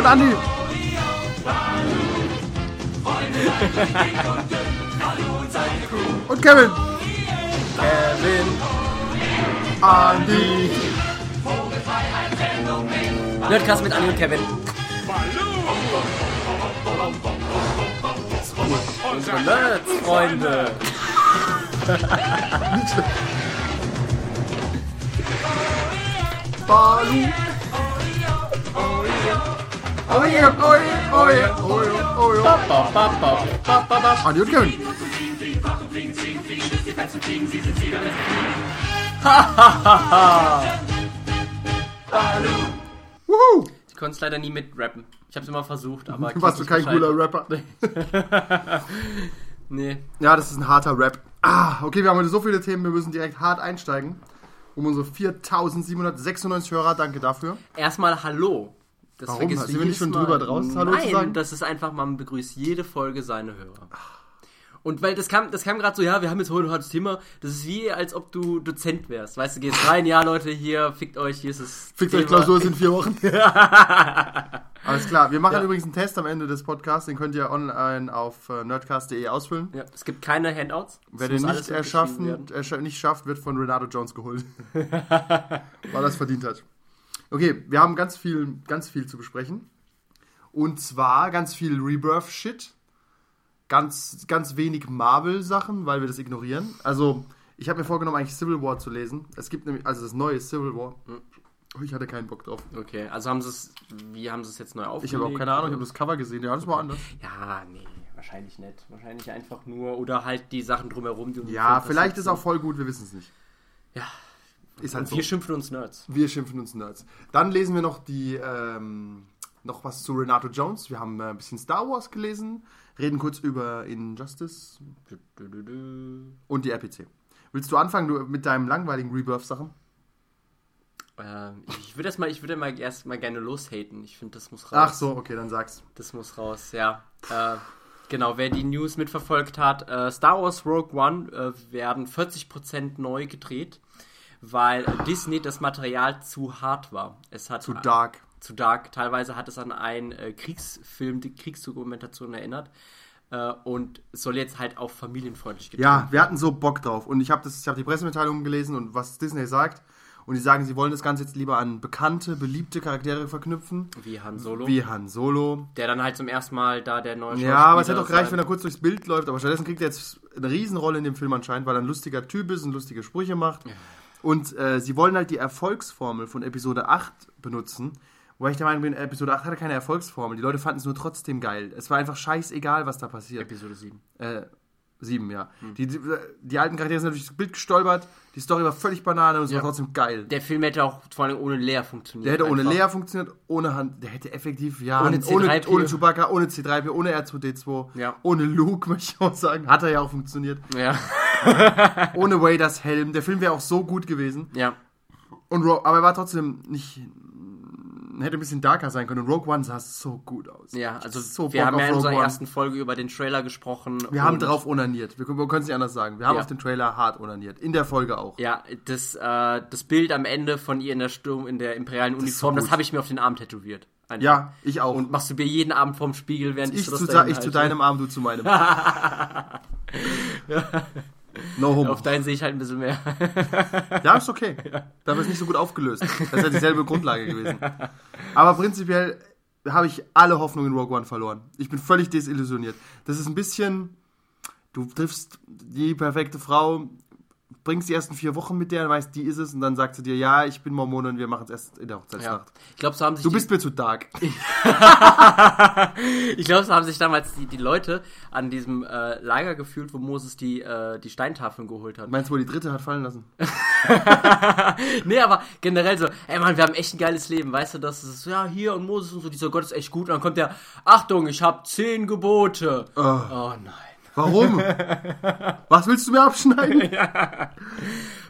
Und Andi. Und Kevin. Kevin. Andi. Nerdcast mit Anni und Kevin. Unsere Nerds, Freunde. Balu. Ba, ba, ba, ba. Andi und Kevin. Wuhu. Ich konnte es leider nie mitrappen. Ich habe es immer versucht, aber... Du warst du kein cooler Rapper. Nee. Ja, das ist ein harter Rap. Ah, okay, wir haben heute so viele Themen, wir müssen direkt hart einsteigen. Um unsere 4796 Hörer, danke dafür. Erstmal Hallo. Das Warum? vergisst Sind wir nicht schon drüber draußen, Hallo Nein, zu sagen? das ist einfach, man begrüßt jede Folge seine Hörer. Und weil das kam, das kam gerade so, ja, wir haben jetzt heute ein hartes Thema. Das ist wie, als ob du Dozent wärst. Weißt du, gehst rein, ja, Leute, hier, fickt euch, hier ist es. Fickt euch Thema. Klausur, es sind vier Wochen. Alles klar, wir machen Ja. übrigens einen Test am Ende des Podcasts, den könnt ihr online auf äh, nerdcast.de ausfüllen. Ja, es gibt keine Handouts. Wer den nicht, erschaffen, erscha nicht schafft, wird von Renato Jones geholt. Weil er es verdient hat. Okay, wir haben ganz viel, ganz viel zu besprechen. Und zwar ganz viel Rebirth-Shit. Ganz, ganz wenig Marvel-Sachen, weil wir das ignorieren. Also, ich habe mir vorgenommen, eigentlich Civil War zu lesen. Es gibt nämlich, also das neue Civil War. Oh, Ich hatte keinen Bock drauf. Okay, also haben sie es, wie haben sie es jetzt neu aufgelegt? Ich habe auch keine Ahnung, ich habe das Cover gesehen. Ja, das war anders. Ja, nee, wahrscheinlich nicht. Wahrscheinlich einfach nur, oder halt die Sachen drumherum. Die um Ja, vielleicht ist auch voll gut, wir wissen es nicht. Ja. Ist halt sind. so. Wir schimpfen uns Nerds. Wir schimpfen uns Nerds. Dann lesen wir noch die ähm, noch was zu Renato Jones. Wir haben äh, ein bisschen Star Wars gelesen, reden kurz über Injustice und die RPC. Willst du anfangen du, mit deinem langweiligen Rebirth-Sachen? Ähm, ich würde erst mal, ich würde mal erst mal gerne loshaten. Ich finde, das muss raus. Ach so, okay, dann sag's. Das muss raus, ja. Äh, genau, wer die News mitverfolgt hat, äh, Star Wars Rogue One äh, werden 40% neu gedreht, weil Disney das Material zu hart war. Es hat Zu dark. zu dark. Teilweise hat es an einen äh, Kriegsfilm, die Kriegsdokumentation erinnert. Äh, und soll jetzt halt auch familienfreundlich getrimmt Ja, wir hatten so Bock drauf. Und ich habe hab die Pressemitteilung gelesen und was Disney sagt. Und die sagen, sie wollen das Ganze jetzt lieber an bekannte, beliebte Charaktere verknüpfen. wie Han Solo. Wie Han Solo. Der dann halt zum ersten Mal da der neue Ja, aber es hätte auch gereicht, wenn er kurz durchs Bild läuft. Aber stattdessen kriegt er jetzt eine Riesenrolle in dem Film anscheinend, weil er ein lustiger Typ ist und lustige Sprüche macht. Und äh, sie wollen halt die Erfolgsformel von Episode 8 benutzen. Wobei ich der Meinung bin, Episode 8 hatte keine Erfolgsformel. Die Leute fanden es nur trotzdem geil. Es war einfach scheißegal, was da passiert. Episode 7. Äh, 7, ja. Hm. Die, die, die alten Charaktere sind natürlich durchs Bild gestolpert. Die Story war völlig Banane und es Ja. war trotzdem geil. Der Film hätte auch vor allem ohne Lea funktioniert. Der hätte ohne einfach. Lea funktioniert, ohne Han, der hätte effektiv, ja, Ohne ohne, C3PO. ohne Chewbacca, ohne C3P, ohne R2D2, Ja. ohne Luke, möchte ich auch sagen. Hat er ja auch funktioniert. Ja. Ohne Waders Helm. Der Film wäre auch so gut gewesen. ja. Und Ro aber er war trotzdem nicht, hätte ein bisschen darker sein können. Und Rogue One sah so gut aus. Ja, also so wir haben ja in unserer One. ersten Folge über den Trailer gesprochen. Wir haben drauf onaniert. Wir, wir können es nicht anders sagen. Wir haben Ja. auf den Trailer hart onaniert. In der Folge auch. Ja, das, äh, das Bild am Ende von ihr in der Sturm, in der imperialen ist Uniform, so das habe ich mir auf den Arm tätowiert. Einfach. Ja, ich auch. Und machst du mir jeden Abend vorm Spiegel, während ich, so das zu, ich zu halte. deinem Arm, du zu meinem. No homo. Auf deinen sehe ich halt ein bisschen mehr. Ja, ist okay. Dafür ist nicht so gut aufgelöst. Das ist ja dieselbe Grundlage gewesen. Aber prinzipiell habe ich alle Hoffnung in Rogue One verloren. Ich bin völlig desillusioniert. Das ist ein bisschen, du triffst die perfekte Frau, bringst die ersten vier Wochen mit der, weißt, die ist es, und dann sagt sie dir, ja, ich bin Mormone und wir machen es erst in der Hochzeitsnacht. Ich glaube, so haben sich Du bist mir zu dark. Ich glaube, so haben sich damals die, die Leute an diesem äh, Lager gefühlt, wo Moses die, äh, die Steintafeln geholt hat. Meinst du, wo die dritte hat fallen lassen? Nee, aber generell so, ey Mann, wir haben echt ein geiles Leben, weißt du, das ist ja hier und Moses und so, dieser Gott ist echt gut und dann kommt der, Achtung, ich habe zehn Gebote. Oh. Oh nein. Warum? Was willst du mir abschneiden?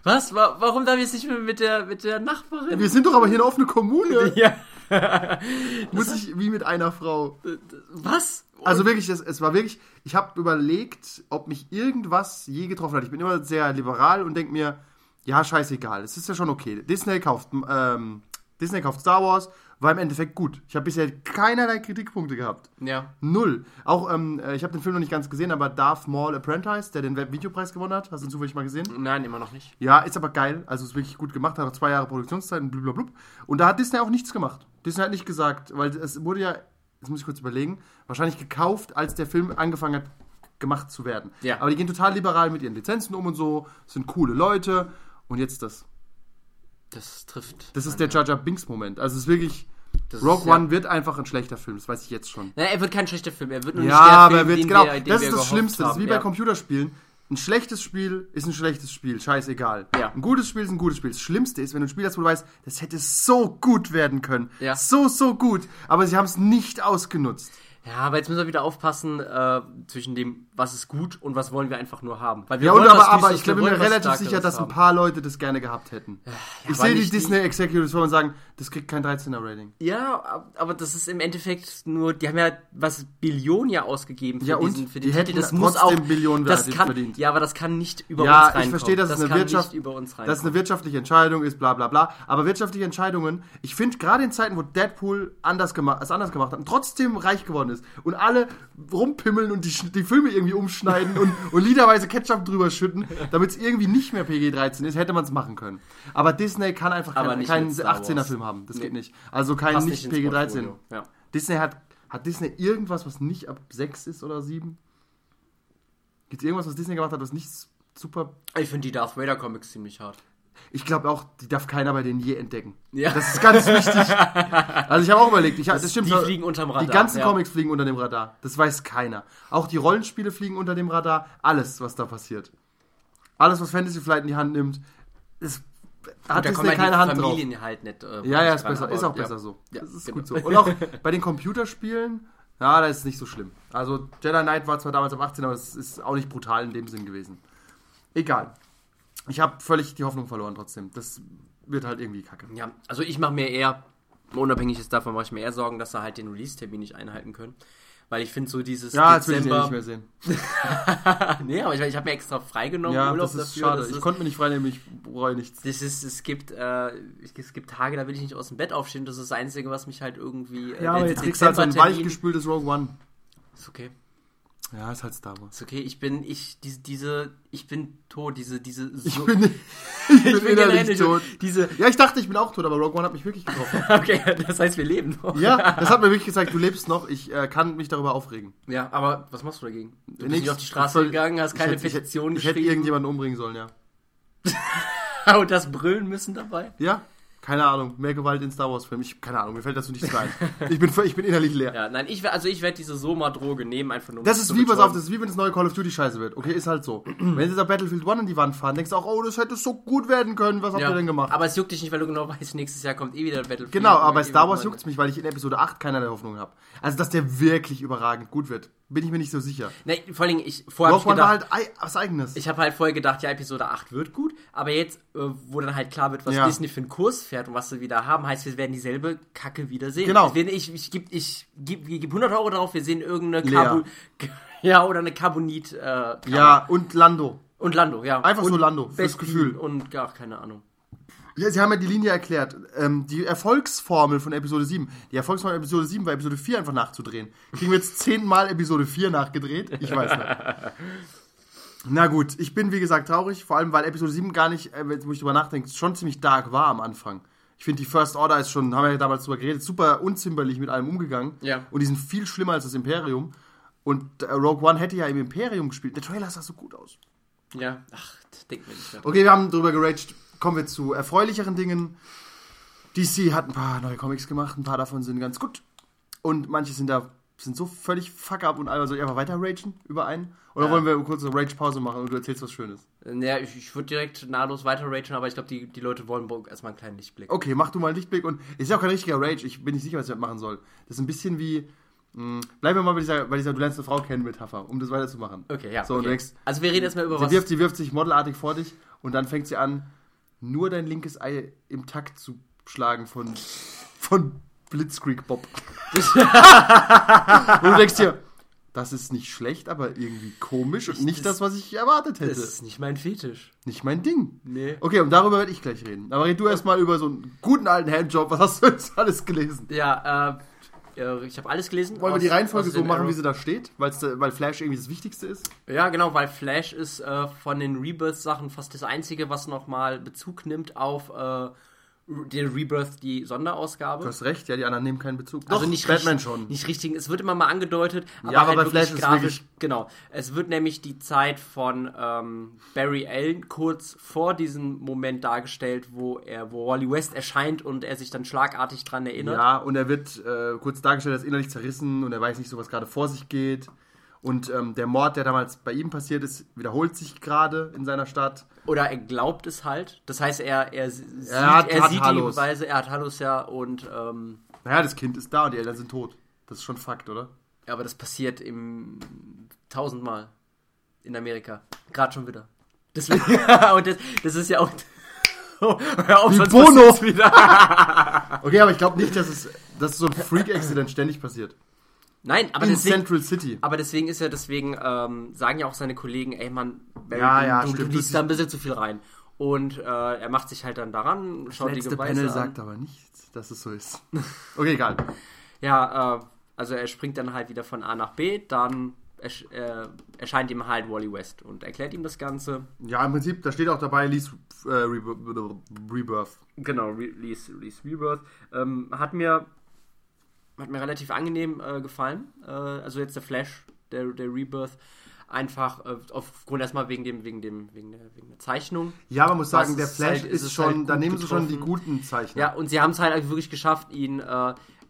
Was? Wa warum darf ich jetzt nicht mehr mit der, mit der Nachbarin? Wir sind doch aber hier eine offene Kommune. Ja. Muss ich wie mit einer Frau. Was? Also wirklich, das, es war wirklich, ich habe überlegt, ob mich irgendwas je getroffen hat. Ich bin immer sehr liberal und denke mir, ja, scheißegal, es ist ja schon okay. Disney kauft ähm, Disney kauft Star Wars, war im Endeffekt gut. Ich habe bisher keinerlei Kritikpunkte gehabt. Ja. Null. Auch, ähm, äh, ich habe den Film noch nicht ganz gesehen, aber Darth Maul Apprentice, der den Webvideopreis gewonnen hat, hast du ihn zufällig mal gesehen? Nein, immer noch nicht. Ja, ist aber geil. Also ist wirklich gut gemacht, hat auch zwei Jahre Produktionszeit und blablabla. Und da hat Disney auch nichts gemacht. Disney hat nicht gesagt, weil es wurde ja, jetzt muss ich kurz überlegen, wahrscheinlich gekauft, als der Film angefangen hat, gemacht zu werden. Ja. Aber die gehen total liberal mit ihren Lizenzen um und so, sind coole Leute. Und jetzt das. Das trifft. Das ist der Jar Jar Binks Moment. Also es ist wirklich, Das Rogue ist, ja- One wird einfach ein schlechter Film, das weiß ich jetzt schon. Na, er wird kein schlechter Film. Er wird nur Ja, nicht der aber Film, er wird, genau, wir, das ist das Schlimmste. Das ist wie haben, bei ja. Computerspielen. Ein schlechtes Spiel ist ein schlechtes Spiel, scheißegal. Ja. Ein gutes Spiel ist ein gutes Spiel. Das Schlimmste ist, wenn du ein Spiel hast, wo du weißt, das hätte so gut werden können. Ja. So, so gut. Aber sie haben es nicht ausgenutzt. Ja, aber jetzt müssen wir wieder aufpassen äh, zwischen dem, was ist gut und was wollen wir einfach nur haben. Weil wir Ja, und aber, aber ich glaube, wir mir relativ sicher, dass ein paar Leute das gerne gehabt hätten. ich aber sehe die Disney Executives vor und sagen, das kriegt kein 13er-Rating. Ja, ab- aber das ist im Endeffekt nur, die haben ja was Billionen ja ausgegeben für Ja, und? diesen für Die den Titel. Das muss auch Billionen das kann, verdient. Ja, aber das kann nicht über Ja, uns ich reinkommen. verstehe, dass es eine Wirtschaft- dass es eine wirtschaftliche Entscheidung ist, bla bla bla. Aber wirtschaftliche Entscheidungen, ich finde gerade in Zeiten, wo Deadpool anders gemacht, es anders gemacht hat und trotzdem reich geworden ist und alle rumpimmeln und die, die Filme irgendwie umschneiden und, und liederweise Ketchup drüber schütten, damit es irgendwie nicht mehr PG-13 ist, hätte man es machen können. Aber Disney kann einfach kein, keinen Star 18er-Film Wars. haben. Das Nee. geht nicht. Also kein Passt nicht, ins PG-13. Portfolio. Ja. Disney hat, hat Disney irgendwas, was nicht ab 6 ist oder 7? Gibt es irgendwas, was Disney gemacht hat, was nicht super Ich finde die Darth Vader Comics ziemlich hart. Ich glaube auch, die darf keiner bei denen je entdecken. Ja. Das ist ganz wichtig. Also ich habe auch überlegt, ich, das, stimmt. die fliegen unterm Radar, Die ganzen ja. Comics fliegen unter dem Radar. Das weiß keiner. Auch die Rollenspiele fliegen unter dem Radar. Alles, was da passiert. Alles, was Fantasy Flight in die Hand nimmt, ist, hat da Disney kommen keine die Hand drauf. Familien halt nicht. Äh, Ja, ja, ist dran, besser. Ist auch ja. besser so. Ja, das ist genau. gut so. Und auch bei den Computerspielen, ja, da ist es nicht so schlimm. Also Jedi Knight war zwar damals ab 18, aber es ist auch nicht brutal in dem Sinn gewesen. Egal. Ich habe völlig die Hoffnung verloren trotzdem. Das wird halt irgendwie kacke. Ja, also ich mache mir eher, unabhängig ist davon, mache ich mir eher Sorgen, dass sie halt den Release-Termin nicht einhalten können. Weil ich finde so dieses Ja, jetzt will ich den nicht mehr sehen. nee, aber ich, ich habe mir extra freigenommen Ja, Urlaub das ist dafür. schade. Das ich ist, konnte mir nicht freinehmen, ich bereue nichts. das ist, es gibt, äh, es gibt Tage, da will ich nicht aus dem Bett aufstehen. Das ist das Einzige, was mich halt irgendwie. Äh, Ja, aber jetzt kriegst du halt so ein weichgespültes Rogue One. Ist okay. Ja, ist halt Star Wars. Ist okay. Ich bin, ich, diese, diese, ich bin tot. Diese, diese. Ich so- bin, ich bin generell innerlich nicht tot. Diese. Ja, ich dachte, ich bin auch tot, aber Rogue One hat mich wirklich getroffen. Okay, das heißt, wir leben noch. ja, das hat mir wirklich gesagt, du lebst noch, ich äh, kann mich darüber aufregen. Ja, aber was machst du dagegen? Du bist nicht auf die Straße Voll- gegangen, hast keine ich hätte, Petition ich, ich hätte geschrieben. irgendjemanden umbringen sollen, ja. Und das Brüllen müssen dabei? Ja? Keine Ahnung, mehr Gewalt in Star Wars Filmen. Ich, keine Ahnung, mir fällt dazu nichts ein. Ich bin, ich bin innerlich leer. Ja, nein, ich, also ich werde diese Soma-Droge nehmen, einfach nur um Das ist wie, pass auf, das ist wie wenn das neue Call of Duty scheiße wird. Okay, ist halt so. wenn sie da Battlefield 1 in die Wand fahren, denkst du auch, oh, das hätte so gut werden können. Was habt ja. ihr denn gemacht? Aber es juckt dich nicht, weil du genau weißt, nächstes Jahr kommt eh wieder Battlefield. Genau, aber bei Star Wars mal- juckt's mich, weil ich in Episode 8 keinerlei Hoffnung habe. Also, dass der wirklich überragend gut wird, bin ich mir nicht so sicher. Nee, vor allem, ich, vorher Rogue One war gedacht, halt was Eigenes. ich habe halt vorher gedacht, ja, Episode 8 wird gut, aber jetzt, äh, wo dann halt klar wird, was Ja. Disney für einen Kurs fährt und was sie wieder haben, heißt, wir werden dieselbe Kacke wieder sehen. Genau. Ich, ich, ich gebe ich geb, ich geb 100 Euro drauf, wir sehen irgendeine Lea. Carbo ja, oder eine Carbonit äh, ja, und Lando. Und Lando, ja. Einfach so und Lando, fürs Gefühl. Und gar keine Ahnung. Sie haben ja die Linie erklärt. Ähm, die Erfolgsformel von Episode 7. Die Erfolgsformel von Episode 7 war Episode 4 einfach nachzudrehen. Kriegen wir jetzt zehnmal Episode 4 nachgedreht? Ich weiß nicht. Na gut, ich bin wie gesagt traurig, vor allem weil Episode 7 gar nicht, äh, wenn ich drüber nachdenke, schon ziemlich dark war am Anfang. Ich finde, die First Order ist schon, haben wir ja damals drüber geredet, super unzimperlich mit allem umgegangen. Ja. Und die sind viel schlimmer als das Imperium. Und äh, Rogue One hätte ja im Imperium gespielt. Der Trailer sah so gut aus. Ja, ach, das denkt mir nicht mehr. Okay, wir haben drüber geraged. Kommen wir zu erfreulicheren Dingen. DC hat ein paar neue Comics gemacht, ein paar davon sind ganz gut. Und manche sind da sind so völlig fuck up und einmal soll ich einfach weiter ragen über einen? Oder Ja. wollen wir kurz eine Rage-Pause machen und du erzählst was Schönes? Ja, ich, ich würde direkt nahtlos weiter ragen, aber ich glaube, die, die Leute wollen erstmal einen kleinen Lichtblick. Okay, mach du mal einen Lichtblick und es ist ja auch kein richtiger Rage, ich bin nicht sicher, was ich machen soll. Das ist ein bisschen wie. Mh, bleiben wir mal bei dieser, bei dieser Du lernst eine Frau kennen Metapher, um das weiterzumachen. Okay, ja. So, und okay. denkst, also wir reden erstmal über sie was. wirft, sie wirft sich modelartig vor dich und dann fängt sie an, nur dein linkes Ei im Takt zu schlagen von, von Blitzkrieg Bob. und du denkst dir, Das ist nicht schlecht, aber irgendwie komisch und nicht das, was ich erwartet hätte. Das ist nicht mein Fetisch. Nicht mein Ding. Nee. Okay, und darüber werde ich gleich reden. Aber red du erstmal über so einen guten alten Handjob. Was hast du jetzt alles gelesen? Ja, äh, äh, ich habe alles gelesen. Wollen wir aus- die Reihenfolge so machen, Arrow- wie sie da steht? Weil's, da- weil Flash irgendwie das Wichtigste ist? Ja, genau, weil Flash ist äh, von den Rebirth-Sachen fast das Einzige, was nochmal Bezug nimmt auf den Rebirth, die Sonderausgabe. Du hast recht, ja, die anderen nehmen keinen Bezug. Also Doch, nicht Batman richtig, schon. Nicht richtig, es wird immer mal angedeutet, aber, Ja, aber halt bei wirklich ist grafisch, wirklich- genau. Es wird nämlich die Zeit von ähm, Barry Allen kurz vor diesem Moment dargestellt, wo er, wo Wally West erscheint und er sich dann schlagartig dran erinnert. Ja, und er wird äh, kurz dargestellt als innerlich zerrissen und er weiß nicht so, was gerade vor sich geht. Und ähm, der Mord, der damals bei ihm passiert ist, wiederholt sich gerade in seiner Stadt. Oder er glaubt es halt. Das heißt, er, er, sieht, Er hat- er hat sieht die. Beweise, er hat Hallos ja und ähm, Naja, das Kind ist da und die Eltern sind tot. Das ist schon Fakt, oder? ja, aber das passiert im tausendmal in Amerika. Gerade schon wieder. Deswegen, und das, das ist ja auch. Hör auf, Wie sonst Bono. wieder. Okay, aber ich glaube nicht, dass es dass so ein Freak-Accident ständig passiert. Nein, aber in deswegen, Central City. aber deswegen ist ja, deswegen ähm, sagen ja auch seine Kollegen, ey Mann, Barry, Ja, du, ja, du, du liest da ein bisschen zu viel rein. Und äh, er macht sich halt dann daran, schaut die letzte Beweise Panel an. sagt aber nichts, dass es so ist. Okay, egal. Ja, äh, also er springt dann halt wieder von A nach B, dann ersch äh, erscheint ihm halt Wally West und erklärt ihm das Ganze. Ja, im Prinzip, da steht auch dabei, Lee's äh, Rebirth. Genau, Release Rebirth. Ähm, hat mir hat mir relativ angenehm äh, gefallen. Äh, also jetzt der Flash, der, der Rebirth. Einfach äh, aufgrund erstmal wegen dem, wegen dem, wegen der, wegen der Zeichnung. Ja, man muss sagen, Was der ist Flash halt- ist, ist es schon, halt da nehmen sie schon die guten Zeichner. Ja, und sie haben es halt wirklich geschafft, ihn. Äh,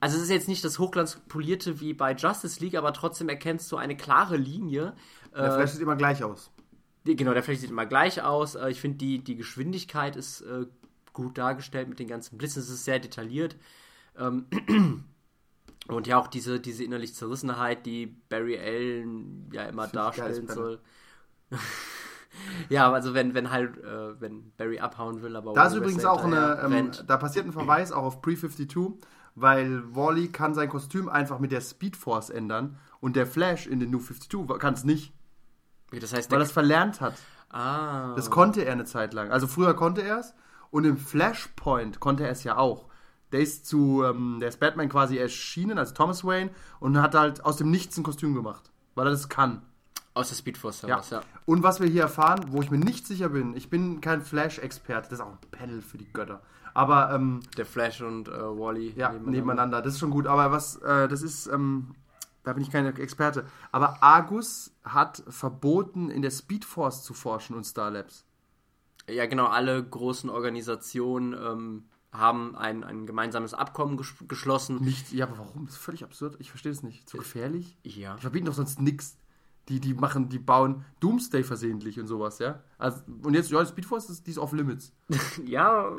also es ist jetzt nicht das Hochglanzpolierte wie bei Justice League, aber trotzdem erkennst du eine klare Linie. Der Äh, Flash sieht immer gleich aus. Genau, der Flash sieht immer gleich aus. Äh, Ich finde, die, die Geschwindigkeit ist gut dargestellt mit den ganzen Blitzen. Es ist sehr detailliert. Ähm, und ja, auch diese, diese innerlich Zerrissenheit, die Barry Allen ja immer darstellen soll. ja, also wenn, wenn halt, äh, wenn Barry abhauen will, aber Da ist übrigens auch eine, ähm, da passiert ein Verweis auch auf Pre-52, weil Wally kann sein Kostüm einfach mit der Speed Force ändern und der Flash in den New 52 kann es nicht, das heißt, weil er es verlernt hat. ah, Das konnte er eine Zeit lang. Also früher konnte er es und im Flashpoint konnte er es ja auch. Der ist zu, ähm, der ist Batman quasi erschienen als Thomas Wayne und hat halt aus dem Nichts ein Kostüm gemacht, weil er das kann. aus der Speedforce Ja. ja. Und was wir hier erfahren, wo ich mir nicht sicher bin, ich bin kein Flash-Experte, das ist auch ein Panel für die Götter. Aber ähm, Der Flash und äh, Wally ja, nebeneinander. das ist schon gut. Aber was, äh, das ist, ähm, da bin ich kein Experte. Aber Argus hat verboten, in der Speedforce zu forschen und Star Labs. Ja, genau, alle großen Organisationen ähm, haben ein, ein gemeinsames Abkommen ges geschlossen. Nicht, ja, aber warum? Das ist völlig absurd. Ich verstehe es nicht. Zu gefährlich? Ja. Die verbieten doch sonst nichts. Die, die machen, die bauen Doomsday versehentlich und sowas, ja. Also, und jetzt, ja, Speedforce, ist, die ist off limits. Ja,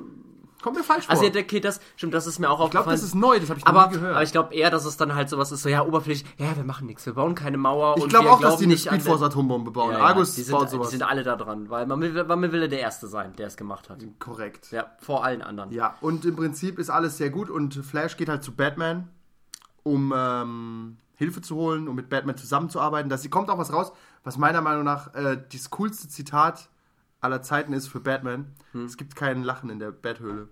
Kommt mir falsch vor. also ja, okay, das stimmt, das ist mir auch ich glaube, aufgefallen. das ist neu, das habe ich noch aber, nie gehört. aber ich glaube eher, dass es dann halt sowas ist, so ja, oberflächlich, ja, wir machen nichts, wir bauen keine Mauer. Ich glaube auch, dass die nicht an den- Speedforce-Atombombe bauen. Ja, ja, Argus die sind, baut die sowas. sind alle da dran, weil man will, man will der Erste sein, der es gemacht hat. Korrekt. Ja, vor allen anderen. Ja, und im Prinzip ist alles sehr gut und Flash geht halt zu Batman, um ähm, Hilfe zu holen, um mit Batman zusammenzuarbeiten. Da kommt auch was raus, was meiner Meinung nach äh, das coolste Zitat aller Zeiten ist für Batman. Hm. Es gibt kein Lachen in der Bathöhle.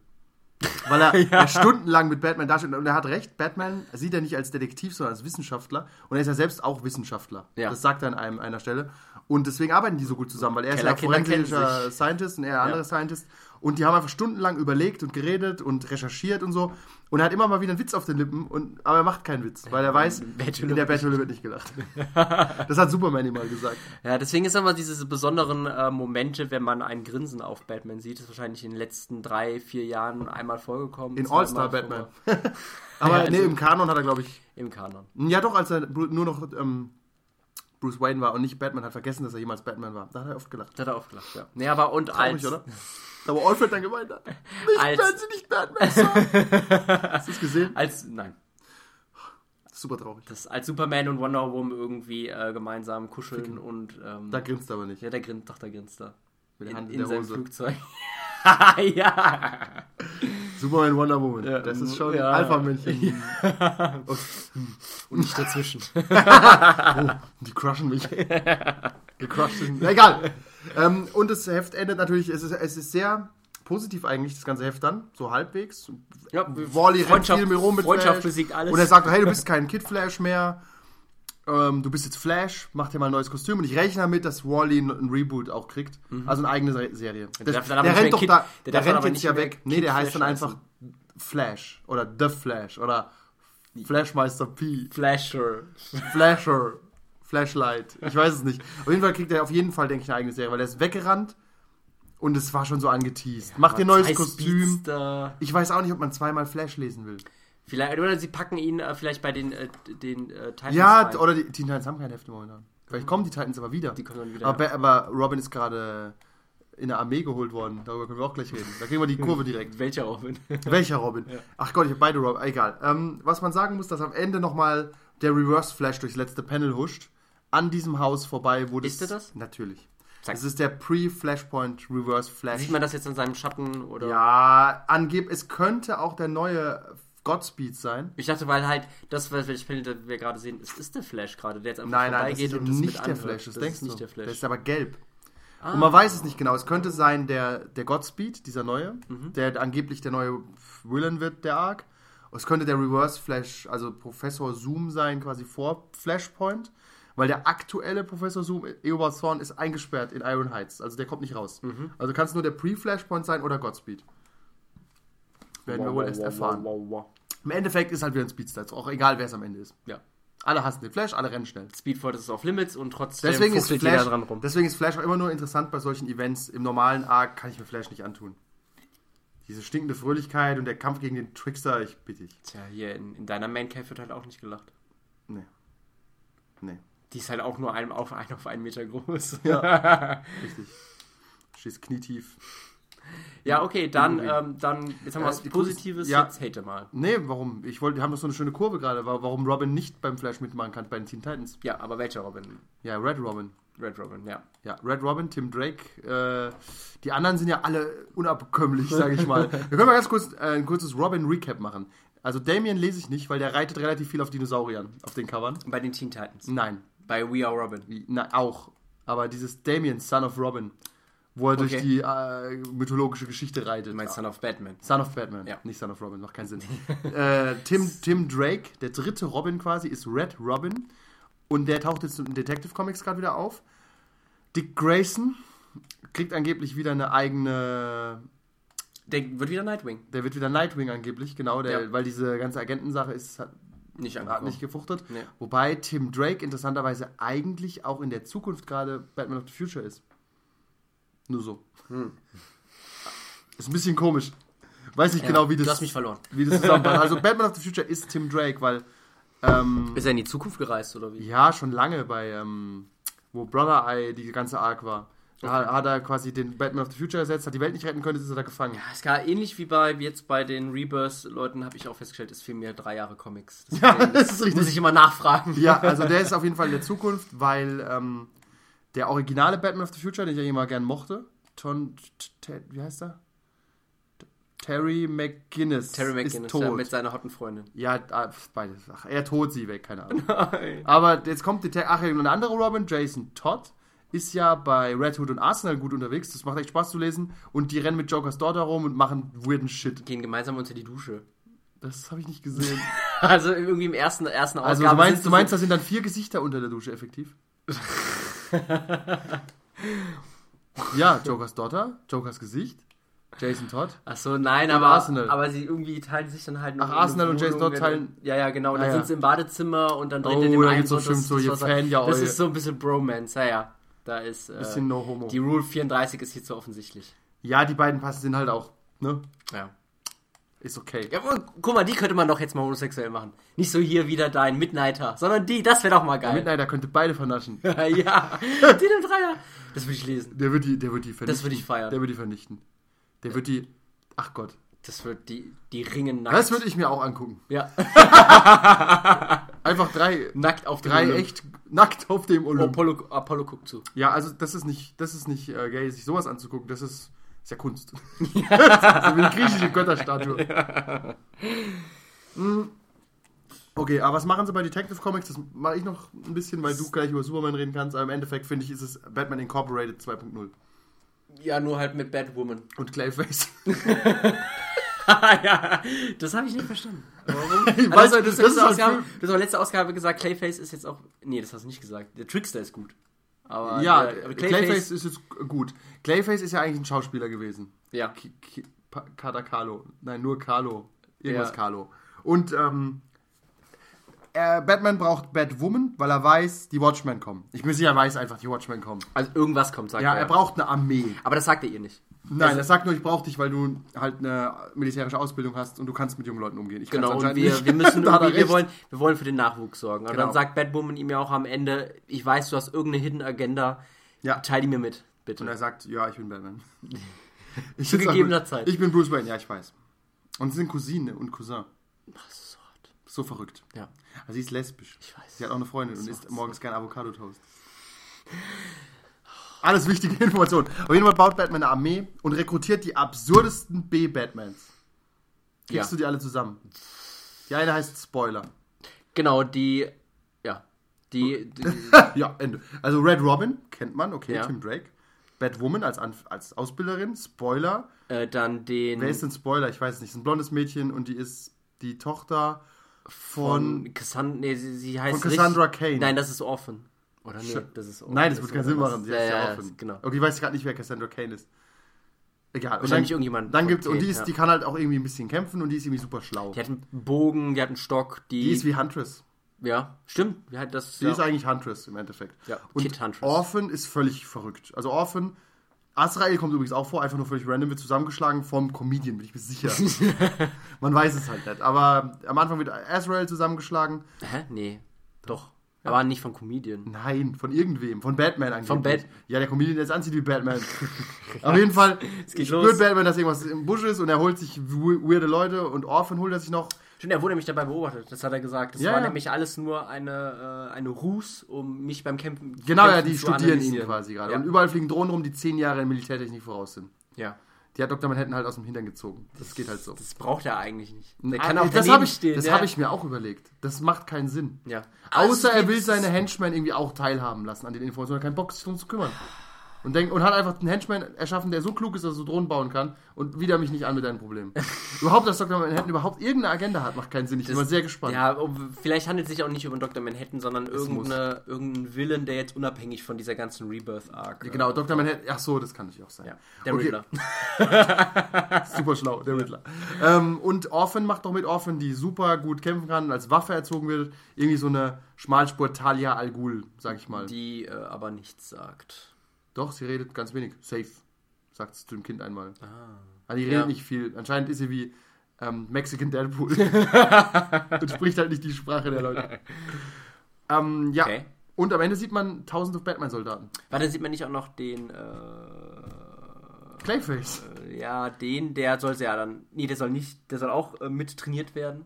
Weil er, er stundenlang mit Batman dasteht und er hat recht, Batman sieht er nicht als Detektiv, sondern als Wissenschaftler und er ist ja selbst auch Wissenschaftler. Ja. Das sagt er an einem, einer Stelle. Und deswegen arbeiten die so gut zusammen, weil er ist ja forensischer. Scientist und er andere Scientist. Und die haben einfach stundenlang überlegt und geredet und recherchiert und so. Und er hat immer mal wieder einen Witz auf den Lippen, und, aber er macht keinen Witz, weil er weiß, in der Betthöhle wird nicht gelacht. das hat Superman ihm mal gesagt. Ja, deswegen ist aber diese besonderen äh, Momente, wenn man ein Grinsen auf Batman sieht, ist wahrscheinlich in den letzten drei, vier Jahren einmal vorgekommen. In All-Star Batman. aber Ja, also- nee, im Kanon hat er, glaube ich, Im Kanon. ja doch, als er nur noch ähm, Bruce Wayne war und nicht Batman, hat vergessen, dass er jemals Batman war. Da hat er oft gelacht. Da hat er aufgelacht, ja. Nee, aber und Traurig, als. oder? Da wo Alfred dann gemeint hat. Nicht, Als- sie nicht Batman sagen. Hast du es gesehen? Als. Nein. Super traurig. Das, als Superman und Wonder Woman irgendwie äh, gemeinsam kuscheln und. Ähm, Da grinst er aber nicht. ja, der grinst, doch, der grinst da. Mit der In, Hand in, in der seinem Hose. Flugzeug. ja. Superman, Wonder Woman. Ja, das ist schon ja. Alpha-Männchen. Und nicht dazwischen. Die crushen mich. Gecrushed. sind- Na, egal. Ähm, und das Heft endet natürlich, es ist, es ist sehr positiv eigentlich, das ganze Heft dann, so halbwegs. Ja, Wally rennt Freundschaft- viel mit rum mit Freundschaft Flash. besiegt alles. Und er sagt, hey, du bist kein Kid Flash mehr. Ähm, du bist jetzt Flash, mach dir mal ein neues Kostüm. Und ich rechne damit, dass Wally ein, ein Reboot auch kriegt. Also eine eigene Se- Serie. Mhm. der dann aber nicht rennt doch Kid- da, der der, rennt jetzt nicht ja weg. Nee, Kid der heißt Flash dann einfach Flash oder The Flash oder Flashmeister P. Flasher. Flasher. Flashlight. Ich weiß es nicht. Auf jeden Fall kriegt er auf jeden Fall, denke ich, eine eigene Serie, weil er ist weggerannt und es war schon so angeteased. Mach dir ein neues Kostüm. Speedster. Ich weiß auch nicht, ob man zweimal Flash lesen will. Vielleicht, oder sie packen ihn äh, vielleicht bei den, äh, den äh, Titans Ja, rein. oder die Teen Titans haben keine Hefte momentan. Vielleicht kommen die Titans aber wieder. Die kommen dann wieder. Aber, Ba- aber Robin ist gerade in der Armee geholt worden. Darüber können wir auch gleich reden. Da kriegen wir die Kurve direkt. Welcher Robin? Welcher Robin? Ach Gott, ich habe beide Robin. Egal. Ähm, was man sagen muss, dass am Ende nochmal der Reverse Flash durchs letzte Panel huscht. An diesem Haus vorbei, wo das. Ist er das? Natürlich. Zack. Das ist der Pre-Flashpoint Reverse Flash. Sieht man das jetzt an seinem Schatten oder? ja, angeb, es könnte auch der neue Godspeed sein. Ich dachte, weil halt das, was wir gerade sehen, es ist der Flash gerade, der jetzt einfach Nein, nein, das vorbeigeht ist und das mit nicht der anhört. Flash. Das, das denkst ist nicht du. der Flash. Der ist aber gelb. Ah. Und man weiß es nicht genau. Es könnte sein, der, der Godspeed, dieser neue, Mhm. der angeblich der neue Villain wird, der Arc. Es könnte der Reverse Flash, also Professor Zoom sein, quasi vor Flashpoint. Weil der aktuelle Professor Zoom, Eobard Thorn, ist eingesperrt in Iron Heights. Also der kommt nicht raus. Mhm. Also kann es nur der Pre-Flashpoint sein oder Godspeed. Werden wir wohl erst erfahren. Wow, wow, wow. Im Endeffekt ist halt wieder ein Speedster. Auch egal, wer es am Ende ist. Ja. Alle hassen den Flash, alle rennen schnell. Speedford ist auf Limits und trotzdem Deswegen ist, Flash, dran rum. deswegen ist Flash auch immer nur interessant bei solchen Events. Im normalen Arc kann ich mir Flash nicht antun. Diese stinkende Fröhlichkeit und der Kampf gegen den Trickster, ich bitte dich. Tja, hier in, in deiner Man Cave wird halt auch nicht gelacht. Nee. Nee. Die ist halt auch nur ein auf, ein auf einen Meter groß. Ja. Richtig. Stehst knietief. Ja, okay, dann, ähm, dann jetzt haben wir Äh, was Positives, ja. jetzt hate mal. Nee, warum? Ich wollte, wir haben doch so eine schöne Kurve gerade, wa- warum Robin nicht beim Flash mitmachen kann bei den Teen Titans. Ja, aber welcher Robin? Ja, Red Robin. Red Robin, ja. Ja, Red Robin, Tim Drake. Äh, die anderen sind ja alle unabkömmlich, sage ich mal. Wir können mal ganz kurz äh, ein kurzes Robin-Recap machen. Also Damien lese ich nicht, weil der reitet relativ viel auf Dinosauriern auf den Covern. Bei den Teen Titans. Nein, Bei We Are Robin. Na, auch. Aber dieses Damien, Son of Robin, wo er durch Okay. die äh, mythologische Geschichte reitet. Du meinst Son of Batman. Son of Batman, Ja. nicht Son of Robin, macht keinen Sinn. äh, Tim, Tim Drake, der dritte Robin quasi, ist Red Robin. Und der taucht jetzt in Detective Comics gerade wieder auf. Dick Grayson kriegt angeblich wieder eine eigene. Der wird wieder Nightwing. Der wird wieder Nightwing angeblich, genau, der, Ja. weil diese ganze Agentensache ist, hat, Nicht hat nicht gefruchtet. Nee. Wobei Tim Drake interessanterweise eigentlich auch in der Zukunft gerade Batman of the Future ist. Nur so. Hm. Ist ein bisschen komisch. Weiß nicht Ja, genau, wie das, Du hast mich verloren. wie das zusammenpasst. Also Batman of the Future ist Tim Drake, weil ähm, Ist er in die Zukunft gereist, oder wie? ja, schon lange bei, ähm, wo Brother Eye die ganze Arc war. Da hat- hat er quasi den Batman of the Future ersetzt, hat die Welt nicht retten können, ist er da gefangen. Ja, es war ähnlich wie bei jetzt bei den Rebirth-Leuten, habe ich auch festgestellt, es fehlen mir drei Jahre Comics. Ja, Deswegen das ist richtig. Muss ich immer nachfragen. Ja, also der ist auf jeden Fall in der Zukunft, weil ähm, der originale Batman of the Future, den ich ja immer gern mochte, Ton, wie heißt er? Terry McGinnis. Terry ist McGinnis tot. ja, mit seiner hotten Freundin. Ja, ah, beides. Ach, er tot, sie weg, keine Ahnung. Nein. Aber jetzt kommt die, ach, und ein anderer Robin, Jason Todd, ist ja bei Red Hood und Arsenal gut unterwegs. Das macht echt Spaß zu lesen. Und die rennen mit Jokers Daughter rum und machen weirden Shit. Gehen gemeinsam unter die Dusche. Das habe ich nicht gesehen. Also irgendwie im ersten, ersten Also Ausgabe du meinst, du meinst, da sind dann vier Gesichter unter der Dusche, effektiv? Ja, Jokers Daughter, Jokers Gesicht, Jason Todd. Ach so, nein, aber, Arsenal. aber sie irgendwie teilen sich dann halt Ach, Arsenal und Jason Todd teilen- Ja, ja, genau. Und Ah, dann ja. sind sie im Badezimmer und dann dreht Oh, er dem einen doch bestimmt so, ihr Fan ja Das eu- ist so ein bisschen Bromance, ja, ja. Da ist. Äh, Bisschen no homo. die Rule 34 ist hier zu offensichtlich. Ja, die beiden passen sind halt auch, ne? Ja. Ist okay. Ja, aber guck mal, die könnte man doch jetzt mal homosexuell machen. Nicht so hier wieder dein Midnighter, sondern die, das wäre doch mal Der geil. Midnighter könnte beide vernaschen. ja, den im Dreier. Das würde ich lesen. Der wird die, der wird die vernichten. Das würde ich feiern. Der wird die vernichten. Der wird die, ach Gott. Das wird die, die Ringen nackt. Das würde ich mir auch angucken. ja, Einfach drei, nackt auf dem drei Olymp. echt nackt auf dem Olymp. Apollo, Apollo guckt zu. Ja, also das ist nicht, das ist nicht äh, gay, sich sowas anzugucken. Das ist Ist ja Kunst. so wie eine griechische Götterstatue. Hm. Okay, aber was machen sie bei Detective Comics? Das mache ich noch ein bisschen, weil du gleich über Superman reden kannst. Aber im Endeffekt finde ich, ist es Batman Incorporated 2.0. Ja, nur halt mit Batwoman. Und Clayface. ja, das habe ich nicht verstanden. Warum? Ich Also, weiß, das, das ist halt Ausgabe, Film. du hast letzte Ausgabe gesagt, Clayface ist jetzt auch. Nee, das hast du nicht gesagt. Der Trickster ist gut. Aber ja, der, aber Clayface, ist jetzt gut. Clayface ist ja eigentlich ein Schauspieler gewesen. Ja. Ki- Pa- Kader Carlo. Nein, nur Carlo. Irgendwas Ja. Carlo. Und ähm, äh, Batman braucht Batwoman, weil er weiß, die Watchmen kommen. Ich bin sicher, er weiß einfach, die Watchmen kommen. Also irgendwas kommt, sagt Ja, er. er braucht eine Armee. aber das sagt er ihr nicht. Nein, Also- er sagt nur, ich brauche dich, weil du halt eine militärische Ausbildung hast und du kannst mit jungen Leuten umgehen. Ich Genau, und wir, wir müssen irgendwie, wir wollen, wir wollen für den Nachwuchs sorgen. Und Genau. dann sagt Batwoman ihm ja auch am Ende, ich weiß, du hast irgendeine Hidden Agenda, Ja. teil die mir mit, bitte. Und er sagt, ja, ich bin Batman. Ich Zu gegebener. Zeit. Ich bin Bruce Wayne, ja, ich weiß. Und sie sind Cousine und Cousin. Ach, so. So verrückt. Ja, Also sie ist lesbisch. ich weiß. Sie hat auch eine Freundin und isst morgens gern Avocado-Toast. Alles wichtige Informationen. Auf jeden Fall baut Batman eine Armee und rekrutiert die absurdesten B-Batmans. Kriegst Ja. du die alle zusammen? Die eine heißt Spoiler. Genau, die, ja, die, die ja, Ende. Also Red Robin, kennt man, okay, Ja. Tim Drake. Batwoman als, Anf als Ausbilderin, Spoiler. äh, dann den Wer ist denn Spoiler? Ich weiß es nicht. Es ist ein blondes Mädchen und die ist die Tochter von... von Cassandra, nee, sie, sie heißt Von Cassandra Kane. Nein, das ist Orphan. Oder nee, das ist. Nein, das wird keinen Sinn machen. Sie Ja, ja, ja, Orphan. genau. Okay, ich weiß gerade nicht, wer Cassandra Kane ist. Egal. Und Wahrscheinlich dann, irgendjemand dann gibt's, und die, Kane, ist, ja. die kann halt auch irgendwie ein bisschen kämpfen und die ist irgendwie super schlau. Die hat einen Bogen, die hat einen Stock, die, Die ist wie Huntress. ja, stimmt, die hat das, Die ja. ist eigentlich Huntress im Endeffekt. Ja, und Kid Huntress. Orphan ist völlig verrückt. Also Orphan, Azrael kommt übrigens auch vor, einfach nur völlig random, wird zusammengeschlagen vom Comedian, bin ich mir sicher. Man weiß es halt nicht. Aber am Anfang wird Azrael zusammengeschlagen. Hä? Nee, doch. Aber nicht von Comedian. Nein, von irgendwem. Von Batman eigentlich. Von Bat- Ja, der Comedian, der es anzieht wie Batman. Auf jeden Fall geht spürt. Batman, dass irgendwas im Busch ist und er holt sich we- weirde Leute und Orphan holt er sich noch. Stimmt, er wurde nämlich dabei beobachtet, das hat er gesagt. Das Ja, war ja. nämlich alles nur eine, äh, eine Ruse, um mich beim Campen Genau, ja, Kämpfen die studieren ihn quasi gerade. Ja. Und überall fliegen Drohnen rum, die zehn Jahre in Militärtechnik voraus sind. ja. Die hat Dr. Manhattan halt aus dem Hintern gezogen. Das geht halt so. Das braucht er eigentlich nicht. Der Ah, kann auch das habe ich, das ja. hab ich mir auch überlegt. Das macht keinen Sinn. Ja. Außer er Also, will das- seine Henchmen irgendwie auch teilhaben lassen an den Informationen. Er hat keinen Bock, sich drum zu kümmern. Und, denkt, und hat einfach einen Henchman erschaffen, der so klug ist, dass er so Drohnen bauen kann. Und wieder mich nicht an mit deinen Problemen. überhaupt, dass Dr. Manhattan überhaupt irgendeine Agenda hat, macht keinen Sinn. Ich bin Das- mal sehr gespannt. Ja, vielleicht handelt es sich auch nicht über Dr. Manhattan, sondern irgendeine, irgendeinen Villain, der jetzt unabhängig von dieser ganzen Rebirth-Arc. äh, Genau, Dr. Manhattan, ach so, das kann natürlich auch sein. Ja, der Okay. Riddler. Super schlau, der Riddler. Ähm, und Orphan macht doch mit Orphan, die super gut kämpfen kann und als Waffe erzogen wird. Irgendwie so eine Schmalspur Talia Al Ghul, sag ich mal. Die äh, aber nichts sagt. Doch, sie redet ganz wenig. Safe, sagt sie zu dem Kind einmal. Ah. Also die redet Ja. nicht viel. Anscheinend ist sie wie ähm, Mexican Deadpool. und spricht halt nicht die Sprache der Leute. Ähm, ja. Okay. Und am Ende sieht man tausende Batman-Soldaten. Warte, sieht man nicht auch noch den, äh, Clayface. äh, ja, den, der soll ja dann, nee, der soll nicht, der soll auch äh, mit trainiert werden.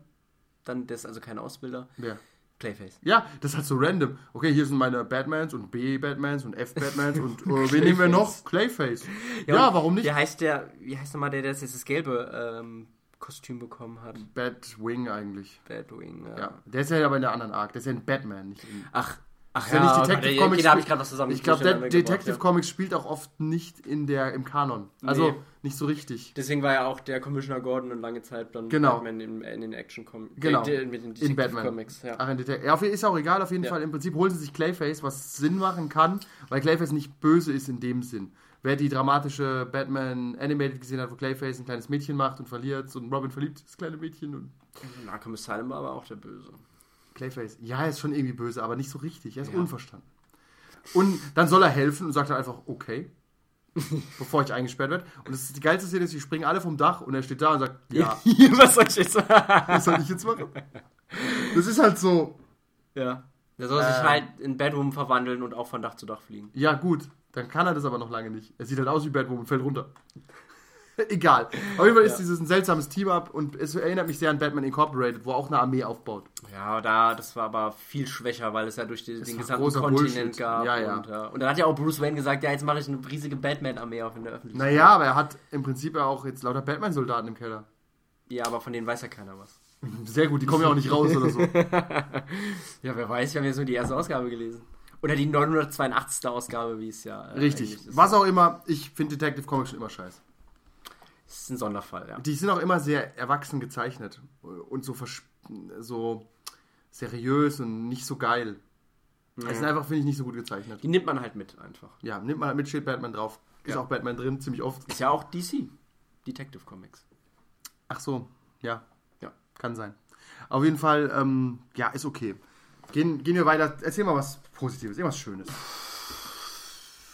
Dann, der ist also kein Ausbilder. Wer? Clayface. Ja, das ist halt so random. Okay, hier sind meine Batmans und B-Batmans und F-Batmans und äh, wen nehmen wir noch? Clayface. Ja, und warum nicht? Wie heißt der, wie heißt nochmal der, der jetzt das gelbe ähm, Kostüm bekommen hat? Batwing eigentlich. Batwing, ja. Ja, der ist ja aber in der anderen Arc. Der ist ja ein Batman, nicht in Ach, ach ja nicht Detective Comics. Okay, da habe ich gerade was zusammen. Ich glaube, Detective gebracht, Comics spielt auch oft nicht in der, im Kanon. Also Nee. nicht so richtig. ja. Deswegen war ja auch der Commissioner Gordon eine lange Zeit dann Genau. Batman in, in den Action Comics. Genau. Äh, mit den In Batman. Comics, ja. Ach, in Detec- ja, ist auch egal, auf jeden Ja. Fall. Im Prinzip holen sie sich Clayface, was Sinn machen kann, weil Clayface nicht böse ist in dem Sinn. Wer die dramatische Batman Animated gesehen hat, wo Clayface ein kleines Mädchen macht und verliert und Robin verliebt das kleine Mädchen und Arkham Asylum war aber auch der Böse. Clayface, ja, er ist schon irgendwie böse, aber nicht so richtig. Er ist Ja. unverstanden. Und dann soll er helfen und sagt dann einfach, okay, bevor ich eingesperrt werde. Und das ist die geilste Szene, ist, die springen alle vom Dach und er steht da und sagt, ja, was soll ich jetzt sagen? was soll ich jetzt machen? Das ist halt so, Ja. Der soll sich Ähm. halt in Batwoman verwandeln und auch von Dach zu Dach fliegen. ja gut, dann kann er das aber noch lange nicht. Er sieht halt aus wie Batwoman, fällt runter. Egal. Auf jeden Fall ist Ja. dieses ein seltsames Team-Up und es erinnert mich sehr an Batman Incorporated, wo auch eine Armee aufbaut. Ja, da, das war aber viel schwächer, weil es ja durch die, den gesamten Kontinent Bullshit. gab. Ja, ja. Und, äh, und dann hat ja auch Bruce Wayne gesagt, ja, jetzt mache ich eine riesige Batman-Armee auf in der Öffentlichkeit. Naja, aber er hat im Prinzip ja auch jetzt lauter Batman-Soldaten im Keller. Ja, aber von denen weiß ja keiner was. Sehr gut, die kommen ja auch nicht raus oder so. Ja, wer weiß, wir haben ja so die erste Ausgabe gelesen. Oder die 982. Ausgabe, wie es ja äh, Richtig. Was auch immer, ich finde Detective Comics schon immer scheiße. Das ist ein Sonderfall, ja. Die sind auch immer sehr erwachsen gezeichnet und so, so seriös und nicht so geil. Es sind einfach, finde ich, nicht so gut gezeichnet. Die nimmt man halt mit einfach. Ja, nimmt mal mit, steht Batman drauf. Ist Ja. auch Batman drin, ziemlich oft. Ist ja auch DC. Detective Comics. Ach so, ja. Ja. Kann sein. Auf jeden Fall, ähm, ja, ist okay. Gehen, gehen wir weiter. Erzähl mal was Positives, irgendwas Schönes.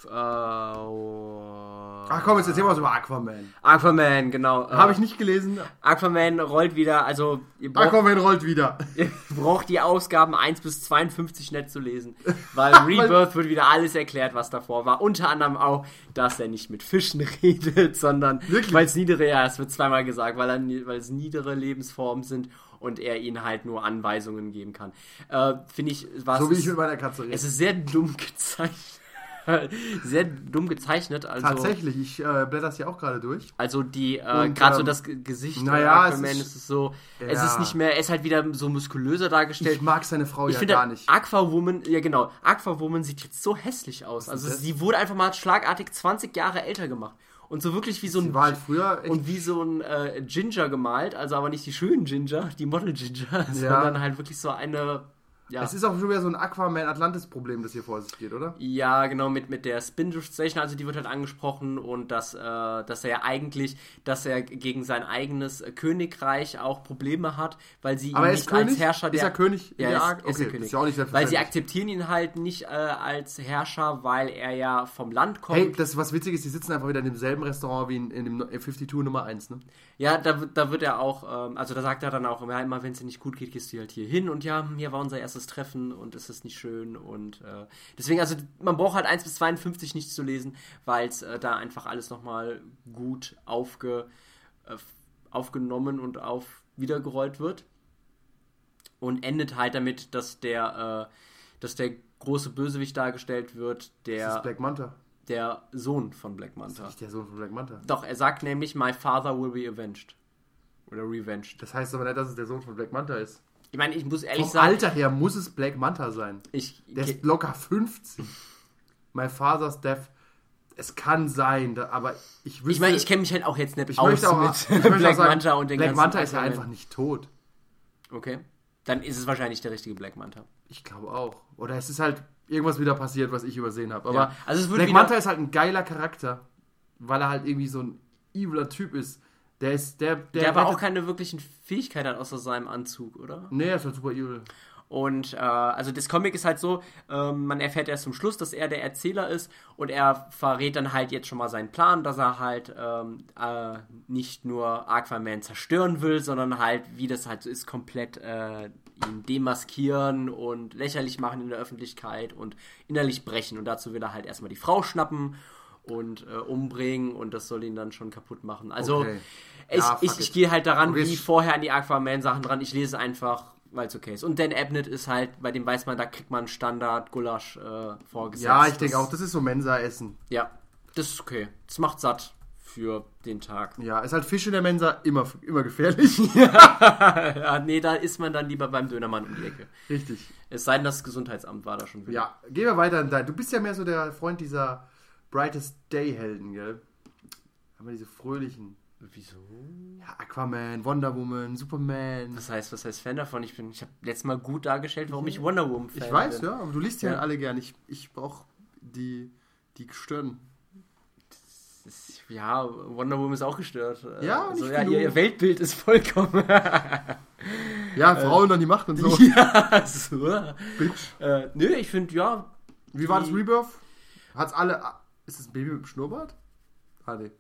Äh, oh. Ach komm, jetzt erzähl mal was über Aquaman. Aquaman, genau. Äh, Habe ich nicht gelesen. Aquaman rollt wieder, also ihr braucht, Aquaman rollt wieder. ihr braucht die Ausgaben 1 bis 52 nicht zu lesen, weil Rebirth wird wieder alles erklärt, was davor war. Unter anderem auch, dass er nicht mit Fischen redet, sondern weil es niedere, ja, es wird zweimal gesagt, weil, er, es niedere Lebensformen sind und er ihnen halt nur Anweisungen geben kann. Äh, Finde ich, war So wie ich mit meiner Katze rede. es ist sehr dumm gezeichnet. Sehr dumm gezeichnet. Also, Tatsächlich, ich äh, blätter das ja auch gerade durch. Also die, äh, gerade so ähm, das Ge- Gesicht naja, äh, es Aquaman ist- ist, es so, es Ja. ist nicht mehr, er ist halt wieder so muskulöser dargestellt. Ich mag seine Frau Ich ja finde, gar nicht. Aquawoman, ja genau, Aquawoman sieht jetzt so hässlich aus. Also das? sie wurde einfach mal schlagartig 20 Jahre älter gemacht. Und so wirklich wie so ein halt und wie so ein äh, Ginger gemalt, also aber nicht die schönen Ginger, die Model Ginger, sondern halt wirklich so eine, ja. Es ist auch schon wieder so ein Aquaman-Atlantis-Problem, das hier vor sich geht, oder? Ja, genau, mit, mit der Spindrift Station, also die wird halt angesprochen und dass, äh, dass er ja eigentlich, dass er gegen sein eigenes äh, Königreich auch Probleme hat, weil sie ihn ist nicht König? als Herrscher der... Ist er König Ja, ist, Ark? ist Okay, er König. ist ja auch nicht weil sie akzeptieren ihn halt nicht äh, als Herrscher, weil er ja vom Land kommt. Hey, das was witzig ist, die sitzen einfach wieder in demselben Restaurant wie in, in dem 52 Nummer 1, ne? Ja, da, wird- da wird er auch, ähm, also da sagt er dann auch immer wenn es dir nicht gut geht, gehst du halt hier hin und ja, hm, hier war unser erstes Treffen und es ist nicht schön und äh, deswegen, also man braucht halt 1 bis 52 nicht zu lesen, weil es äh, da einfach alles nochmal gut aufge, äh, aufgenommen und auf wiedergerollt wird und endet halt damit, dass der, äh, dass der große Bösewicht dargestellt wird, Das der, ist Black Manta. der Sohn von Black Manta. Nicht der Sohn von Black Manta. Doch, er sagt nämlich, my father will be avenged. Oder revenged. Das heißt aber nicht, dass es der Sohn von Black Manta ist. Ich meine, ich muss ehrlich Vom sagen, Alter her muss es Black Manta sein. ich, Der ist locker 50. My father's death. Es kann sein, da, aber ich wüsste... ich meine, ich kenne mich halt auch jetzt nicht ich aus möchte auch, mit Black auch sagen, Manta und den Black ganzen Manta ist ja einfach nicht tot. Okay. Dann ist es wahrscheinlich der richtige Black Manta. Ich glaube auch. Oder es ist halt irgendwas wieder passiert, was ich übersehen habe. Aber Ja, also Black Manta ist halt ein geiler Charakter, weil er halt irgendwie so ein eviler Typ ist. Der ist der der, Der, aber auch keine wirklichen Fähigkeiten hat außer seinem Anzug, oder? Nee, er ist halt super evil. Und äh, also das Comic ist halt so, ähm, man erfährt erst zum Schluss, dass er der Erzähler ist und er verrät dann halt jetzt schon mal seinen Plan, dass er halt ähm, äh, nicht nur Aquaman zerstören will, sondern halt, wie das halt so ist, komplett äh, ihn demaskieren und lächerlich machen in der Öffentlichkeit und innerlich brechen. Und dazu will er halt erstmal die Frau schnappen und äh, umbringen und das soll ihn dann schon kaputt machen. Also Okay. Ich, Ja, ich, ich gehe halt daran, wie vorher an die Aquaman-Sachen dran. Ich lese einfach, weil es okay ist. Und Dan Abnett ist halt, bei dem weiß man, da kriegt man Standard-Gulasch äh, vorgesetzt. Ja, ich denke auch, das ist so Mensa-Essen. Ja, das ist okay. Das macht satt für den Tag. Ja, ist halt Fisch in der Mensa immer, immer gefährlich. Ja, nee, da ist man dann lieber beim Dönermann um die Ecke. Richtig. Es sei denn, das Gesundheitsamt war da schon wieder. Ja, gehen wir weiter in dein. Du bist ja mehr so der Freund dieser Brightest Day-Helden, gell? Haben wir diese fröhlichen. Wieso? Ja, Aquaman, Wonder Woman, Superman. Was heißt, was heißt Fan davon? Ich bin, ich habe letztes Mal gut dargestellt, warum ich Wonder Woman Fan Ich weiß, bin. ja, aber du liest ja, Ja. alle gern. Ich, ich brauche die, die. Das- Ja, Wonder Woman ist auch gestört. Ja, also, nicht ja ihr, ihr Weltbild ist vollkommen. Ja, Frauen an die Macht und so. ja, so. Bitch. Äh, nö, ich finde, ja. Wie war das Rebirth? Hat's alle. Ist das ein Baby mit dem Schnurrbart? Ah, nee.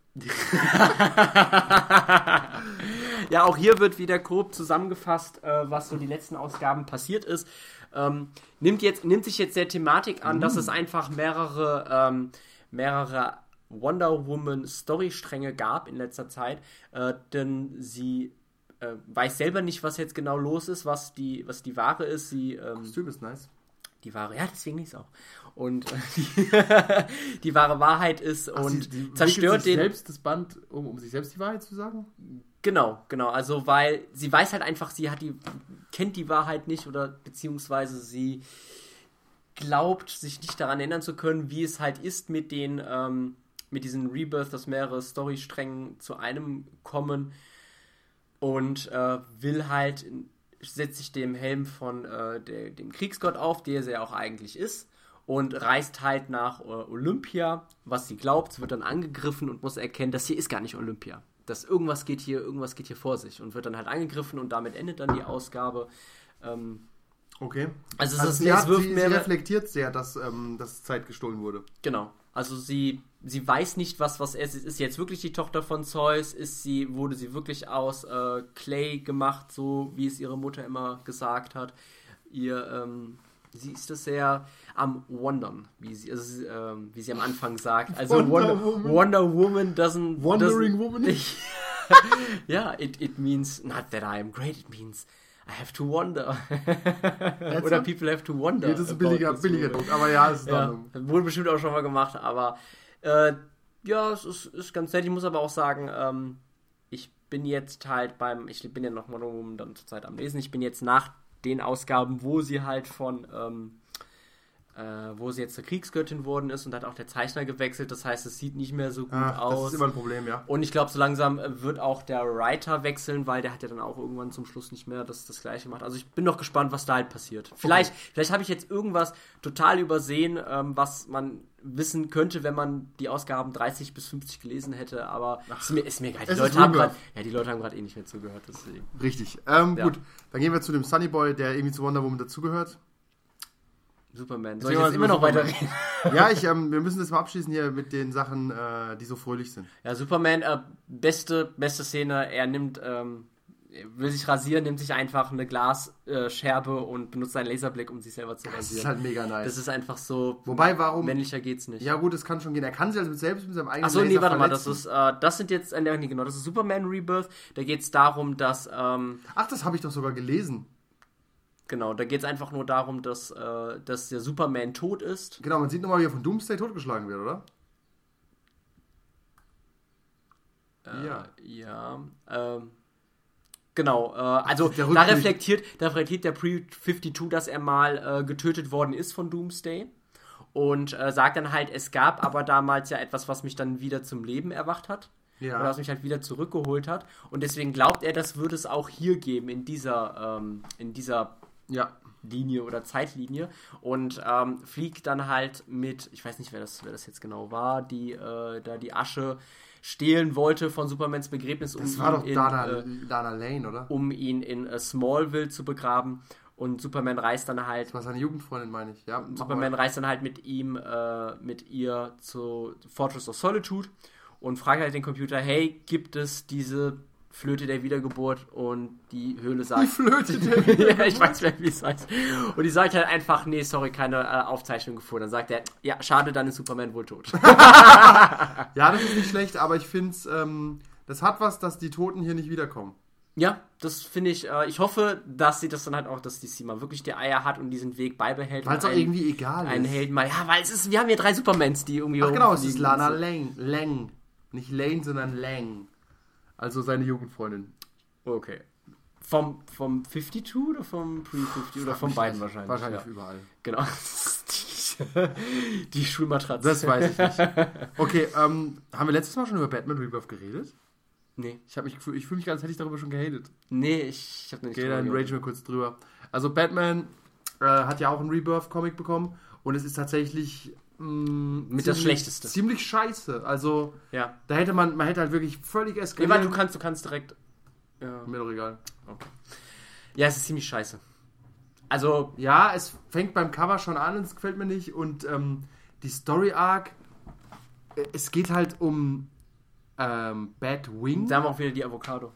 Ja, auch hier wird wieder grob zusammengefasst, äh, was so die letzten Ausgaben passiert ist. Ähm, nimmt, jetzt, nimmt sich jetzt der Thematik an, dass es einfach mehrere, ähm, mehrere Wonder Woman Storystränge gab in letzter Zeit, äh, denn sie äh, weiß selber nicht, was jetzt genau los ist, was die, was die Ware ist. Sie, ähm, Kostüm ist nice. die wahre, ja, deswegen nicht auch. Und die, die wahre Wahrheit ist Ach, und sie- sie zerstört sich den. selbst das Band, um, um sich selbst die Wahrheit zu sagen? Genau, genau. Also weil sie weiß halt einfach, sie hat die, kennt die Wahrheit nicht oder beziehungsweise sie glaubt, sich nicht daran erinnern zu können, wie es halt ist mit den, ähm, mit diesen Rebirth, dass mehrere Storysträngen zu einem kommen und äh, will halt, setzt sich dem Helm von äh, der, dem Kriegsgott auf, der sie ja auch eigentlich ist, und reist halt nach äh, Olympia, was sie glaubt, wird dann angegriffen und muss erkennen, dass hier ist gar nicht Olympia. Dass irgendwas geht hier, irgendwas geht hier vor sich und wird dann halt angegriffen und damit endet dann die Ausgabe. Ähm, Okay. also es, Also ist, sie, es hat, wirft sie, sie mehrere, reflektiert sehr, dass, ähm, dass Zeit gestohlen wurde. Genau. Also sie, sie weiß nicht, was, was er ist. Ist sie jetzt wirklich die Tochter von Zeus? Ist sie, wurde sie wirklich aus äh, Clay gemacht, so wie es ihre Mutter immer gesagt hat? Ihr, ähm, sie ist das sehr am Wondern, wie sie, also, ähm, wie sie am Anfang sagt. Also Wonder Wonder, Woman. Wonder Woman doesn't. Wandering doesn't, Woman? ja, it, it means not that I am great, it means I have to wonder. Oder people have to wonder. Ja, das ist ein billiger, billiger. Druck, aber ja, es ist Ja, wurde bestimmt auch schon mal gemacht, aber äh, ja, es ist, ist ganz nett. Ich muss aber auch sagen, ähm, ich bin jetzt halt beim, ich bin ja noch mal dann zur Zeit am Lesen, ich bin jetzt nach den Ausgaben, wo sie halt von, ähm, äh, wo sie jetzt zur Kriegsgöttin worden ist und hat auch der Zeichner gewechselt, das heißt, es sieht nicht mehr so gut Ah, das aus. ist immer ein Problem, ja. Und ich glaube, so langsam äh, wird auch der Writer wechseln, weil der hat ja dann auch irgendwann zum Schluss nicht mehr das, das gleiche gemacht. Also ich bin noch gespannt, was da halt passiert. Vielleicht, vielleicht habe ich jetzt irgendwas total übersehen, ähm, was man wissen könnte, wenn man die Ausgaben 30 bis 50 gelesen hätte, aber ist mir, ist mir egal. Die Leute haben grad, ja, die Leute haben gerade eh nicht mehr zugehört. Deswegen. Richtig. Ähm, Ja. Gut, dann gehen wir zu dem Sunny Boy, der irgendwie zu Wonder Woman dazugehört. Superman. Soll ich jetzt immer noch Superman. weiterreden? ja, ich, ähm, wir müssen das mal abschließen hier mit den Sachen, äh, die so fröhlich sind. Ja, Superman, äh, beste, beste Szene, er nimmt, ähm, will sich rasieren, nimmt sich einfach eine Glasscherbe äh, und benutzt seinen Laserblick, um sich selber zu Das rasieren. ist halt mega nice. Das ist einfach so. Wobei, warum? Männlicher geht's nicht. Ja gut, es kann schon gehen. Er kann sich also selbst mit seinem eigenen Achso, nee, warte mal, das verletzen. ist, äh, das sind jetzt, äh, nee, genau, das ist Superman Rebirth. Da geht's darum, dass, ähm, Ach, das habe ich doch sogar gelesen. Genau, da geht's einfach nur darum, dass, äh, dass der Superman tot ist. Genau, man sieht nochmal, wie er von Doomsday totgeschlagen wird, oder? Äh, Ja. Ja, ähm, genau, äh, also da reflektiert, da reflektiert der Pre-52, dass er mal äh, getötet worden ist von Doomsday. Und äh, sagt dann halt, es gab aber damals ja etwas, was mich dann wieder zum Leben erwacht hat. Ja. Oder was mich halt wieder zurückgeholt hat. Und deswegen glaubt er, das würde es auch hier geben, in dieser, ähm, in dieser Ja. Linie oder Zeitlinie. Und ähm, fliegt dann halt mit, ich weiß nicht, wer das, wer das jetzt genau war, die äh, da die Asche stehlen wollte von Supermans Begräbnis, um Das war doch ihn in, Dana, äh, Dana Lane, oder? um ihn in äh, Smallville zu begraben. Und Superman reist dann halt Das war seine Jugendfreundin, meine ich. Ja, Superman reist dann halt mit ihm, äh, mit ihr zu Fortress of Solitude und fragt halt den Computer, hey, gibt es diese Flöte der Wiedergeburt? Und die Höhle Die sagt, Flöte der ja, ich weiß nicht, wie es heißt. Und die sagt halt einfach, nee, sorry, keine äh, Aufzeichnung gefunden. Dann sagt er, ja, schade, dann ist Superman wohl tot. Ja, das ist nicht schlecht, aber ich finde es, ähm, das hat was, dass die Toten hier nicht wiederkommen. ja, das finde ich, äh, ich hoffe, dass sie das dann halt auch, dass die Sima wirklich die Eier hat und diesen Weg beibehält. Weil es auch irgendwie egal einen ist. Helden mal, ja, weil es ist, wir haben hier drei Supermans, die irgendwie Ach genau, es ist. Lana. Lang. Lang. Nicht Lane, sondern Lang. Also seine Jugendfreundin. Okay. Vom, vom 52 oder vom Pre-50 oder von beiden wahrscheinlich? Wahrscheinlich Ja. überall. Genau. die, die Schulmatratze. Das weiß ich nicht. Okay, ähm, haben wir letztes Mal schon über Batman Rebirth geredet? Nee. Ich, mich ich fühle mich als hätte ich darüber schon gehatet. Nee, ich, ich habe nicht Okay, drüber dann gehört. rage wir kurz drüber. Also Batman äh, hat ja auch einen Rebirth-Comic bekommen und es ist tatsächlich mh, Mit das Schlechteste. Ziemlich scheiße. Also Ja. da hätte man, man hätte halt wirklich völlig Nee, eskaliert. warte, du kannst, du kannst direkt. Ja. Mir doch egal. ja, es ist ziemlich scheiße. Also, Ja, es fängt beim Cover schon an und es gefällt mir nicht. Und ähm, die Story Arc, äh, es geht halt um ähm, Batwing. da haben wir auch wieder die Avocado.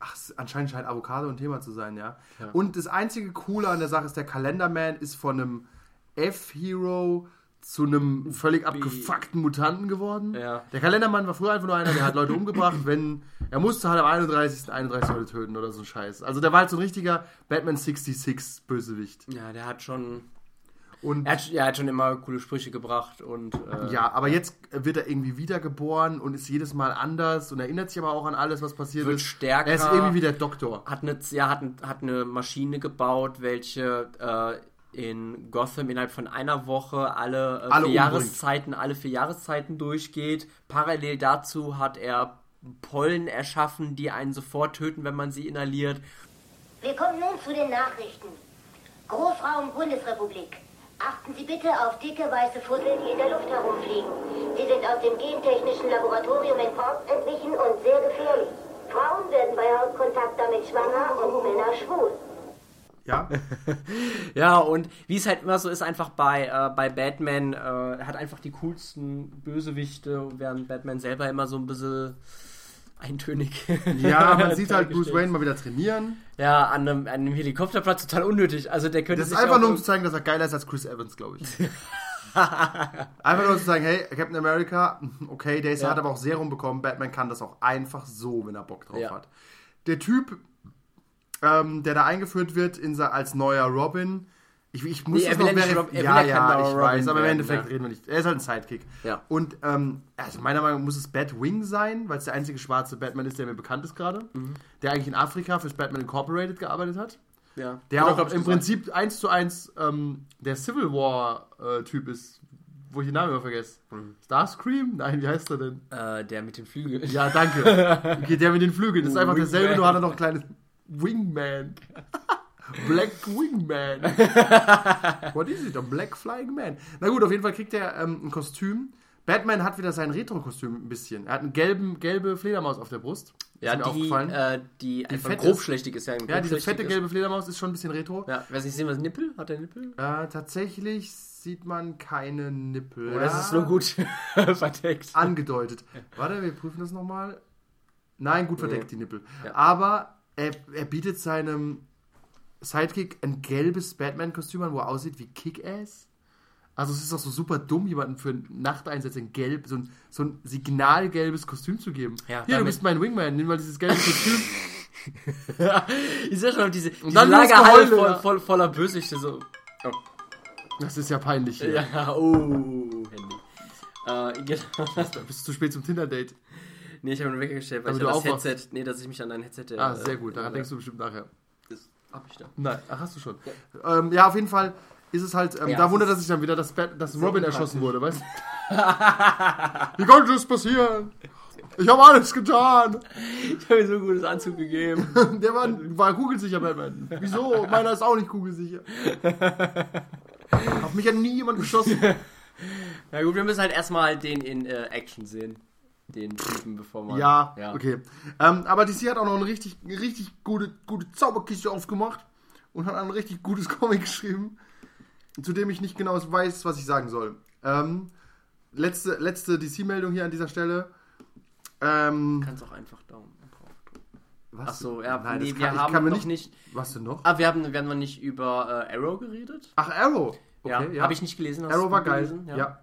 Ach, es- anscheinend scheint Avocado ein Thema zu sein, ja. Ja. Und das einzige Coole an der Sache ist, der Kalenderman ist von einem F-Hero zu einem völlig abgefuckten Mutanten geworden. Ja. Der Kalendermann war früher einfach nur einer, der hat Leute umgebracht, wenn er musste halt am 31. 31 Leute töten oder so ein Scheiß. Also der war halt so ein richtiger Batman 66 Bösewicht. Ja, der hat schon. Und Er hat, ja, er hat schon immer coole Sprüche gebracht und. Äh, ja, aber jetzt wird er irgendwie wiedergeboren und ist jedes Mal anders und erinnert sich aber auch an alles, was passiert Wird ist. stärker. Er ist irgendwie wie der Doktor. hat eine, ja, hat, hat eine Maschine gebaut, welche äh, in Gotham innerhalb von einer Woche alle, äh, Alle vier umbringt. Jahreszeiten, alle vier Jahreszeiten durchgeht. Parallel dazu hat er Pollen erschaffen, die einen sofort töten, wenn man sie inhaliert. Wir kommen nun zu den Nachrichten. Großraum Bundesrepublik. Achten Sie bitte auf dicke weiße Fussel, die in der Luft herumfliegen. Sie sind aus dem gentechnischen Laboratorium in Fort entwichen und sehr gefährlich. Frauen werden bei Hautkontakt damit schwanger und Männer schwul. Ja, Ja, und wie es halt immer so ist, einfach bei, äh, bei Batman, äh, er hat einfach die coolsten Bösewichte, während Batman selber immer so ein bisschen eintönig. ja man sieht halt Bruce Wayne mal wieder trainieren. Ja, an einem, an einem Helikopterplatz total unnötig. Also der könnte Das ist einfach nur um zu zeigen, dass er geiler ist als Chris Evans, glaube ich. einfach nur zu sagen, hey, Captain America, okay, der ist, Ja. hat aber auch Serum bekommen. Batman kann das auch einfach so, wenn er Bock drauf Ja. hat. Der Typ, ähm, der da eingeführt wird in, als neuer Robin, ich, ich muss Nee, das noch verif- Rob- ja, ja ich Robin weiß, aber im Endeffekt ja. reden wir nicht. Er ist halt ein Sidekick. Ja. Und ähm, also meiner Meinung nach muss es Batwing sein, weil es der einzige schwarze Batman ist, der mir bekannt ist gerade. Mhm. Der eigentlich in Afrika fürs Batman Incorporated gearbeitet hat. Ja. Der er, auch im. Prinzip eins zu eins ähm, der Civil War-Typ ist, wo ich den Namen immer vergesse. Mhm. Starscream? Nein, wie heißt er denn? Äh, der mit den Flügeln. Ja, danke. Okay, der mit den Flügeln. Das ist einfach derselbe, nur hat er noch ein kleines Wingman. Black Wingman. What is it? A Black Flying Man. Na gut, auf jeden Fall kriegt er ähm, ein Kostüm. Batman hat wieder sein Retro-Kostüm ein bisschen. Er hat eine gelben, gelbe Fledermaus auf der Brust. Ja, ist mir die, aufgefallen. äh, die, einfach fette- grobschlächtig ist ja ein ja, diese fette ist. gelbe Fledermaus ist schon ein bisschen retro. Ja, weiß nicht, sehen wir das Nippel? Hat der Nippel? Äh, tatsächlich sieht man keine Nippel. Oder ist Ja, es nur gut verdeckt? Angedeutet. Warte, wir prüfen das nochmal. Nein, gut verdeckt, Nee. die Nippel. Ja. Aber er, er bietet seinem Sidekick ein gelbes Batman-Kostüm an, wo er aussieht wie Kick-Ass. Also es ist doch so super dumm, jemanden für Nachteinsätze in gelb, so ein, so ein signalgelbes Kostüm zu geben. Ja, Hier, du bist mein Wingman, nimm mal dieses gelbe Kostüm. Ich sehe schon diese, diese Lagerhalle voll, voll, voller Bösewichte. So. Oh. Das ist ja peinlich hier. Ja, oh, Handy. Äh, genau. Du bist zu spät zum Tinder-Date. Nee, ich habe ihn weggestellt, weil Damit ich du das aufwachst. Headset, nee, dass ich mich an dein Headset... äh, Ah, sehr gut, daran äh, denkst du bestimmt nachher. Das hab ich da. Nein, ach, hast du schon. Ja, ähm, ja auf jeden Fall ist es halt, ähm, Ja, da es wundert er sich dann wieder, dass, Bat, dass Robin erschossen wurde, weißt du? Wie konnte das passieren? Ich habe alles getan. Ich habe mir so ein gutes Anzug gegeben. Der war, war kugelsicher, Batman. Wieso? Meiner ist auch nicht kugelsicher. Auf mich hat nie jemand geschossen. Na gut, wir müssen halt erstmal den in äh, Action sehen. Den Typen, bevor man... Ja, okay. Ähm, aber DC hat auch noch eine richtig, richtig gute, gute Zauberkiste aufgemacht und hat ein richtig gutes Comic geschrieben, zu dem ich nicht genau weiß, was ich sagen soll. Ähm, letzte letzte DC-Meldung hier an dieser Stelle. Ähm, Du kannst auch einfach Daumen was? Ach so, ja, Nein, nee, wir kann- haben noch nicht, nicht... Was denn noch? Ah, wir haben, wir haben noch nicht über äh, Arrow geredet. Ach, Arrow. ja, Okay, ja. habe ich nicht gelesen. Arrow war geil. gelesen? Ja.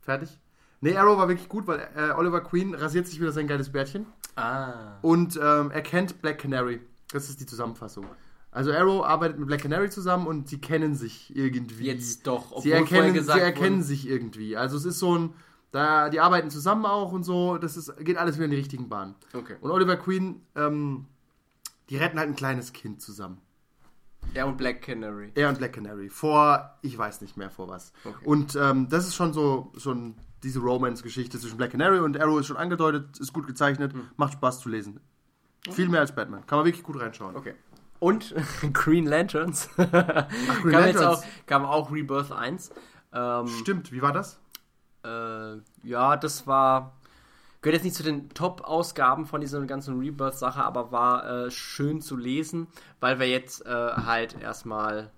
Fertig. Nee, Arrow war wirklich gut, weil äh, Oliver Queen rasiert sich wieder sein geiles Bärtchen. Ah. und ähm, er kennt Black Canary. Das ist die Zusammenfassung. Also Arrow arbeitet mit Black Canary zusammen und sie kennen sich irgendwie. Jetzt doch, obwohl sie erkennen, gesagt sie erkennen wurde- sich irgendwie. Also es ist so ein, da die arbeiten zusammen auch und so. Das ist, geht alles wieder in die richtigen Bahnen. Okay. Und Oliver Queen, ähm, die retten halt ein kleines Kind zusammen. Er und Black Canary. Er und Black Canary. Vor, ich weiß nicht mehr vor was. Okay. Und ähm, das ist schon so, schon diese Romance-Geschichte zwischen Black Canary und Arrow ist schon angedeutet, ist gut gezeichnet, Hm. macht Spaß zu lesen. Viel mehr als Batman. Kann man wirklich gut reinschauen. Okay. Und Green Lanterns. Green kam Lanterns. auch, kam auch Rebirth 1. Ähm, Stimmt, wie war das? äh, ja, das war. Gehört jetzt nicht zu den Top-Ausgaben von dieser ganzen Rebirth-Sache, aber war äh, schön zu lesen, weil wir jetzt äh, halt erstmal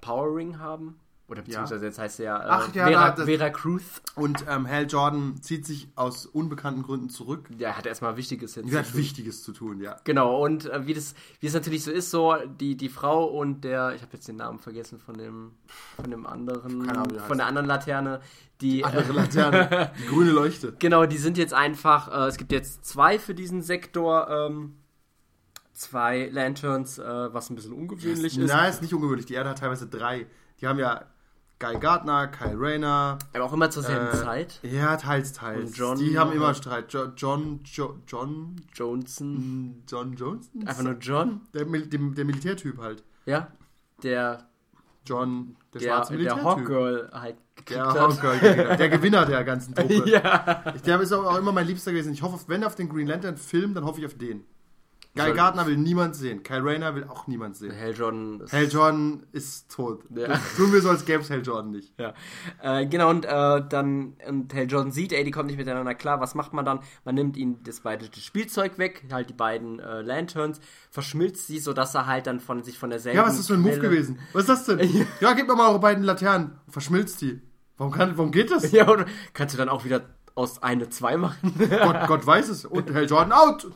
Power Ring haben. Oder beziehungsweise jetzt heißt er ja, äh, Ach ja, Vera, das- Vera Cruz. Und ähm, Hal Jordan zieht sich aus unbekannten Gründen zurück. Der hat erstmal Wichtiges jetzt. Die zu hat. Wichtiges zu tun, ja. Genau, und äh, wie, das, wie es natürlich so ist, so die, die Frau und der, ich habe jetzt den Namen vergessen von dem, von dem anderen, Ahnung, er von der anderen Laterne, die, Andere äh, Laterne, die grüne Leuchte. genau, die sind jetzt einfach, äh, es gibt jetzt zwei für diesen Sektor, ähm, zwei Lanterns, äh, was ein bisschen ungewöhnlich ist, Nein, ist nicht ungewöhnlich. Die Erde hat teilweise drei. Die haben ja Guy Gardner, Kyle Rayner. aber auch immer zur selben äh, Zeit. Ja, teils, teils. Und John- die haben immer Streit. Jo, John, jo, John, Johnson, John Jones? einfach nur John, Der, dem- der Militärtyp halt. ja, der, John, der, der, schwarze der Militärtyp. Hawkgirl halt gekriegt Der hat. Hawkgirl, der Gewinner der ganzen Truppe. ja. Der ist auch immer mein Liebster gewesen. Ich hoffe, wenn auf den Green Lantern Film, dann hoffe ich auf den. Guy Gardner will niemand sehen. Kyle Rayner will auch niemand sehen. Hell Jordan ist Hal Jordan ist tot. Ja. Tun wir so, als gäbe es Hal Jordan nicht. Ja, äh, genau, und äh, dann, und Hal Jordan sieht, ey, die kommen nicht miteinander klar, was macht man dann? Man nimmt ihnen das beide das Spielzeug weg, halt die beiden äh, Lanterns, verschmilzt sie, sodass er halt dann von sich von derselben Ja, was ist das für ein Move gewesen? Was ist das denn? Ja, gib mir mal eure beiden Laternen. Verschmilzt die. Warum, kann, warum geht das? Ja, oder kannst du dann auch wieder aus eine zwei machen? Gott, Gott weiß es. Und Hal Jordan out.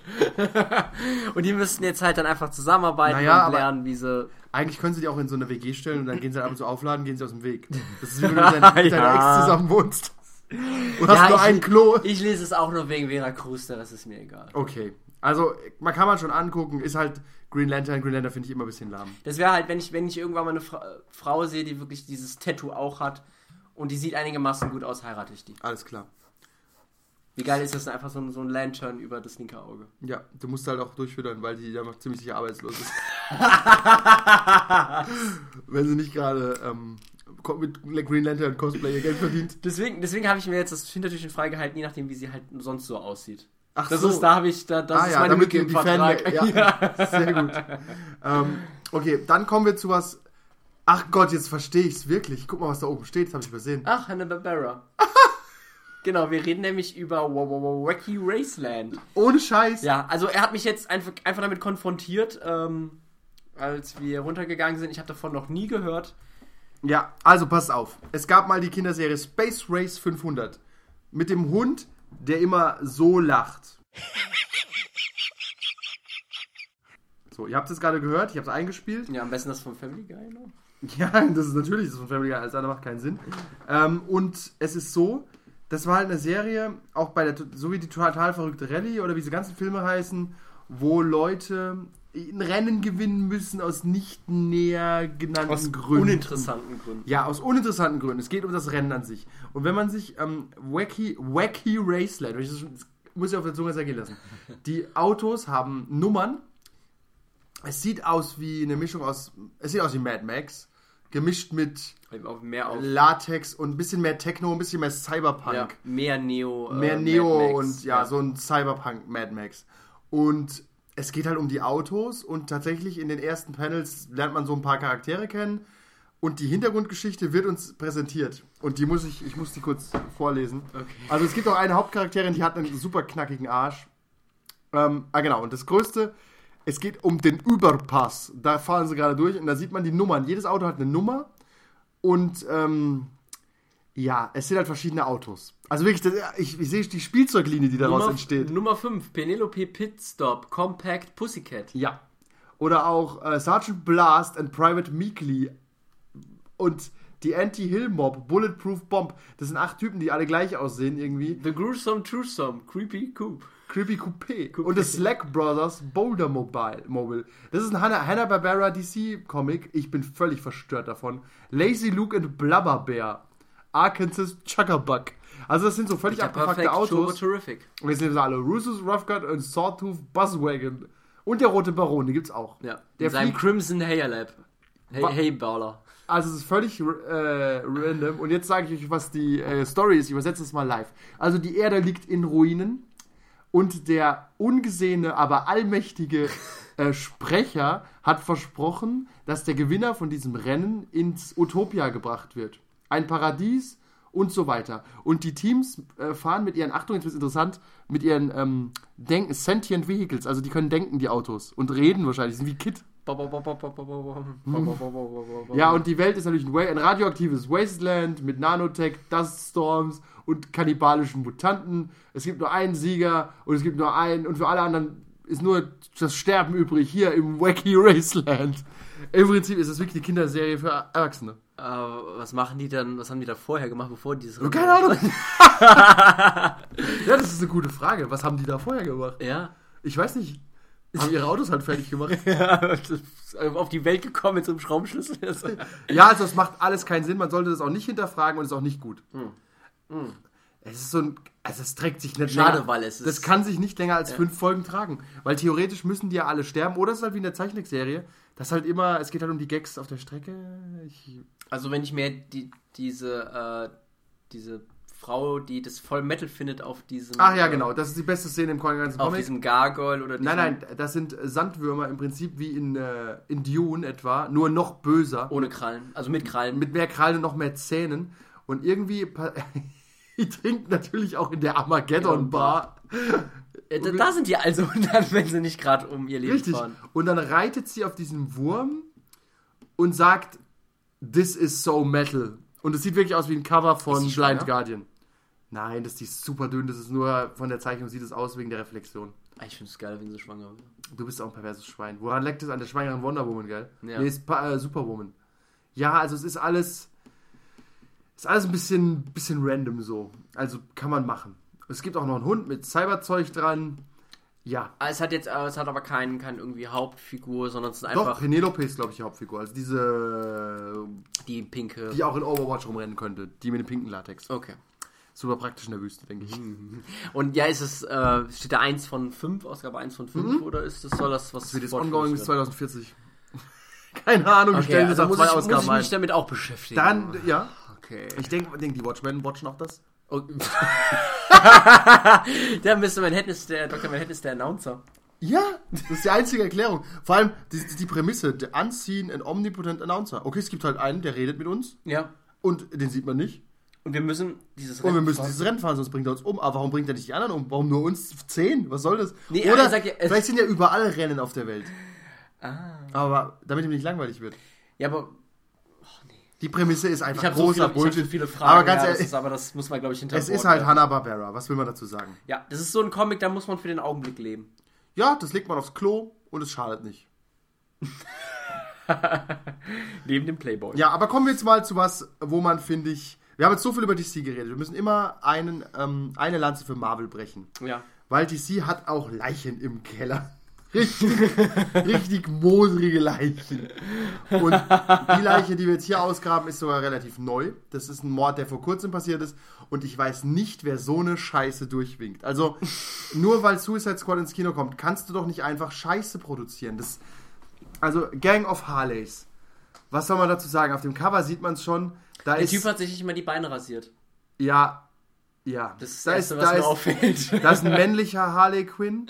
und die müssten jetzt halt dann einfach zusammenarbeiten Naja, und lernen, wie sie... Eigentlich können sie die auch in so eine WG stellen und dann gehen sie dann ab und zu aufladen, gehen sie aus dem Weg. Das ist wie wenn du mit deiner, mit deiner Ja. Ex zusammen wohnst. Und hast Ja, nur ich, ein Klo. Ich lese es auch nur wegen Vera Cruz, das ist mir egal. Okay. Also, man kann man schon angucken, ist halt Green Lantern. Green Lantern finde ich immer ein bisschen lahm. Das wäre halt, wenn ich, wenn ich irgendwann mal eine Fra Frau sehe, die wirklich dieses Tattoo auch hat und die sieht einigermaßen gut aus, heirate ich die. Alles klar. Wie geil ist das einfach so ein, so ein Lantern über das linke Auge? Ja, du musst halt auch durchfüttern, weil die einfach ziemlich sicher arbeitslos ist. Wenn sie nicht gerade ähm, mit Green Lantern Cosplay ihr Geld verdient. Deswegen, deswegen habe ich mir jetzt das Hintertürchen freigehalten, je nachdem, wie sie halt sonst so aussieht. Ach Das so. ist, da habe ich, da, das ah ist ja, meine damit Lücke im die Vertrag. Fan, ja, sehr gut. ähm, okay, dann kommen wir zu was. Ach Gott, jetzt verstehe ich es wirklich. Guck mal, was da oben steht. Das habe ich übersehen. Ach, Hanna-Barbera. genau, wir reden nämlich über Wa- Wa- Wa- Wacky Raceland. Ohne Scheiß. Ja, also er hat mich jetzt einfach, einfach damit konfrontiert, ähm, als wir runtergegangen sind. Ich habe davon noch nie gehört. Ja, also passt auf. Es gab mal die Kinderserie Space Race 500 mit dem Hund, der immer so lacht. So, ihr habt es gerade gehört, ich habe es eingespielt. Ja, am besten das vom Family Guy noch. Ja, das ist natürlich das von Family Guy, alles andere macht keinen Sinn. Ähm, und es ist so, das war halt eine Serie, auch bei der, so wie die total verrückte Rallye oder wie diese ganzen Filme heißen, wo Leute ein Rennen gewinnen müssen aus nicht näher genannten Aus Gründen. uninteressanten Gründen. Ja, aus uninteressanten Gründen. Es geht um das Rennen an sich. Und wenn man sich ähm, Wacky, Wacky Raceland, ich muss ich auf der Zunge zergehen lassen, die Autos haben Nummern. Es sieht aus wie eine Mischung aus, es sieht aus wie Mad Max, gemischt mit Auf mehr auf Latex und ein bisschen mehr Techno, ein bisschen mehr Cyberpunk. ja, mehr Neo. äh, mehr Mad Neo und ja, so ein Cyberpunk Mad Max. Und es geht halt um die Autos und tatsächlich in den ersten Panels lernt man so ein paar Charaktere kennen und die Hintergrundgeschichte wird uns präsentiert. Und die muss ich, ich muss die kurz vorlesen. Okay. Also es gibt auch eine Hauptcharakterin, die hat einen super knackigen Arsch. Ähm, ah genau, und das Größte, es geht um den Überpass. Da fahren sie gerade durch und da sieht man die Nummern. Jedes Auto hat eine Nummer und ähm, ja, es sind halt verschiedene Autos. Also wirklich, das, ich, ich sehe die Spielzeuglinie, die daraus Nummer, entsteht. Nummer 5, Penelope Pitstop, Compact Pussycat. Ja. Oder auch äh, Sergeant Blast and Private Meekly und die Anti-Hill-Mob, Bulletproof Bomb. Das sind acht Typen, die alle gleich aussehen irgendwie. The Gruesome Truesome, Creepy Coop. Creepy Coupé. Und das Slack Brothers Boulder Mobile. Mobile. Das ist ein Hanna- Hanna-Barbera DC-Comic. Ich bin völlig verstört davon. Lazy Luke and Blubber Bear. Arkansas Chuckerbuck. Also das sind so völlig abgefuckte Autos. Terrific. Und jetzt sind sie alle. Russo's Rough Cut und Sawtooth Buzzwagon. Und der Rote Baron, den gibt's auch. Ja, Der in seinem Crimson Hair Lab. Hey, Wa- hey Baller. Also es ist völlig äh, random. Und jetzt sage ich euch, was die äh, Story ist. Ich übersetze es mal live. Also die Erde liegt in Ruinen und der ungesehene, aber allmächtige äh, Sprecher hat versprochen, dass der Gewinner von diesem Rennen ins Utopia gebracht wird. Ein Paradies und so weiter. Und die Teams äh, fahren mit ihren, Achtung, jetzt wird interessant, mit ihren ähm, Denk Sentient Vehicles, also die können denken, die Autos, und reden wahrscheinlich, sind wie Kid. Ja, und die Welt ist natürlich ein, ein radioaktives Wasteland mit Nanotech, Duststorms und kannibalischen Mutanten. Es gibt nur einen Sieger und es gibt nur einen und für alle anderen ist nur das Sterben übrig hier im Wacky Wasteland. Im Prinzip ist es wirklich eine Kinderserie für Erwachsene. Äh, was machen die dann, was haben die da vorher gemacht, bevor dieses Oh, keine Ahnung. ja, das ist eine gute Frage. Was haben die da vorher gemacht? Ja. Ich weiß nicht. Haben ihre Autos halt fertig gemacht. ja auf die Welt gekommen mit so einem Schraubenschlüssel. Ja, also es macht alles keinen Sinn. Man sollte das auch nicht hinterfragen und ist auch nicht gut. Es ist so ein. Also es trägt sich nicht Schade, länger. weil es ist- Das kann sich nicht länger als fünf Folgen tragen. Weil theoretisch müssen die ja alle sterben. Oder es ist halt wie in der Zeichentrickserie. Das halt immer, es geht halt um die Gags auf der Strecke. Ich, Also wenn ich mir die, diese, äh, diese Frau, die das voll Metal findet, auf diesem ach ja, äh, genau. Das ist die beste Szene im ganzen auf Comic. diesem Gargoyle oder diesem, Nein, nein, das sind Sandwürmer im Prinzip wie in, äh, in Dune etwa, nur noch böser. ohne Krallen, also mit Krallen. mit mehr Krallen und noch mehr Zähnen. Und irgendwie, die trinken natürlich auch in der Armageddon Bar. Äh, da, da sind die also dann, wenn sie nicht gerade um ihr Leben Richtig. fahren. Und dann reitet sie auf diesen Wurm und sagt, This is so metal. Und es sieht wirklich aus wie ein Cover von Blind die schwanger? Guardian. Nein, das ist die super dünn, das ist nur von der Zeichnung sieht es aus wegen der Reflexion. Ich finde es geil, wenn sie schwanger wird. Du bist auch ein perverses Schwein. Woran leckt es an der schwangeren Wonder Woman, gell? Ja. Nee, ist äh, Superwoman. Ja, also es ist alles. Ist alles ein bisschen, bisschen random so. Also kann man machen. Es gibt auch noch einen Hund mit Cyberzeug dran. Ja. Ah, es hat jetzt, äh, es hat aber keinen kein irgendwie Hauptfigur, sondern es ist Doch, einfach Penelope ist, glaube ich, die Hauptfigur. Also diese, die pinke. die auch in Overwatch rumrennen könnte. Die mit dem pinken Latex. Okay. Super praktisch in der Wüste, denke ich. Und ja, ist es, äh, steht da 1 von 5, Ausgabe 1 von 5, oder ist das, soll das was Das wird jetzt ongoing bis wird? 2040. Keine Ahnung, Okay, stellen das also auf muss zwei ich, muss ich mich damit auch beschäftigen. Dann, ja. Okay. Ich denke, denk, die Watchmen watchen auch das. Oh. der Mr. Manhattan ist der, Dr. Manhattan ist der Announcer. Ja, das ist die einzige Erklärung. Vor allem die, die Prämisse, der Unseen and Omnipotent Announcer. Okay, es gibt halt einen, der redet mit uns Ja. und den sieht man nicht. Und wir müssen dieses Und wir müssen fahren. dieses Rennen fahren, sonst bringt er uns um. Aber warum bringt er nicht die anderen um? Warum nur uns zehn? Was soll das? Nee, Oder er sagt ja, vielleicht sind ja überall Rennen auf der Welt. Ah. Aber damit ihm nicht langweilig wird. Ja, aber Die Prämisse ist einfach ich habe so, großer viele, Bullshit. so viele Fragen. aber ganz ja, ehrlich, das ist, aber das muss man, glaube ich, hinter es ist halt werfen. Hanna-Barbera. Was will man dazu sagen? Ja, das ist so ein Comic, da muss man für den Augenblick leben. Ja, das legt man aufs Klo und es schadet nicht. Neben dem Playboy. Ja, aber kommen wir jetzt mal zu was, wo man, finde ich. Wir haben jetzt so viel über DC geredet. Wir müssen immer einen, ähm, eine Lanze für Marvel brechen. Ja. Weil DC hat auch Leichen im Keller. Richtig, richtig modrige Leichen. Und die Leiche, die wir jetzt hier ausgraben, ist sogar relativ neu. Das ist ein Mord, der vor kurzem passiert ist. Und ich weiß nicht, wer so eine Scheiße durchwinkt. Also, nur weil Suicide Squad ins Kino kommt, kannst du doch nicht einfach Scheiße produzieren. Das, also, Gang of Harleys. Was soll man dazu sagen? Auf dem Cover sieht man es schon. Da Der ist, Typ hat sich nicht mal die Beine rasiert. ja, ja. Das ist da das Erste, was mir auffällt. da ist ein männlicher Harley Quinn.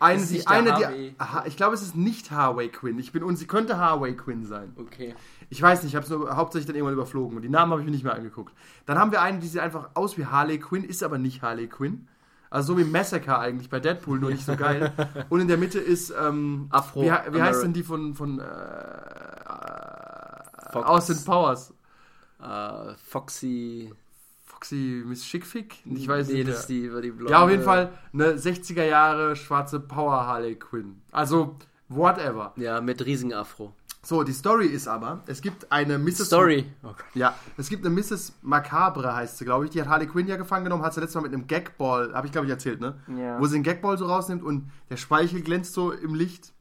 Eine, ist die, eine, die, aha, ich glaube, es ist nicht Harvey Quinn. Ich bin und sie könnte Harvey Quinn sein. Okay. Ich weiß nicht, ich habe es nur hauptsächlich dann irgendwann überflogen und die Namen habe ich mir nicht mehr angeguckt. Dann haben wir eine, die sieht einfach aus wie Harley Quinn, ist aber nicht Harley Quinn. Also so wie Massacre eigentlich bei Deadpool, nur nicht so geil. Und in der Mitte ist ähm, Afro- Wie, wie heißt denn die von von äh. Austin Powers? Äh, Foxy. Foxy Miss Schickfick? Ich weiß nee, nicht. das ist die, die blonde. Ja, auf jeden Fall eine 60er Jahre schwarze Power Harley Quinn. Also, whatever. Ja, mit riesigen Afro. So, die Story ist aber, es gibt eine Mrs. Story. Oh. Ja, es gibt eine Mrs. Macabre, heißt sie, glaube ich. Die hat Harley Quinn ja gefangen genommen, hat sie letztes Mal mit einem Gagball, habe ich glaube ich erzählt, ne? Ja. Wo sie einen Gagball so rausnimmt und der Speichel glänzt so im Licht.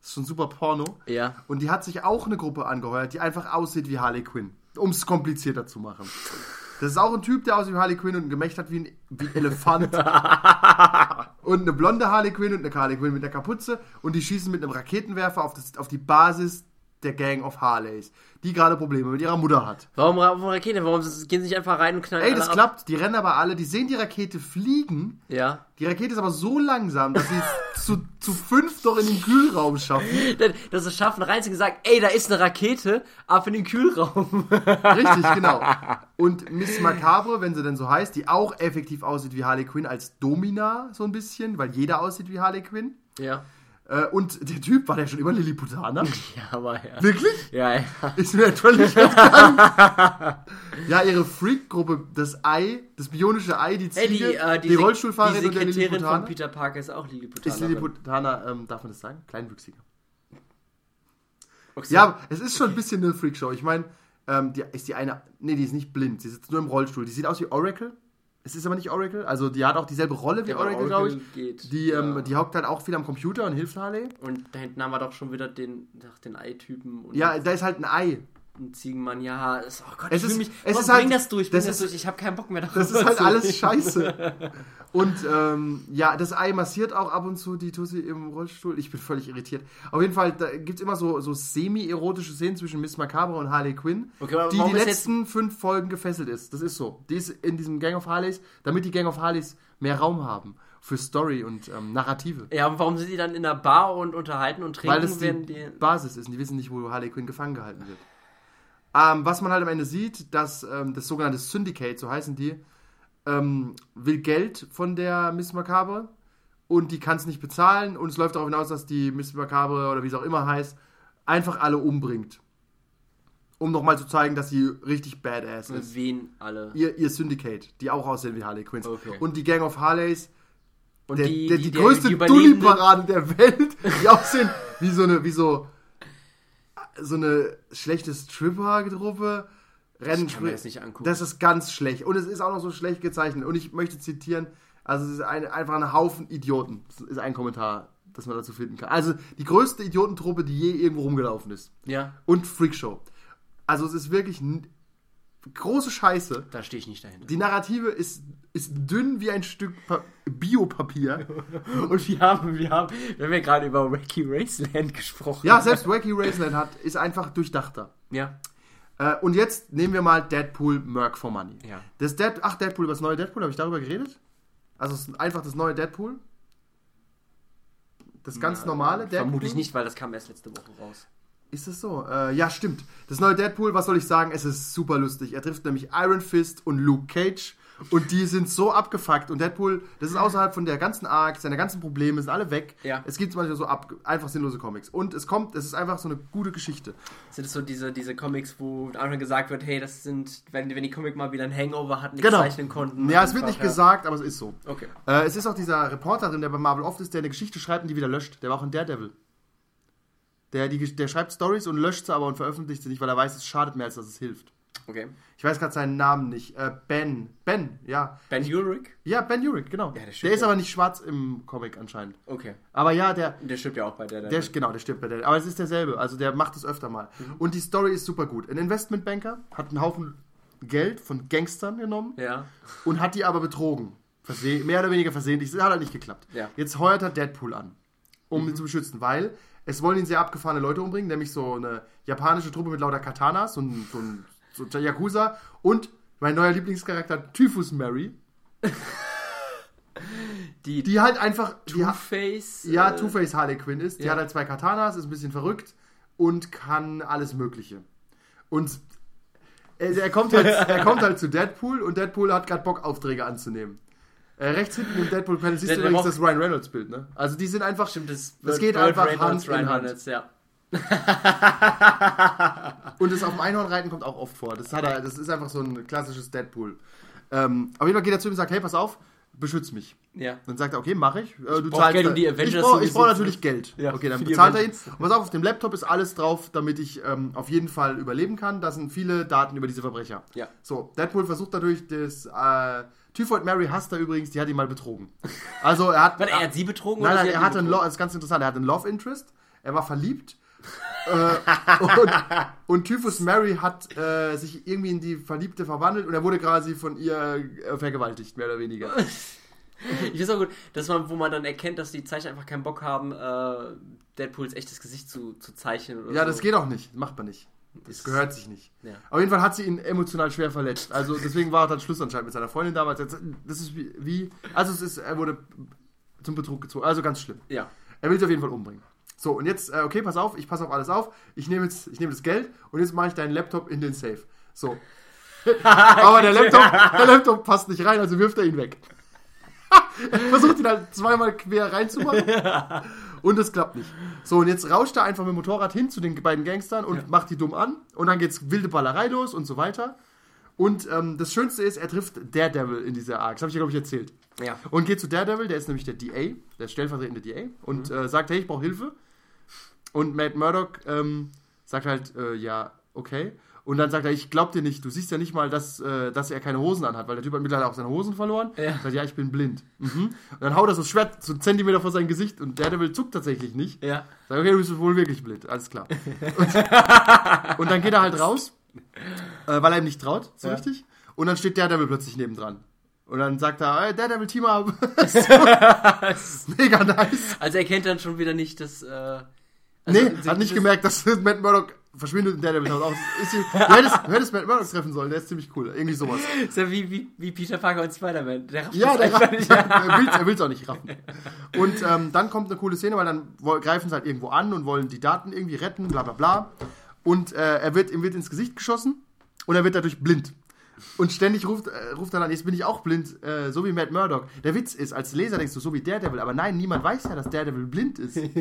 Das ist schon super Porno. Ja. Und die hat sich auch eine Gruppe angeheuert, die einfach aussieht wie Harley Quinn. Um es komplizierter zu machen. Das ist auch ein Typ, der aussieht wie Harley Quinn und ein Gemächt hat wie ein, wie ein Elefant. und eine blonde Harley Quinn und eine Harley Quinn mit einer Kapuze. Und die schießen mit einem Raketenwerfer auf, das, auf die Basis der Gang of Harleys, die gerade Probleme mit ihrer Mutter hat. Warum, Rakete? Warum gehen sie nicht einfach rein und knallen Ey, das alle klappt. Die rennen aber alle, die sehen die Rakete fliegen. Ab? Ja. Die Rakete ist aber so langsam, dass sie es zu, zu fünf doch in den Kühlraum schaffen. Dass es schaffen, rein zu sagen, ey, da ist eine Rakete, ab in den Kühlraum. Richtig, genau. Und Miss Macabre, wenn sie denn so heißt, die auch effektiv aussieht wie Harley Quinn als Domina, so ein bisschen, weil jeder aussieht wie Harley Quinn. ja. Äh, und der Typ, war der schon immer Lilliputaner? Ja, aber ja. Wirklich? Ja, ja. Ist mir völlig entgangen. ja, ihre Freak-Gruppe, das Ei, das bionische Ei, die Ziege, die, äh, die, die, Rollstuhlfahrerin die und der Sekretärin von Lilliputaner. Peter Parker ist auch Lilliputaner. Ist Lilliputaner, ähm, darf man das sagen? Kleinwüchsiger. Okay. Ja, aber es ist schon ein bisschen eine Freakshow. Ich meine, ähm, die, ist die eine, nee, die ist nicht blind, sie sitzt nur im Rollstuhl. Die sieht aus wie Oracle. Es ist aber nicht Oracle, also die hat auch dieselbe Rolle wie Ja, Oracle, glaube ich. Geht, Die, ähm, ja. die hockt halt auch viel am Computer und hilft Harley. Und da hinten haben wir doch schon wieder den, ach, den Ei-Typen Ja, da ist halt ein Ei. Den Ziegenmann. Ja, ist, oh Gott, Es ich ist- mich, es komm, ist halt- bring das durch, bring das das, ist- durch. Ich habe keinen Bock mehr darüber Das ist halt alles scheiße. Und ähm, ja, das Ei massiert auch ab und zu die Tussi im Rollstuhl. Ich bin völlig irritiert. Auf jeden Fall, da gibt es immer so, so semi-erotische Szenen zwischen Miss Macabre und Harley Quinn, Okay, die die letzten fünf Folgen gefesselt ist. Das ist so. Die ist in diesem Gang of Harleys, damit die Gang of Harleys mehr Raum haben für Story und ähm, Narrative. Ja, und warum sind die dann in der Bar und unterhalten und trinken, Weil das die, die... Basis ist und die wissen nicht, wo Harley Quinn gefangen gehalten wird. Ähm, was man halt am Ende sieht, dass ähm, das sogenannte Syndicate, so heißen die, ähm, will Geld von der Miss Macabre und die kann es nicht bezahlen und es läuft darauf hinaus, dass die Miss Macabre oder wie es auch immer heißt, einfach alle umbringt. Um nochmal zu zeigen, dass sie richtig badass ist. Wen alle. Ihr, ihr Syndicate, die auch aussehen wie Harley Quinns. Okay. Und die Gang of Harleys, der, die, der, die, die, größte Dulli-Parade der Welt, die aussehen wie so eine, wie so, so eine schlechte Stripper-Truppe. Rennen, Ich kann mir das nicht angucken. Das ist ganz schlecht. Und es ist auch noch so schlecht gezeichnet. Und ich möchte zitieren, also es ist ein, einfach ein Haufen Idioten. Das ist ein Kommentar, das man dazu finden kann. Also die größte Idiotentruppe, die je irgendwo rumgelaufen ist. Ja, Und Freakshow. Also es ist wirklich große Scheiße. da stehe ich nicht dahinter. Die Narrative ist, ist dünn wie ein Stück Pa- Biopapier. Und wir haben, wir haben, wir haben ja gerade über Wacky Raceland gesprochen. Ja, selbst Wacky Raceland hat, ist einfach durchdachter. Ja. Äh, und jetzt nehmen wir mal Deadpool Merc for Money. Ja. Das Dead, ach, Deadpool, über das neue Deadpool, habe ich darüber geredet? Also einfach das neue Deadpool. Das ganz normale Deadpool. Vermutlich nicht, weil das kam erst letzte Woche raus. Ist das so? Äh, ja, stimmt. Das neue Deadpool, was soll ich sagen? Es ist super lustig. Er trifft nämlich Iron Fist und Luke Cage. Und die sind so abgefuckt. Und Deadpool, das ist außerhalb von der ganzen Arc, seine ganzen Probleme sind alle weg. Ja. Es gibt manchmal so ab, einfach sinnlose Comics. Und es kommt, es ist einfach so eine gute Geschichte. Sind das so diese, diese Comics, wo einfach gesagt wird, hey, das sind, wenn, wenn die Comic mal wieder ein Hangover hat, nicht Genau. zeichnen konnten. Ja, es wird nicht gesagt, aber es ist so. Okay. Äh, es ist auch dieser Reporter drin, der bei Marvel oft ist, der eine Geschichte schreibt und die wieder löscht. Der war auch in Daredevil. Der, die, der schreibt Stories und löscht sie aber und veröffentlicht sie nicht, weil er weiß, es schadet mehr, als dass es hilft. Okay. Ich weiß gerade seinen Namen nicht. Äh, ben. Ben, ja. Ben Urich? Ja, Ben Urich, genau. Ja, der der, ist aber nicht schwarz im Comic anscheinend. Okay. Aber ja, der, Der stirbt ja auch bei der. der genau, der stirbt bei der. Aber es ist derselbe. Also der macht es öfter mal. Mhm. Und die Story ist super gut. Ein Investmentbanker hat einen Haufen Geld von Gangstern genommen ja. und hat die aber betrogen. Verse mehr oder weniger versehentlich. Das hat halt nicht geklappt. Ja. Jetzt heuert er Deadpool an, um Mhm. ihn zu beschützen, weil es wollen ihn sehr abgefahrene Leute umbringen, nämlich so eine japanische Truppe mit lauter Katanas, ein, so ein so Yakuza und mein neuer Lieblingscharakter Typhus Mary, Die, die halt einfach Two-Face. ja äh, Two-Face Harley Quinn ist. Die ja. hat halt zwei Katanas, ist ein bisschen verrückt und kann alles Mögliche. Und er, er, kommt, halt, er kommt halt zu Deadpool und Deadpool hat gerade Bock, Aufträge anzunehmen. Äh, rechts hinten im Deadpool-Panel siehst du übrigens das Ryan Reynolds-Bild, ne? Also die sind einfach. Stimmt, das, Das geht Burt einfach Reynolds, Hand in Ryan Hand. Reynolds, ja. Und das auf dem Einhornreiten kommt auch oft vor. Das, hat er, das ist einfach so ein klassisches Deadpool. Ähm, jeden Fall geht er zu ihm und sagt: Hey, pass auf, beschütz mich. Ja. Dann sagt er, okay, mache ich. Äh, du brauch Geld, um die ich Avengers brauche zu brauch natürlich Geld. Ja, okay, dann bezahlt er ihn. Und pass auf, auf dem Laptop ist alles drauf, damit ich ähm, auf jeden Fall überleben kann. Da sind viele Daten über diese Verbrecher. Ja. So, Deadpool versucht dadurch, das äh, Typhoid Mary hasst er übrigens, die hat ihn mal betrogen. Also er hat... Warte, er hat sie betrogen Nein, oder nein, er hat ihn hatte ein betrogen? Love, das ist ganz interessant, er hatte ein Love Interest, er war verliebt äh, und, und Typhus Mary hat äh, sich irgendwie in die Verliebte verwandelt und er wurde quasi von ihr äh, vergewaltigt, mehr oder weniger. Ich weiß auch gut, dass man, wo man dann erkennt, dass die Zeichner einfach keinen Bock haben, äh, Deadpools echtes Gesicht zu, zu zeichnen oder Ja, so. das geht auch nicht, macht man nicht. Das gehört sich nicht. Ja. Auf jeden Fall hat sie ihn emotional schwer verletzt. Also deswegen war dann Schluss anscheinend mit seiner Freundin damals. Das ist wie, wie also es ist, er wurde zum Betrug gezogen. Also ganz schlimm. Ja. Er will sie auf jeden Fall umbringen. So, und jetzt, äh, okay, pass auf, ich passe auf alles auf. Ich nehme jetzt, ich nehme das Geld und jetzt mache ich deinen Laptop in den Safe. So. Aber der Laptop, der Laptop passt nicht rein, also wirft er ihn weg. er versucht ihn halt zweimal quer reinzumachen. Und es klappt nicht. So, und jetzt rauscht er einfach mit dem Motorrad hin zu den beiden Gangstern und macht die dumm an. Und dann geht's wilde Ballerei los und so weiter. Und ähm, das Schönste ist, er trifft Daredevil in dieser Arc. Das habe ich ja, glaube ich, erzählt. Ja. Und geht zu Daredevil, der ist nämlich der DA, der stellvertretende DA, und äh, sagt, hey, ich brauche Hilfe. Und Matt Murdock ähm, sagt halt, äh, ja, okay. Und dann sagt er, ich glaub dir nicht, du siehst ja nicht mal, dass, äh, dass er keine Hosen anhat, weil der Typ hat mittlerweile auch seine Hosen verloren. Ja. Sagt, ja, ich bin blind. Mhm. Und dann haut er so das Schwert so einen Zentimeter vor sein Gesicht und Daredevil zuckt tatsächlich nicht. Ja. Sagt, okay, du bist wohl wirklich blind, alles klar. Und, und dann geht er halt raus, äh, weil er ihm nicht traut, so Ja. richtig. Und dann steht Daredevil plötzlich nebendran. Und dann sagt er, hey, Daredevil, Team up. Mega nice. Also er kennt dann schon wieder nicht das. Äh, also nee, hat nicht gemerkt, dass Matt Murdock verschwindet und Daredevil taucht auf. Ist, du, hättest, du hättest Matt Murdock treffen sollen, der ist ziemlich cool. Irgendwie sowas. Ist ja wie, wie, wie Peter Parker und Spider-Man. Der rafft Ja, der rafft, nicht. er will will's auch nicht raffen. Und ähm, dann kommt eine coole Szene, weil dann greifen sie halt irgendwo an und wollen die Daten irgendwie retten, bla bla bla. Und äh, er wird, ihm wird ins Gesicht geschossen und er wird dadurch blind. Und ständig ruft, äh, ruft er dann, jetzt bin ich auch blind, äh, so wie Matt Murdock. Der Witz ist, als Leser denkst du, so wie Daredevil, aber nein, niemand weiß ja, dass Daredevil blind ist. Und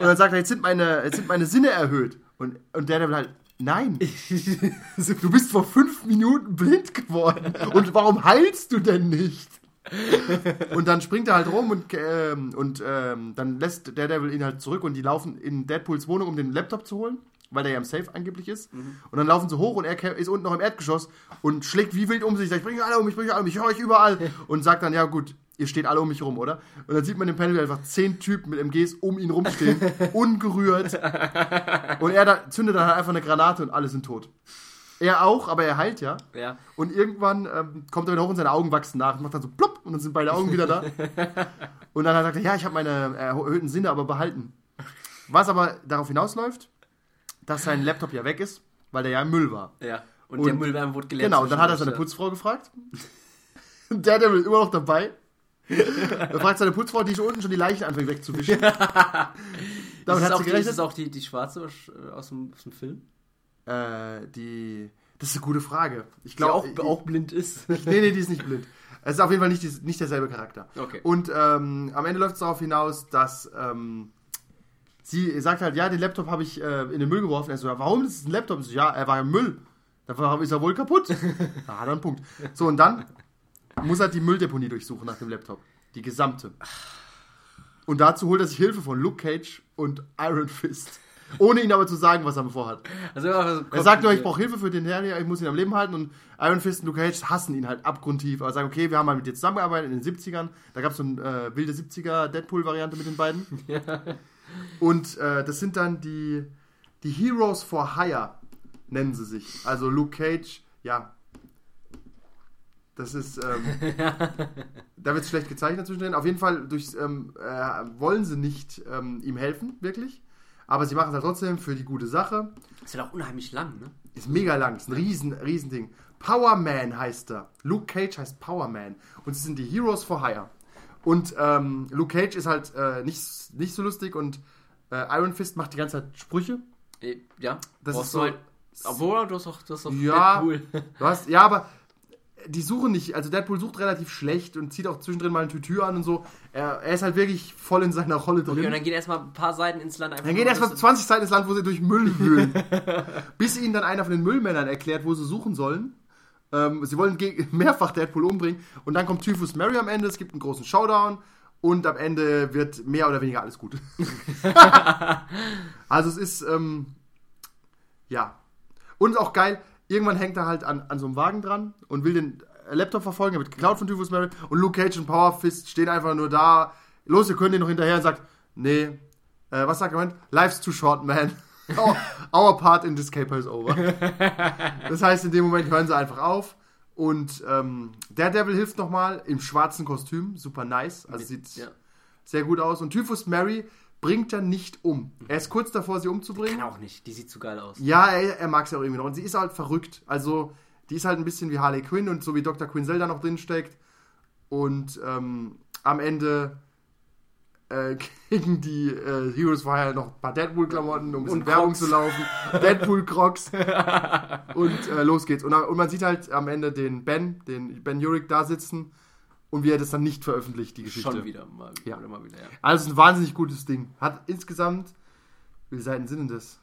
dann sagt er, jetzt sind meine, jetzt sind meine Sinne erhöht. Und, und Daredevil halt, nein, du bist vor fünf Minuten blind geworden. Und warum heilst du denn nicht? Und dann springt er halt rum und, ähm, und ähm, dann lässt Daredevil ihn halt zurück und die laufen in Deadpools Wohnung, um den Laptop zu holen, weil der ja im Safe angeblich ist. Und dann laufen sie hoch und er ist unten noch im Erdgeschoss und schlägt wie wild um sich. Sagt, ich bringe alle um mich, ich bringe alle um mich, ich höre euch überall. Und sagt dann, ja gut, ihr steht alle um mich rum, oder? Und dann sieht man im Panel wie einfach zehn Typen mit MGs um ihn rumstehen, ungerührt. Und er da, zündet dann halt einfach eine Granate und alle sind tot. Er auch, aber er heilt ja. Ja. Und irgendwann ähm, kommt er wieder hoch und seine Augen wachsen nach und macht dann so plopp und dann sind beide Augen wieder da. und dann sagt er, ja, ich habe meine erhöhten Sinne aber behalten. Was aber darauf hinausläuft, dass sein Laptop ja weg ist, weil der ja im Müll war. Ja. Und, Und- der Müllwärmer wurde gelernt. Genau, und dann hat er seine Putzfrau gefragt. Der, der immer noch dabei. Er fragt seine Putzfrau, die schon unten schon die Leichen anfängt wegzuwischen. Damit Ist, hat es sie auch, die- ist gerechnet. es auch die, die schwarze äh, aus dem, aus dem Film? Äh, die. Das ist eine gute Frage. Ich Die glaube auch, auch blind ist. Nee, nee, die ist nicht blind. Es ist auf jeden Fall nicht, nicht derselbe Charakter. Okay. Und ähm, am Ende läuft es darauf hinaus, dass ähm, sie sagt halt, ja, den Laptop habe ich äh, in den Müll geworfen. Er so, ja, warum ist es ein Laptop? So, ja, er war im Müll. Dafür ist er wohl kaputt. ah, dann Punkt. So, und dann muss er die Mülldeponie durchsuchen nach dem Laptop. Die gesamte. Und dazu holt er sich Hilfe von Luke Cage und Iron Fist. Ohne ihn aber zu sagen, was er vorhat. Also, also, Er sagt nur, ich brauche Hilfe für den Terrier, ich muss ihn am Leben halten und Iron Fist und Luke Cage hassen ihn halt abgrundtief, aber sagen, okay, wir haben mal mit dir zusammengearbeitet in den 70ern, da gab es so eine äh, wilde 70er Deadpool-Variante mit den beiden. Und äh, das sind dann die, die Heroes for Hire, nennen sie sich. Also Luke Cage, ja. Das ist, ähm, da wird es schlecht gezeichnet zwischendrin. Auf jeden Fall durchs, ähm, äh, wollen sie nicht ähm, ihm helfen, wirklich. Aber sie machen es halt trotzdem für die gute Sache. ist ja auch unheimlich lang, ne? Ist mega lang, ist ein riesen, riesen Ding. Power Man heißt er. Luke Cage heißt Power Man. Und sie sind die Heroes for Hire. Und ähm, Luke Cage ist halt äh, nicht, nicht so lustig und äh, Iron Fist macht die ganze Zeit Sprüche. Äh, Ja. Das ist so- Halt, obwohl, du hast auch, du hast auch Ja. Deadpool. Du hast, ja, aber die suchen nicht, also Deadpool sucht relativ schlecht und zieht auch zwischendrin mal ein Tütü an und so. Er, er ist halt wirklich voll in seiner Rolle drin. Okay, und dann geht erstmal ein paar Seiten ins Land. einfach Dann geht erstmal dass- 20 Seiten ins Land, wo sie durch Müll wühlen. Bis ihnen dann einer von den Müllmännern erklärt, wo sie suchen sollen. Ähm, sie wollen mehrfach Deadpool umbringen. Und dann kommt Typhus Mary am Ende. Es gibt einen großen Showdown. Und am Ende wird mehr oder weniger alles gut. also es ist, ähm, ja. Und auch geil, irgendwann hängt er halt an, an so einem Wagen dran und will den Laptop verfolgen. Er wird geklaut von Typhus Mary. Und Luke Cage und Power Fist stehen einfach nur da. Los, ihr könnt ihn noch hinterher und sagt, nee, äh, was sagt er? Life's too short, man. Our, our part in this caper is over. Das heißt, in dem Moment hören sie einfach auf. Und ähm, Daredevil hilft nochmal im schwarzen Kostüm. Super nice. Also sieht Ja. sehr gut aus. Und Typhus Mary bringt er nicht um. Er ist kurz davor, sie umzubringen. Kann auch nicht. Die sieht zu geil aus. Ja, er, er mag sie auch irgendwie noch. Und sie ist halt verrückt. Also, die ist halt ein bisschen wie Harley Quinn und so wie Dr. Quinzel da noch drin steckt. Und ähm, am Ende äh, kriegen die äh, Heroes vorher noch ein paar Deadpool-Klamotten, um ein bisschen Werbung zu laufen. Deadpool-Crocs. und äh, los geht's. Und, und man sieht halt am Ende den Ben, den Ben Urich da sitzen und wie er das dann nicht veröffentlicht, die Geschichte. Schon wieder mal, Ja. mal wieder, ja. Also ein wahnsinnig gutes Ding. Hat insgesamt, wie viele Seiten sind denn das?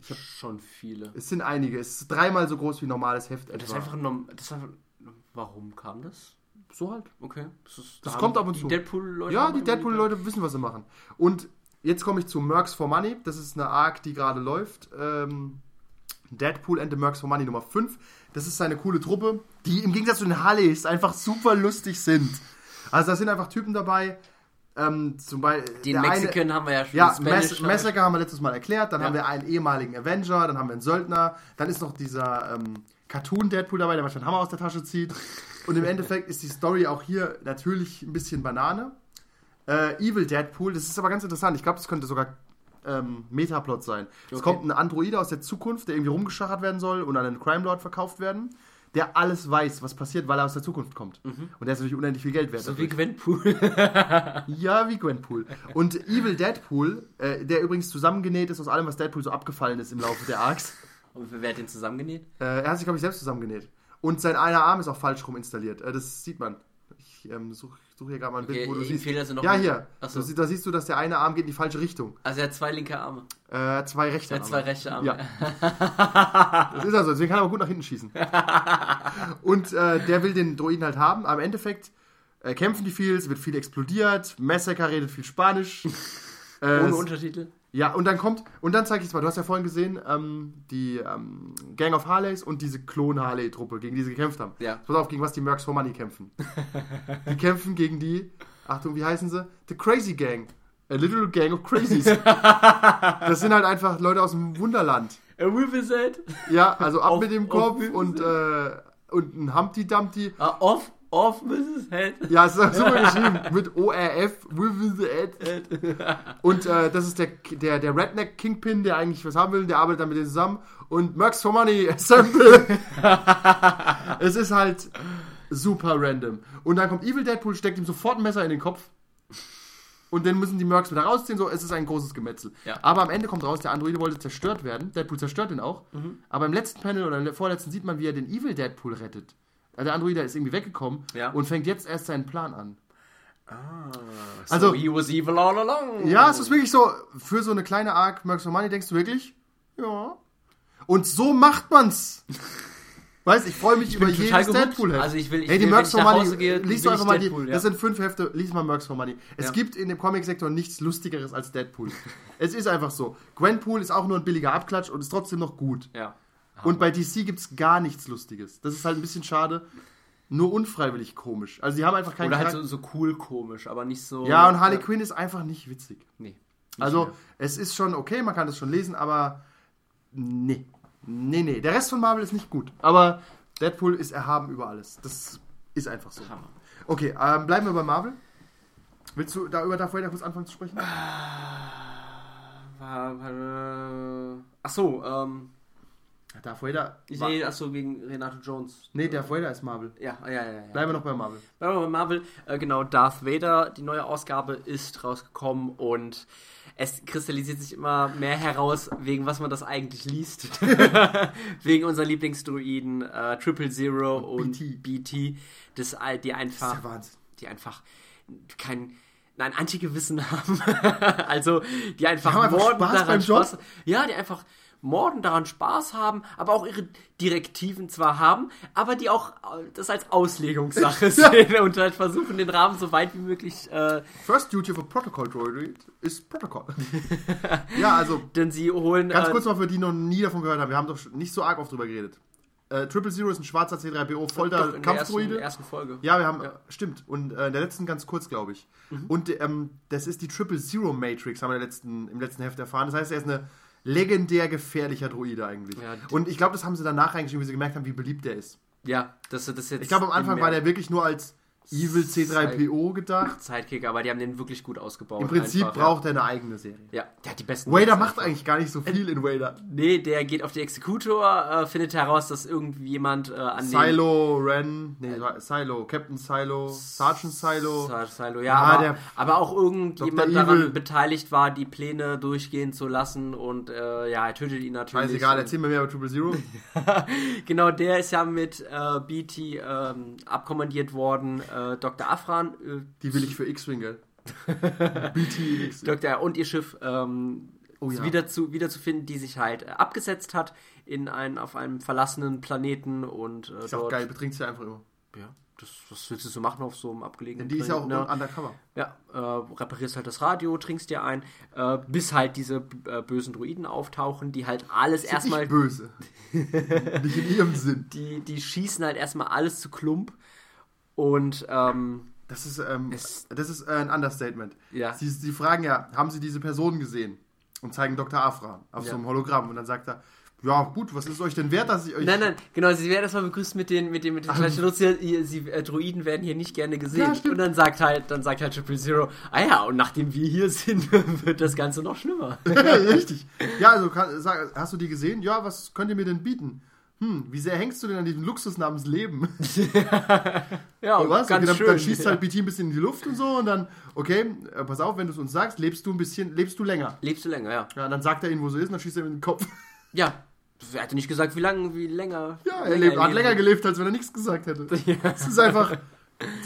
Schon viele. Es sind einige. Es ist dreimal so groß wie ein normales Heft Das ist einfach norm- das ist einfach, warum kam das? So halt. Okay. Das, ist, Das da kommt ab und die zu. Deadpool-Leute Ja, die Deadpool-Leute wissen, was sie machen. Und jetzt komme ich zu Mercs for Money. Das ist eine Arc, die gerade läuft. Ähm, Deadpool and the Mercs for Money Nummer 5. Das ist seine coole Truppe, die im Gegensatz zu den Harleys einfach super lustig sind. Also da sind einfach Typen dabei. Ähm, zum Beispiel Den eine- Mexican haben wir ja schon. Ja, Mass Massacre haben wir letztes Mal erklärt. Dann Ja. haben wir einen ehemaligen Avenger, dann haben wir einen Söldner, dann ist noch dieser ähm, Cartoon-Deadpool dabei, der manchmal einen Hammer aus der Tasche zieht. Und im Endeffekt ist die Story auch hier natürlich ein bisschen Banane. Äh, Evil Deadpool, das ist aber ganz interessant. Ich glaube, das könnte sogar ähm, Metaplot sein. Es Okay. kommt ein Androide aus der Zukunft, der irgendwie rumgeschachert werden soll und an einen Crime Lord verkauft werden, der alles weiß, was passiert, weil er aus der Zukunft kommt. Und der ist natürlich unendlich viel Geld wert. Mhm. So wie. Gwenpool. Ja, wie Gwenpool. Und Evil Deadpool, äh, der übrigens zusammengenäht ist aus allem, was Deadpool so abgefallen ist im Laufe der Arcs. Und wer hat den zusammengenäht? Äh, er hat sich, glaube ich, selbst zusammengenäht. Und sein einer Arm ist auch falsch rum installiert. Äh, das sieht man. Ich ähm, suche such hier gerade mal ein Bild, Okay, wo du siehst. fehlt also noch ja, hier. Achso. Da, sie- da siehst du, dass der eine Arm geht in die falsche Richtung. Also er hat zwei linke Arme. Äh, zwei rechte Er hat Arme. zwei rechte Arme. Ja. Das ist also, deswegen kann er aber gut nach hinten schießen. Und äh, der will den Droiden halt haben. Im Endeffekt äh, kämpfen die viel, es wird viel explodiert, Massacre redet viel Spanisch. Äh, Ohne Untertitel. Ja, und dann kommt, und dann zeige ich es mal, du hast ja vorhin gesehen, ähm, die ähm, Gang of Harleys und diese Klon-Harley-Truppe, gegen die sie gekämpft haben. Ja. Pass auf, gegen was die Mercs for Money kämpfen. die kämpfen gegen die, Achtung, wie heißen sie? The Crazy Gang. A little gang of crazies. das sind halt einfach Leute aus dem Wunderland. A Wibbeset. Ja, also ab Auf- mit dem Kopf und, äh, und ein Humpty Dumpty. Ah, off, off, Mrs. Head. Ja, es ist super geschrieben. Mit ORF, with the ad. Und äh, das ist der, der, der Redneck Kingpin, der eigentlich was haben will, der arbeitet dann mit denen zusammen. Und Mercs for Money, Assemble. es ist halt super random. Und dann kommt Evil Deadpool, steckt ihm sofort ein Messer in den Kopf. Und dann müssen die Mercs wieder rausziehen, so, es ist ein großes Gemetzel. Ja. Aber am Ende kommt raus, der Androide wollte zerstört werden. Deadpool zerstört ihn auch. Aber im letzten Panel oder im vorletzten sieht man, wie er den Evil Deadpool rettet. Also der Androide ist irgendwie weggekommen Ja. und fängt jetzt erst seinen Plan an. Also, Also- he was evil all along. Ja, es ist wirklich so, für so eine kleine Arc Mercs for Money denkst du wirklich, ja. Und so macht man's. Weißt, ich freue mich über bin jedes. Deadpool-Heft. Also ich will- ich Hey, die will, Mercs for ich Money, gehe, liest einfach ich mal Deadpool, die, ja. das sind fünf Hefte, lies mal Mercs for Money. Es Ja. gibt in dem Comic-Sektor nichts Lustigeres als Deadpool. es ist einfach so. Gwenpool ist auch nur ein billiger Abklatsch und ist trotzdem noch gut. Ja. Und bei DC gibt's gar nichts Lustiges. Das ist halt ein bisschen schade. Nur unfreiwillig komisch. Also die haben einfach keinen Oder halt so, so cool komisch, aber nicht so. Ja, und Harley Quinn ist einfach nicht witzig. Nee. nicht Also, mehr. es ist schon okay, man kann es schon lesen, aber nee. Nee, nee. Der Rest von Marvel ist nicht gut. Aber Deadpool ist erhaben über alles. Das ist einfach so. Hammer. Okay, ähm, bleiben wir bei Marvel. Willst du da über Darth Vader kurz anfangen zu sprechen? Äh, ach so, ähm, Darth Vader. ich war- sehe, ach so, gegen Renato Jones. Nee, Darth Vader ist Marvel. Ja, ja, ja. ja. Bleiben wir noch bei Marvel. Bleiben wir bei Marvel. Äh, genau, Darth Vader, die neue Ausgabe ist rausgekommen und es kristallisiert sich immer mehr heraus, wegen was man das eigentlich liest. wegen unserer Lieblingsdruiden äh, Triple Zero und, BT. BT, das, die Das einfach, ist ja Wahnsinn. die einfach kein nein, Antigewissen haben. also, die einfach, haben einfach Spaß daran beim Job. Spaß. Ja, die einfach morden daran Spaß haben, aber auch ihre Direktiven zwar haben, aber die auch äh, das als Auslegungssache sehen und halt versuchen, den Rahmen so weit wie möglich, äh, First Duty of a Protocol Droid ist Protocol. ja, also denn sie holen. Ganz äh, kurz mal für die, die noch nie davon gehört haben. Wir haben doch nicht so arg oft drüber geredet. Äh, Triple Zero ist ein schwarzer C3PO doch in der ersten, Folge. Ja, wir haben, Ja. Mhm. stimmt. Und äh, in der letzten ganz kurz, glaube ich. Und ähm, das ist die Triple Zero Matrix, haben wir in der letzten, im letzten Heft erfahren. Das heißt, er ist eine legendär gefährlicher Droide eigentlich. Ja, und ich glaube, das haben sie danach reingeschrieben, wie sie gemerkt haben, wie beliebt der ist. Ja, das das jetzt. Ich glaube, am Anfang war der wirklich nur als Evil C3PO gedacht. Sidekick, aber die haben den wirklich gut ausgebaut. Im Prinzip einfach, braucht er eine eigene Serie. Ja, der hat die besten. Wader macht einfach. eigentlich gar nicht so viel in Wader. Nee, der geht auf die Exekutor, äh, findet heraus, dass irgendjemand äh, an Silo, Ren, nee, Silo, Captain Silo, Sergeant Silo. den Silo, ja, Ja, aber, aber auch irgendjemand. Evil. daran beteiligt war, die Pläne durchgehen zu lassen und äh, ja, er tötet ihn natürlich. Scheißegal, Und- erzähl mir mehr über Triple Zero. genau, der ist ja mit äh, BT ähm, abkommandiert worden. Äh, Dr. Afran, äh, Die will ich für X-Wing, gell? BT. Dr. und ihr Schiff ähm, Oh ja. wieder zu wiederzufinden, die sich halt äh, abgesetzt hat in ein, auf einem verlassenen Planeten und äh, Ist auch geil, betrinkt sie einfach immer. Ja, das, was willst du so machen auf so einem abgelegenen Denn die ist ja auch Planeten, ne? undercover. Ja, äh, reparierst halt das Radio, trinkst dir ein, äh, bis halt diese äh, bösen Druiden auftauchen, die halt alles Sind erstmal, nicht böse. nicht in ihrem Sinn. die, die schießen halt erstmal alles zu Klump und ähm, Das ist, ähm, Es- das ist äh, ein Understatement. Ja. Sie, sie fragen ja, haben Sie diese Person gesehen? Und zeigen Dr. Afra auf Ja. so einem Hologramm. Und dann sagt er, ja gut, was ist euch denn wert, dass ich euch... Nein, nein, genau, sie werden erstmal begrüßt mit den, mit den, mit den Nutzer, ihr- sie, äh, Druiden werden hier nicht gerne gesehen. Ja, und dann sagt halt, dann sagt halt Triple Zero, ah ja, und nachdem wir hier sind, wird das Ganze noch schlimmer. Richtig. Ja, also kann, sag, hast du die gesehen? Ja, was könnt ihr mir denn bieten? Hm, wie sehr hängst du denn an diesem Luxus namens Leben? ja, Und was? ganz okay, dann, schön. dann schießt ja. halt BT ein bisschen in die Luft und so und dann, okay, äh, pass auf, wenn du es uns sagst, lebst du ein bisschen, lebst du länger. Lebst du länger, ja. Ja, dann sagt er ihnen, wo sie ist, und dann schießt er ihm in den Kopf. Ja. Er hatte nicht gesagt, wie lange, wie länger. Ja, er lebt, hat länger gelebt, als wenn er nichts gesagt hätte. Ja. Das ist einfach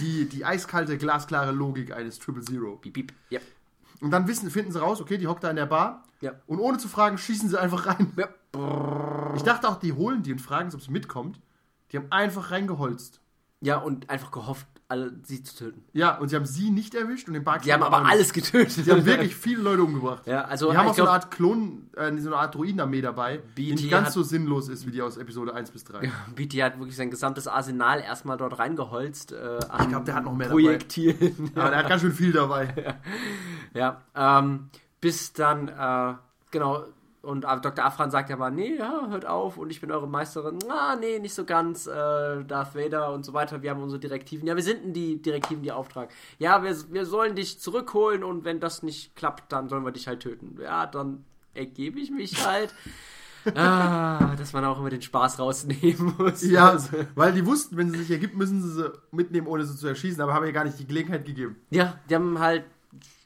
die, die eiskalte, glasklare Logik eines Triple Zero. Piep, piep. Ja. Und dann wissen, finden sie raus, okay, die hockt da in der Bar. Ja. Und ohne zu fragen, schießen sie einfach rein. Ja. Ich dachte auch, die holen die und fragen ob sie mitkommt. Die haben einfach reingeholzt. ja, und einfach gehofft, alle sie zu töten. Ja, und sie haben sie nicht erwischt und den Barkeeper Die haben aber alles getötet. Die haben wirklich viele Leute umgebracht. Ja, also die haben auch so eine Art Klon, äh, so eine Art Druidenarmee dabei, die BT nicht ganz so sinnlos ist wie die aus Episode 1 bis 3. BT hat wirklich sein gesamtes Arsenal erstmal dort reingeholzt. Äh, ich glaub, der hat noch mehr dabei. Projektilen. Aber der hat ganz schön viel dabei. Ja, ähm, bis dann, äh, genau, und Dr. Afran sagt aber, nee, ja, hört auf und ich bin eure Meisterin. Ah, nee, nicht so ganz, äh, Darth Vader und so weiter, wir haben unsere Direktiven. Ja, wir sind denn die Direktiven, die Auftrag. Ja, wir, wir sollen dich zurückholen und wenn das nicht klappt, dann sollen wir dich halt töten. Ja, dann ergebe ich mich halt. ah, dass man auch immer den Spaß rausnehmen muss. Ja, Also, weil die wussten, wenn sie sich ergibt, müssen sie sie mitnehmen, ohne sie zu erschießen, aber haben ihr gar nicht die Gelegenheit gegeben. Ja, die haben halt,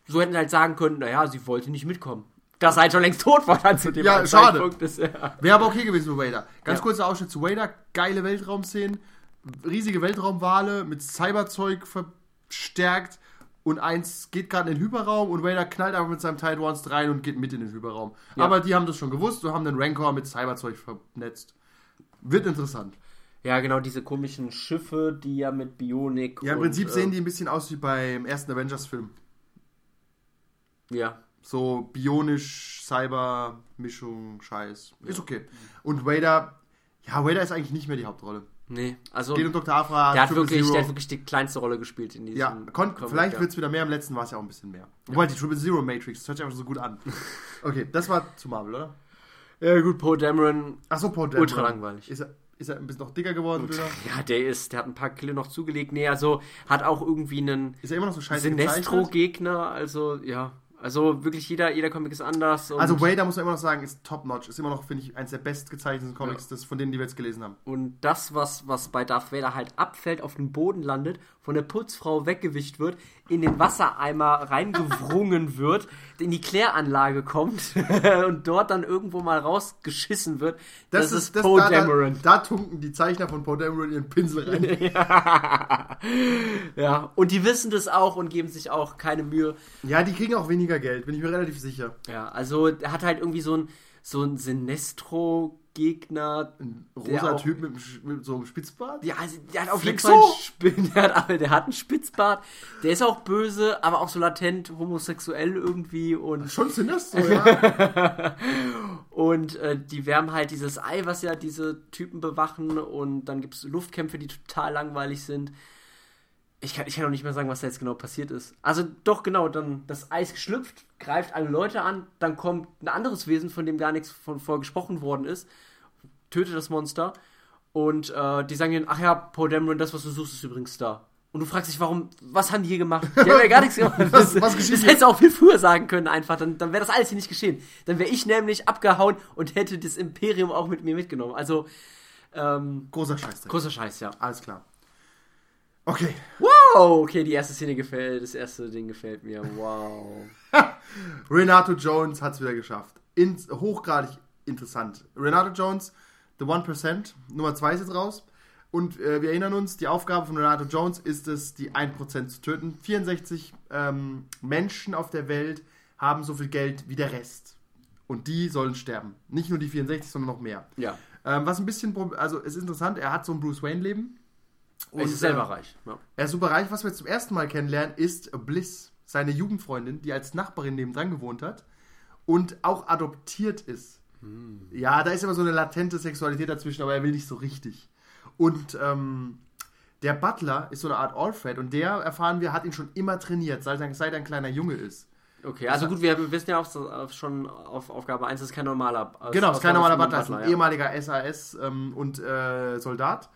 so hätten sie halt sagen können, naja, sie wollte nicht mitkommen. Das halt schon längst tot war dann zu dem Ja, schade. Ist, ja. Wäre aber okay gewesen für Vader. Ganz Ja. kurzer Ausschnitt zu Vader. Geile Weltraumszenen. Riesige Weltraumwale mit Cyberzeug verstärkt. Und eins geht gerade in den Hyperraum und Vader knallt einfach mit seinem Tide Ones rein und geht mit in den Hyperraum. Ja. Aber die haben das schon gewusst und haben den Rancor mit Cyberzeug vernetzt. Wird interessant. ja, genau, diese komischen Schiffe, die ja mit Bionik. Ja, im und, Prinzip äh, sehen die ein bisschen aus wie beim ersten Avengers-Film. Ja, So bionisch, Cyber-Mischung, Scheiß. Ist okay. Und Vader, ja, Vader ist eigentlich nicht mehr die Hauptrolle. nee, also. Geht um Dr. Afra, Der hat, wirklich, der hat wirklich die kleinste Rolle gespielt in diesem. Ja, kon vielleicht ja. wird es wieder mehr. Im letzten war es ja auch ein bisschen mehr. Wobei die Triple Zero Matrix, das hört sich einfach so gut an. Okay, das war zu Marvel, oder? Ja, gut, Poe Dameron. Achso, Paul Dameron. Ultra langweilig. Ist er, ist er ein bisschen noch dicker geworden, oder? Ja, der ist, der hat ein paar Kilo noch zugelegt. Nee, also hat auch irgendwie einen Ist er immer noch so scheiße? Sinestro-Gegner. Also, ja. Also wirklich jeder, jeder Comic ist anders. Also Vader, muss man immer noch sagen, ist top-notch. Ist immer noch, finde ich, eins der bestgezeichneten Comics, das, von denen, die wir jetzt gelesen haben. und das, was, was bei Darth Vader halt abfällt, auf den Boden landet, von der Putzfrau weggewischt wird, in den Wassereimer reingewrungen wird, in die Kläranlage kommt und dort dann irgendwo mal rausgeschissen wird, das, ist, das, Poe da, Dameron. Da, da tunken die Zeichner von Poe Dameron ihren Pinsel rein. Ja, und die wissen das auch und geben sich auch keine Mühe. ja, die kriegen auch weniger Geld, bin ich mir relativ sicher. Ja, also er hat halt irgendwie so ein, so ein Sinestro-Gegner. der Rosa auch- Typ mit, mit so einem Spitzbart. Ja, also der hat auf jeden Flexo? Fall einen Spin, der hat, der hat einen Spitzbart. Der ist auch böse, aber auch so latent homosexuell irgendwie und Schon Sinestro, ja. und äh, die wärmen halt dieses Ei, was ja diese Typen bewachen und dann gibt es Luftkämpfe, die total langweilig sind. Ich kann, ich kann auch nicht mehr sagen, was da jetzt genau passiert ist. Also doch genau, dann das Eis schlüpft, greift alle Leute an, dann kommt ein anderes Wesen, von dem gar nichts von vorher gesprochen worden ist, tötet das Monster und äh, die sagen dann, ach ja, Poe Dameron, das, was du suchst, ist übrigens da. Und du fragst dich, warum, was haben die hier gemacht? Die haben ja gar nichts gemacht. Was- das was geschieht das hättest du auch viel früher sagen können, einfach. Dann, dann wäre das alles hier nicht geschehen. Dann wäre ich nämlich abgehauen und hätte das Imperium auch mit mir mitgenommen. Also, ähm, Großer Scheiß. großer Scheiß, ja. Alles klar. Okay. Wow, okay, die erste Szene gefällt, das erste Ding gefällt mir. Wow. Renato Jones hat es wieder geschafft. In, hochgradig interessant. Renato Jones, The 1%, Nummer 2 ist jetzt raus. Und äh, wir erinnern uns, die Aufgabe von Renato Jones ist es, die 1% zu töten. 64 ähm, Menschen auf der Welt haben so viel Geld wie der Rest. Und die sollen sterben. Nicht nur die 64, sondern noch mehr. Ja. Ähm, was ein bisschen, also es ist interessant, er hat so ein Bruce Wayne-Leben. Und ist selber reich. Ja. Er ist super reich. Was wir zum ersten Mal kennenlernen, ist Bliss, seine Jugendfreundin, die als Nachbarin nebendran gewohnt hat und auch adoptiert ist. Ja, da ist immer so eine latente Sexualität dazwischen, aber er will nicht so richtig. Und ähm, der Butler ist so eine Art Alfred und der, erfahren wir, hat ihn schon immer trainiert, seit er, seit er ein kleiner Junge ist. Okay, also gut, wir wissen ja auch auf- schon auf Aufgabe 1, das ist kein normaler äh, Genau, ist kein normaler von Butler, ist ein ja. ehemaliger SAS ähm, und äh, Soldat.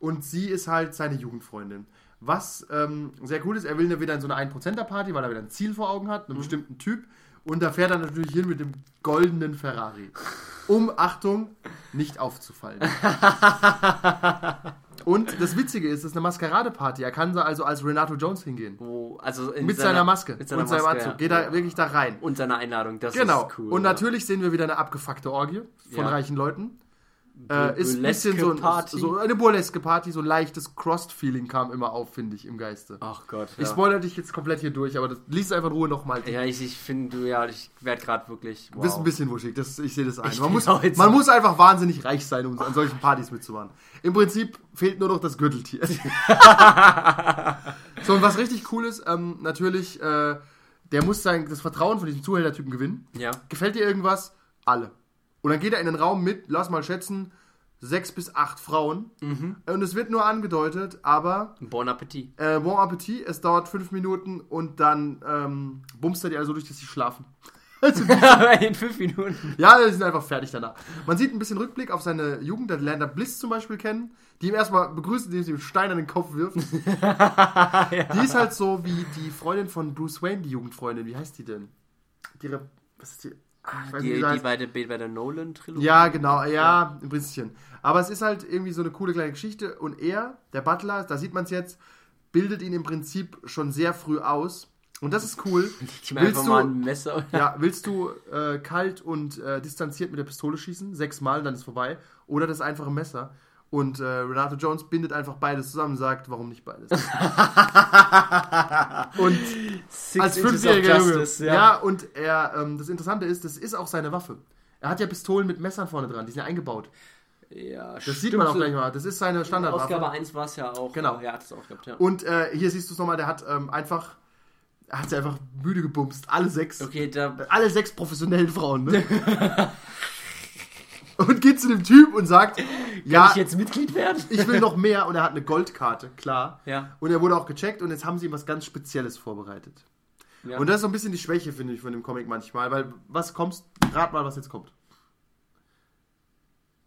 Und sie ist halt seine Jugendfreundin. Was ähm, sehr cool ist, er will wieder in so eine 1%er-Party, weil er wieder ein Ziel vor Augen hat, einen Mhm. bestimmten Typ. Und da fährt er natürlich hin mit dem goldenen Ferrari. Um, Achtung, nicht aufzufallen. Und das Witzige ist, das ist eine Maskerade-Party. Er kann da also als Renato Jones hingehen. Wo, also Mit seiner, Maske Mit seiner und seinem Maske, Anzug. ja. Geht er wirklich da rein. Und seiner Einladung, das Genau. ist cool. und ja. natürlich sehen wir wieder eine abgefuckte Orgie von Ja. reichen Leuten. Äh, ist ein bisschen so, ein, so eine burleske Party, so leichtes Crossed-Feeling kam immer auf, finde ich, im Geiste. Ach Gott. Ich Ja, spoilere dich jetzt komplett hier durch, aber das liest einfach in Ruhe nochmal. ja ich, ich finde, du, ja, ich werde gerade wirklich. Du Wow. bist ein bisschen wuschig, das, ich sehe das ein. Ich Man, muss, man muss einfach wahnsinnig reich sein, um an solchen Partys mitzumachen. Im Prinzip fehlt nur noch das Gürteltier. so, und was richtig cool ist, ähm, natürlich, äh, der muss sein, das Vertrauen von diesem Zuhältertypen gewinnen. Ja. Gefällt dir irgendwas? Alle. Und dann geht er in den Raum mit, lass mal schätzen, sechs bis acht Frauen. Und es wird nur angedeutet, aber Bon Appetit. äh, Bon Appetit, es dauert fünf Minuten und dann ähm, bumst er die also durch, dass sie schlafen. Also, in fünf Minuten. ja, die sind einfach fertig danach. Man sieht ein bisschen Rückblick auf seine Jugend, da lernt er Bliss zum Beispiel kennen, die ihm erstmal begrüßt, indem sie ihm einen Stein an den Kopf wirft. Die ist halt so wie die Freundin von Bruce Wayne, die Jugendfreundin. Wie heißt die denn? Die, Re- was ist die? Weiß Die, die heißt. bei der, bei der Nolan-Trilogie. Ja, genau, ja, ein bisschen. Aber es ist halt irgendwie so eine coole kleine Geschichte. Und er, der Butler, da sieht man es jetzt, bildet ihn im Prinzip schon sehr früh aus. Und das ist cool. Mal ein Messer. ja, willst du äh, kalt und äh, distanziert mit der Pistole schießen? Sechsmal, dann ist vorbei. Oder das einfache Messer. Und äh, Renato Jones bindet einfach beides zusammen und sagt, warum nicht beides? und Six als fünfjähriger. Justice, Ja, ja. und er, ähm, das Interessante ist, das ist auch seine Waffe. Er hat ja Pistolen mit Messern vorne dran, die sind ja eingebaut. Ja, Das sieht man auch gleich mal. Das ist seine Ausgabe Standardwaffe. 1 war es ja auch. Genau. Ja, hat es auch gehabt, ja. Und äh, hier siehst du es nochmal, der hat ähm, einfach, er hat sie einfach müde gebumst. Alle sechs. Okay, da. Alle sechs professionellen Frauen, ne? und geht zu dem Typ und sagt, Kann ja, ich jetzt Mitglied werden? ich will noch mehr. Und er hat eine Goldkarte, klar. Ja. Und er wurde auch gecheckt und jetzt haben sie ihm was ganz Spezielles vorbereitet. Ja. Und das ist so ein bisschen die Schwäche, finde ich, von dem Comic manchmal. Weil, was kommst, rat mal, was jetzt kommt.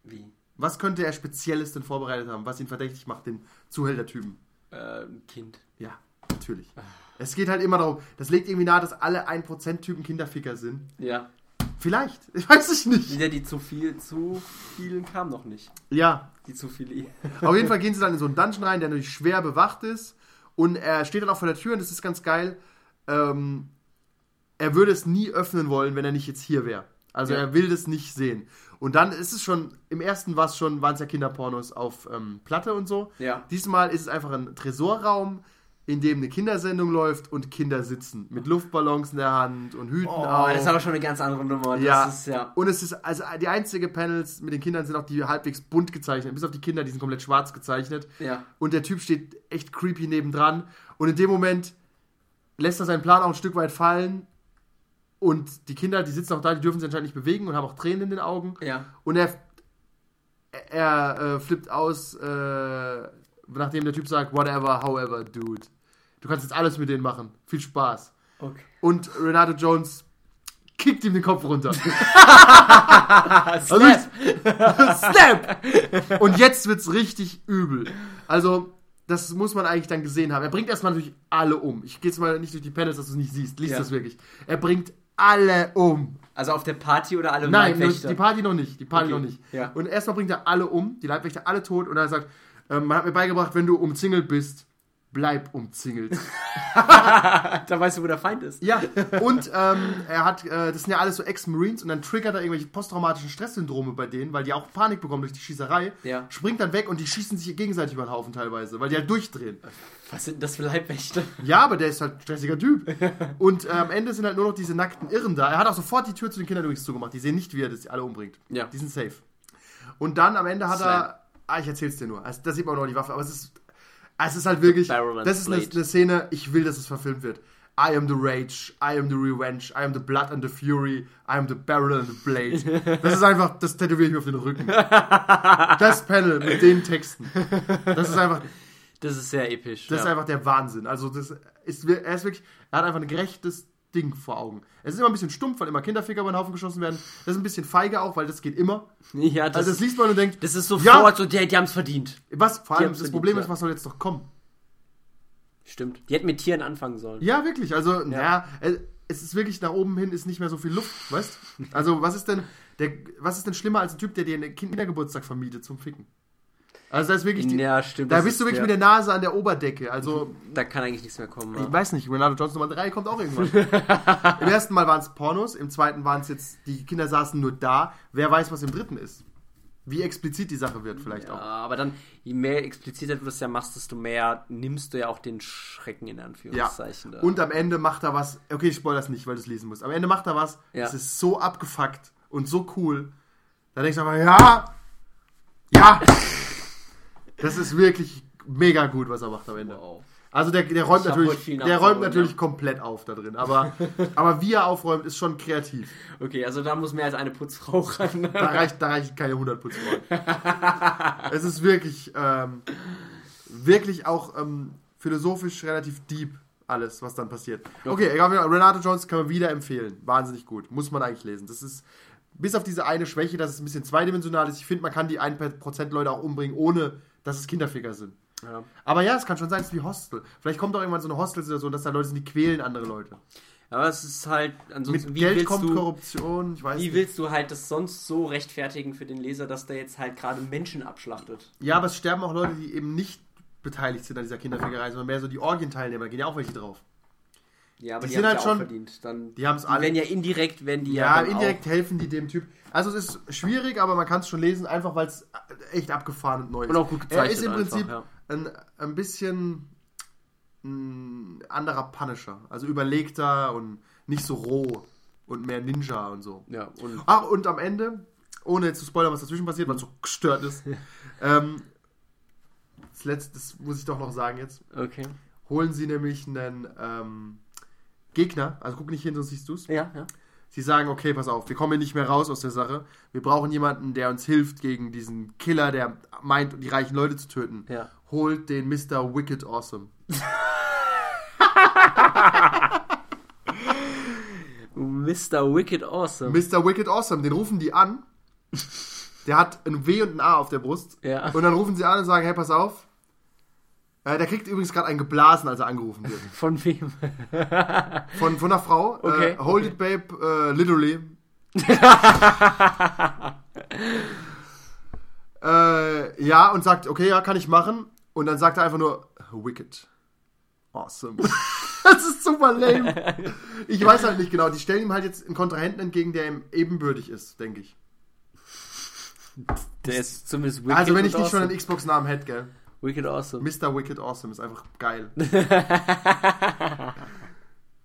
Wie? Was könnte er Spezielles denn vorbereitet haben, was ihn verdächtig macht, den Zuhältertypen? Äh, Kind. Ja, natürlich. Es geht halt immer darum, das legt irgendwie nahe, dass alle 1%-Typen Kinderficker sind. Ja. Vielleicht, ich weiß ich nicht. Ja, die zu viel, zu vielen kam noch nicht. Ja, Die zu viele. auf jeden Fall gehen sie dann in so einen Dungeon rein, der natürlich schwer bewacht ist. Und er steht dann auch vor der Tür und das ist ganz geil. Ähm, er würde es nie öffnen wollen, wenn er nicht jetzt hier wäre. Also Ja. er will das nicht sehen. Und dann ist es schon, im ersten war es schon, waren es ja Kinderpornos auf ähm, Platte und so. Ja. Diesmal ist es einfach ein Tresorraum, in dem eine Kindersendung läuft und Kinder sitzen. Mit Luftballons in der Hand und Hüten Oh, auf. das ist aber schon eine ganz andere Nummer. ja. Ist ja. Und es ist, also die einzige Panels mit den Kindern sind auch die halbwegs bunt gezeichnet. Bis auf die Kinder, die sind komplett schwarz gezeichnet. Ja. Und der Typ steht echt creepy nebendran. Und in dem Moment lässt er seinen Plan auch ein Stück weit fallen. Und die Kinder, die sitzen auch da, die dürfen sich anscheinend nicht bewegen und haben auch Tränen in den Augen. Ja. Und er, er äh, flippt aus, äh, nachdem der Typ sagt, whatever, however, dude. Du kannst jetzt alles mit denen machen. Viel Spaß. Okay. Und Renato Jones kickt ihm den Kopf runter. Snap! Snap! Und jetzt wird's richtig übel. Also, das muss man eigentlich dann gesehen haben. Er bringt erstmal natürlich alle um. Ich gehe jetzt mal nicht durch die Panels, dass du es nicht siehst. Lies Ja. das wirklich. Er bringt alle um. Also auf der Party oder alle Nein, Leibwächter? die Party noch nicht. Die Party Okay, noch nicht. ja. Und erstmal bringt er alle um, die Leibwächter alle tot und er sagt, ähm, man hat mir beigebracht, wenn du umzingelt bist, bleib umzingelt. Da weißt du, wo der Feind ist. ja, und ähm, er hat, äh, das sind ja alles so Ex-Marines und dann triggert er irgendwelche posttraumatischen Stresssyndrome bei denen, weil die auch Panik bekommen durch die Schießerei. Ja. Springt dann weg und die schießen sich gegenseitig über den Haufen teilweise, weil die halt durchdrehen. Was sind das für Leibwächter? Ja, aber der ist halt ein stressiger Typ. Und äh, am Ende sind halt nur noch diese nackten Irren da. Er hat auch sofort die Tür zu den Kindern übrigens zugemacht. Die sehen nicht, wie er das alle umbringt. Ja. Die sind safe. Und dann am Ende hat Slam. er. Ah, ich erzähl's dir nur. Also, da sieht man auch noch die Waffe. Aber es ist. Es ist halt wirklich. Das ist eine, eine Szene, ich will, dass es verfilmt wird. I am the rage, I am the revenge, I am the blood and the fury, I am the barrel and the blade. Das ist einfach, das tätowiere ich mir auf den Rücken. Das Panel mit den Texten. Das ist einfach, Das ist sehr episch. das ist ja. einfach der Wahnsinn. Also das ist, er ist wirklich, er hat einfach ein gerechtes Ding vor Augen. Es ist immer ein bisschen stumpf, weil immer Kinderficker über den Haufen geschossen werden. Das ist ein bisschen feige auch, weil das geht immer. ja, das, Also das liest man und denkt, das ist sofort Ja. so, die, die haben es verdient. was? Vor allem das verdient, Problem ja. ist, was soll jetzt noch kommen? Stimmt. Die hätten mit Tieren anfangen sollen. Ja, wirklich. Also, naja, äh, es ist wirklich nach oben hin ist nicht mehr so viel Luft, weißt? Also, was ist denn der, was ist denn schlimmer als ein Typ, der dir einen Kindergeburtstag vermietet zum Ficken? Also, da ist wirklich die, Ja, stimmt. da das bist du wirklich ja. mit der Nase an der Oberdecke. Also, Da kann eigentlich nichts mehr kommen. Ich Ja. weiß nicht, Renato Johnson Nummer 3 kommt auch irgendwann. Im ersten Mal waren es Pornos, im zweiten waren es jetzt, die Kinder saßen nur da. Wer weiß, was im dritten ist. Wie explizit die Sache wird, vielleicht Ja, auch. aber dann, je mehr expliziter du das ja machst, desto mehr nimmst du ja auch den Schrecken in Ja. Anführungszeichen. da. Und am Ende macht er was. Okay, ich spoil das nicht, weil du es lesen musst. Am Ende macht er was. Ja. Es ist so abgefuckt und so cool. Da denkst du einfach, ja! Ja! Das ist wirklich mega gut, was er macht am Ende. Wow. Also der, der räumt Ich natürlich, der räumt natürlich ja. komplett auf da drin. Aber, aber wie er aufräumt, ist schon kreativ. Okay, also da muss mehr als eine Putzfrau ran. Da reicht, da reichen keine 100 Putzfrauen. es ist wirklich, ähm, wirklich auch ähm, philosophisch relativ deep alles, was dann passiert. Okay, egal, Renato Jones kann man wieder empfehlen. Wahnsinnig gut. Muss man eigentlich lesen. Das ist, bis auf diese eine Schwäche, dass es ein bisschen zweidimensional ist. Ich finde, man kann die 1% Leute auch umbringen, ohne dass es Kinderficker sind. Ja. Aber ja, es kann schon sein, es ist wie Hostel. Vielleicht kommt auch irgendwann so eine Hostel-Situation, dass da Leute sind, die quälen andere Leute. Aber es ist halt, ansonsten, Mit wie Geld willst kommt du, Korruption, ich weiß wie nicht. willst du halt das sonst so rechtfertigen für den Leser, dass der jetzt halt gerade Menschen abschlachtet? Ja, aber es sterben auch Leute, die eben nicht beteiligt sind an dieser Kinderfickerei, sondern mehr so die Orgienteilnehmer. Gehen ja auch welche drauf. Ja, aber Die die, sind haben halt ja schon- auch verdient. Dann, die haben's die alle- werden ja indirekt, wenn die Ja, ja, indirekt helfen die dem Typ. Also es ist schwierig, aber man kann es schon lesen, einfach weil es echt abgefahren und neu ist. Und auch gut gezeichnet Er ist im einfach, Prinzip ja. ein, ein bisschen ein anderer Punisher. Also überlegter und nicht so roh und mehr Ninja und so. Auch, ja, und Ach, und am Ende, ohne jetzt zu spoilern, was dazwischen passiert, weil es so gestört ist, ähm, das letzte, das muss ich doch noch sagen jetzt, okay. holen sie nämlich einen ähm, Gegner, also guck nicht hin, sonst siehst du es. Ja, ja. Sie sagen, okay, pass auf, wir kommen hier nicht mehr raus aus der Sache. Wir brauchen jemanden, der uns hilft gegen diesen Killer, der meint, die reichen Leute zu töten. Ja. Holt den Mr. Wicked Awesome. Mr. Wicked Awesome. Mr. Wicked Awesome, den rufen die an. Der hat ein W und ein A auf der Brust. Ja. Und dann rufen sie an und sagen, hey, pass auf. Äh, der kriegt übrigens gerade einen geblasen, als er angerufen wird. Von wem? Von, von einer Frau. Okay. Äh, Hold it, babe, äh, literally. äh, ja, und sagt, okay, ja, kann ich machen. Und dann sagt er einfach nur, wicked. Awesome. das ist super lame. Ich weiß halt nicht genau. Die stellen ihm halt jetzt einen Kontrahenten entgegen, der ihm ebenbürtig ist, denke ich. Der ist zumindest Wicked Also wenn ich nicht schon awesome. einen Xbox-Namen hätte, gell. Wicked Awesome. Mr. Wicked Awesome ist einfach geil.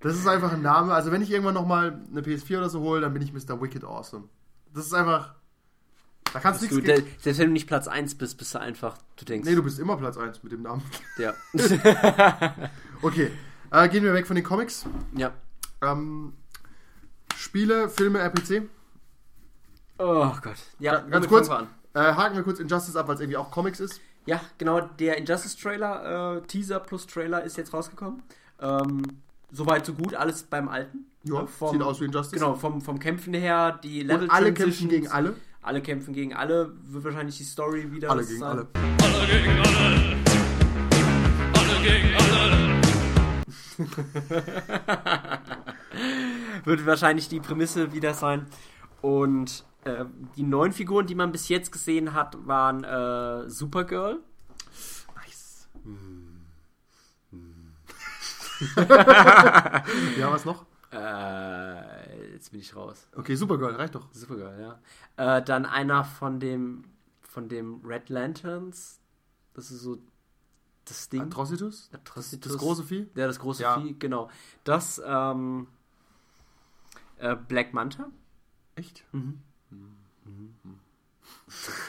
das ist einfach ein Name. Also wenn ich irgendwann nochmal eine PS4 oder so hole, dann bin ich Mr. Wicked Awesome. Das ist einfach... Da kannst du Du, nichts... der, ge- selbst wenn du nicht Platz 1 bist, bist du einfach, du denkst, Nee, du bist immer Platz 1 mit dem Namen. ja. Okay, äh, gehen wir weg von den Comics. ja. Ähm, Spiele, Filme, RPC. Oh Gott. Ja, Ganz kurz, äh, haken wir kurz Injustice ab, weil es irgendwie auch Comics ist. Ja, genau, der Injustice-Trailer, äh, Teaser plus Trailer ist jetzt rausgekommen. Ähm, Soweit, so gut, alles beim Alten. Ja, äh, vom, sieht aus wie Injustice. Genau, vom, vom Kämpfen her, die Level Und alle kämpfen gegen alle. Alle kämpfen gegen alle, wird wahrscheinlich die Story wieder Alle gegen sein. alle. Alle gegen alle. Alle gegen alle. wird wahrscheinlich die Prämisse wieder sein. Und äh, die neuen Figuren, die man bis jetzt gesehen hat, waren äh, Supergirl. Nice. ja, was noch? Äh, jetzt bin ich raus. Okay, Supergirl, reicht doch. Supergirl, ja. Äh, dann einer von dem von dem Red Lanterns. Das ist so das Ding. Atrocitus? Atrocitus. Das große Vieh? Ja, das große Ja. Vieh, genau. Das, ähm, äh, Black Manta. Echt?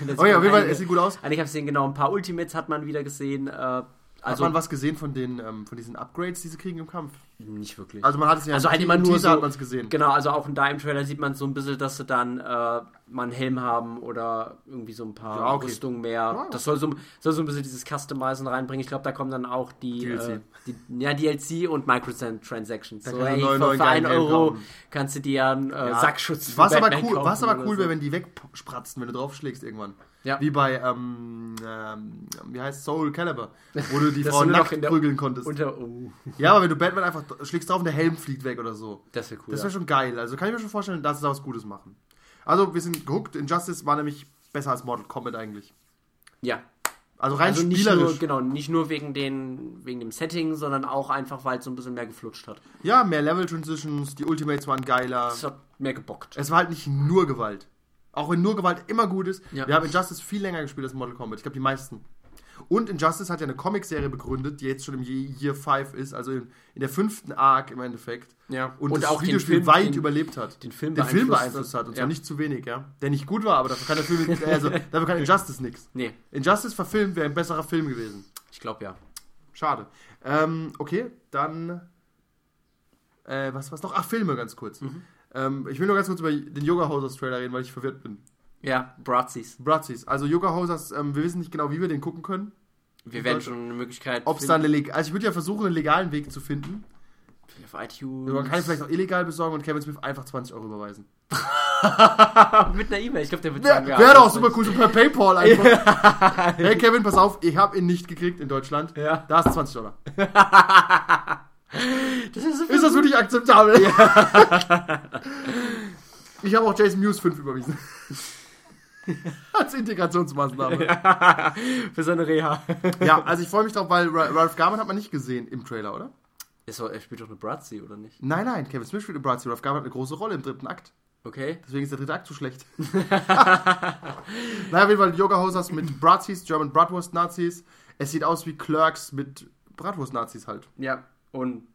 Das Oh ja, auf jeden Fall, es sieht gut aus. Einige habe ich gesehen, genau. Ein paar Ultimates hat man wieder gesehen. Äh, Hat also man was gesehen von den ähm, von diesen Upgrades, die sie kriegen im Kampf? Nicht wirklich. Also man hat es ja Also halt immer im nur so- hat man es gesehen. Genau, also auch in da im Trailer sieht man so ein bisschen, dass sie dann äh, mal einen Helm haben oder irgendwie so ein paar Ja, okay. Rüstungen mehr. Ja. Das soll so, soll so ein bisschen dieses Customizen reinbringen. Ich glaube, da kommen dann auch die, DLC. Äh, die ja, DLC und Microtransactions. So, kannst du ey, neuen- für, für einen Euro kaufen. kannst du dir einen äh, Ja. Sackschutz Was aber cool, kaufen was aber cool so. wäre, wenn die wegspratzen, wenn du draufschlägst irgendwann. Ja. Wie bei, ähm, ähm, wie heißt Soul Calibur, wo du die Frau du nackt prügeln konntest. Unter, oh, ja, aber wenn du Batman einfach schlägst drauf und der Helm fliegt weg oder so. das wäre cool. Das ja. wäre schon geil. Also kann ich mir schon vorstellen, dass sie da was Gutes machen. Also wir sind gehuckt. Injustice war nämlich besser als Mortal Kombat eigentlich. ja. Also rein Also nicht spielerisch. nur, genau, nicht nur wegen, den, wegen dem Setting, sondern auch einfach, weil es so ein bisschen mehr geflutscht hat. Ja, mehr Level Transitions, die Ultimates waren geiler. Es hat mehr gebockt. Es war halt nicht nur Gewalt. Auch wenn nur Gewalt immer gut ist. Ja. Wir haben Injustice viel länger gespielt als Mortal Kombat. Ich glaube, die meisten. Und Injustice hat ja eine Comicserie begründet, die jetzt schon im Ye- Year 5 ist, also in, in der fünften Arc im Endeffekt. Ja. Und, Und das auch Videospiel Film- weit den- überlebt hat. den Film den Film beeinflusst beeinflusst hat. Und Ja. zwar nicht zu wenig, ja. Der nicht gut war, aber dafür kann der Film, also, dafür kann Injustice nichts. Nee, Injustice verfilmt wäre ein besserer Film gewesen. ich glaube ja. Schade. Ähm, okay, dann. Äh, was was noch? Ach, Filme ganz kurz. Mhm. Ähm, ich will nur ganz kurz über den Yoga Hosers Trailer reden, weil ich verwirrt bin. Ja, Brazis. Bratzis. Also Yoga Hosers, ähm, wir wissen nicht genau, wie wir den gucken können. Wir werden schon eine Möglichkeit Ob es da eine leg Also ich würde ja versuchen, einen legalen Weg zu finden. auf iTunes. Man kann ihn vielleicht auch illegal besorgen und Kevin Smith einfach 20 Euro überweisen. mit einer E-Mail. Ich glaube, der wird Wäre sagen, ja, wär doch super cool, so per Paypal einfach. hey Kevin, pass auf, ich habe ihn nicht gekriegt in Deutschland. Ja. Da ist 20 Dollar. Das ist so Ist das wirklich akzeptabel? ich habe auch Jason Mewes 5 überwiesen. Als Integrationsmaßnahme. für seine Reha. Ja, also ich freue mich drauf, weil Ra- Ralph Garman hat man nicht gesehen im Trailer, oder? Ist Er spielt doch eine Brazi, oder nicht? Nein, nein, Kevin Smith spielt in Brazil. Ralph Garman hat eine große Rolle im dritten Akt. Okay. Deswegen ist der dritte Akt so schlecht. naja, auf jeden Fall Yoga Hosers mit Brazis, German Bratwurst Nazis. Es sieht aus wie Clerks mit Bratwurst Nazis halt. Ja, und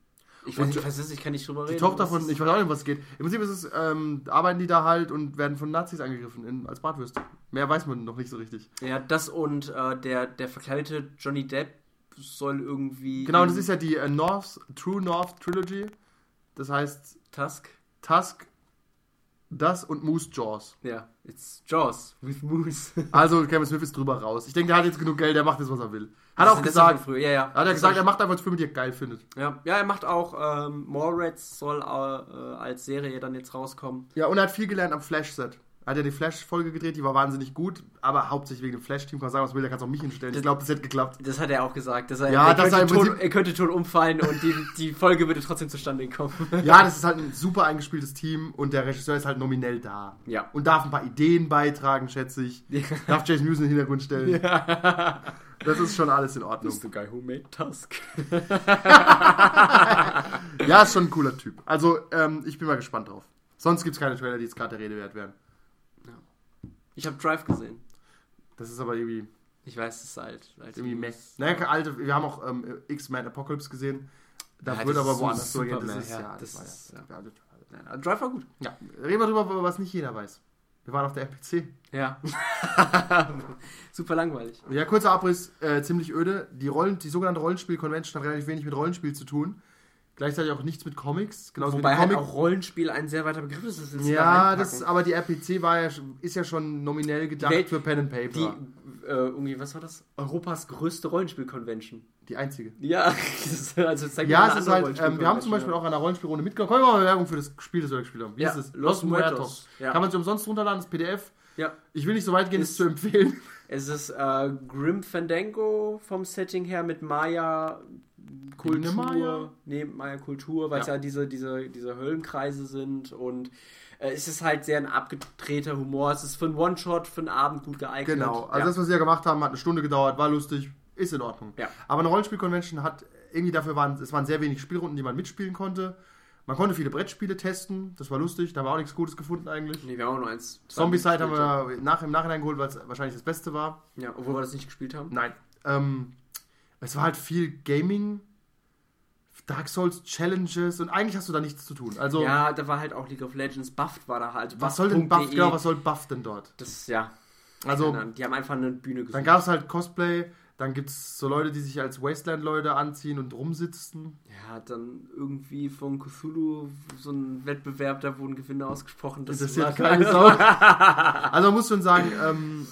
ich Und weiß nicht, ich kann nicht drüber reden. Die Tochter von, ich weiß auch nicht, was es geht. Im Prinzip ist es, ähm, arbeiten die da halt und werden von Nazis angegriffen in, als Bratwürste. Mehr weiß man noch nicht so richtig. Ja, das und äh, der, der verkleidete Johnny Depp soll irgendwie. Genau, das ist ja die äh, North, True North Trilogy. Das heißt Tusk. Tusk, das und Moose Jaws. Ja, it's Jaws with Moose. Also Kevin Smith ist drüber raus. Ich denke, der hat jetzt genug Geld, der macht jetzt, was er will. Hat Das- auch das gesagt, früher, ja, ja. hat er gesagt, er macht einfach Filme, die er geil findet. Ja, ja, er macht auch ähm, Mallrats soll äh, als Serie dann jetzt rauskommen. Ja, und er hat viel gelernt am Flash-Set. Er hat ja die Flash-Folge gedreht, die war wahnsinnig gut, aber hauptsächlich wegen dem Flash-Team. Kann man sagen, was will, der kann auch mich hinstellen. Ich glaube, das hätte geklappt. Das hat er auch gesagt. Dass er, Ja, er, dass könnte er tot, er könnte tot umfallen und die, die Folge würde trotzdem zustande kommen. Ja, das ist halt ein super eingespieltes Team und der Regisseur ist halt nominell da. Ja. Und darf ein paar Ideen beitragen, schätze ich. Darf Jason Mewes in den Hintergrund stellen. Das ist schon alles in Ordnung. the guy who made Tusk. Ja, ist schon ein cooler Typ. Also, ähm, ich bin mal gespannt drauf. Sonst gibt es keine Trailer, die jetzt gerade der Rede wert wären. Ich habe Drive gesehen. Das ist aber irgendwie, Ich weiß, es ist alt. alt irgendwie meh. News. Naja, alte, wir haben auch ähm, X-Men Apocalypse gesehen. Das Ja, wird aber woanders so gehen. Das ist, ja, ja, das das war ist, ja. ja. ja. Ja, Drive war gut. Ja, reden wir drüber, was nicht jeder weiß. Wir waren auf der RPC. Ja. Super langweilig. Ja, kurzer Abriss, äh, ziemlich öde. Die, Rollen, die sogenannte Rollenspiel-Convention hat relativ wenig mit Rollenspiel zu tun. Gleichzeitig auch nichts mit Comics. Genauso Wobei wie halt Comic. auch Rollenspiel ein sehr weiter Begriff ist. Das ja, das, aber die RPC war ja, ist ja schon nominell gedacht Welt- für Pen and Paper. Die, äh, irgendwie, was war das? Europas größte Rollenspiel-Convention. Einzige. Ja, also zeig mir Ja, es ist halt, ähm, wir haben zum Beispiel auch an einer Rollenspielrunde mitgenommen. Können wir mal Werbung für das Spiel, das wir gespielt haben. Wie Ja, ist es? Los Muertos. Ja. Kann man sich umsonst runterladen, das PDF. Ja. Ich will nicht so weit gehen, es Ist- zu empfehlen. Es ist äh, Grim Fandango vom Setting her mit Maya, Kultur, Maya. neben Maya Kultur, weil es Ja. ja, diese, diese, diese Höllenkreise sind und äh, es ist halt sehr ein abgedrehter Humor. Es ist für einen One-Shot, für einen Abend gut geeignet. Genau, also ja. das, was sie ja gemacht haben, hat eine Stunde gedauert, war lustig, ist in Ordnung. Ja. Aber eine Rollenspiel-Convention hat irgendwie dafür waren, es waren sehr wenig Spielrunden, die man mitspielen konnte. Man konnte viele Brettspiele testen, das war lustig, da haben wir auch nichts Gutes gefunden eigentlich. nee, wir haben auch nur eins. Zombie-Side haben wir nach, im Nachhinein geholt, weil es wahrscheinlich das Beste war. Ja, obwohl wir das nicht gespielt haben. Nein. Ähm, es war halt viel Gaming, Dark Souls Challenges und eigentlich hast du da nichts zu tun. Also, Ja, da war halt auch League of Legends. Buffed war da halt. was soll denn Buff, Buff.de. genau, was soll Buff denn dort? Das, ja. Also, die haben einfach eine Bühne gesucht. dann gab es halt Cosplay, dann gibt es so Leute, die sich als Wasteland-Leute anziehen und rumsitzen. Ja, dann irgendwie von Cthulhu so ein Wettbewerb, da wurden Gewinne ausgesprochen. Das Interessiert keine Sau. also man muss schon sagen, ähm,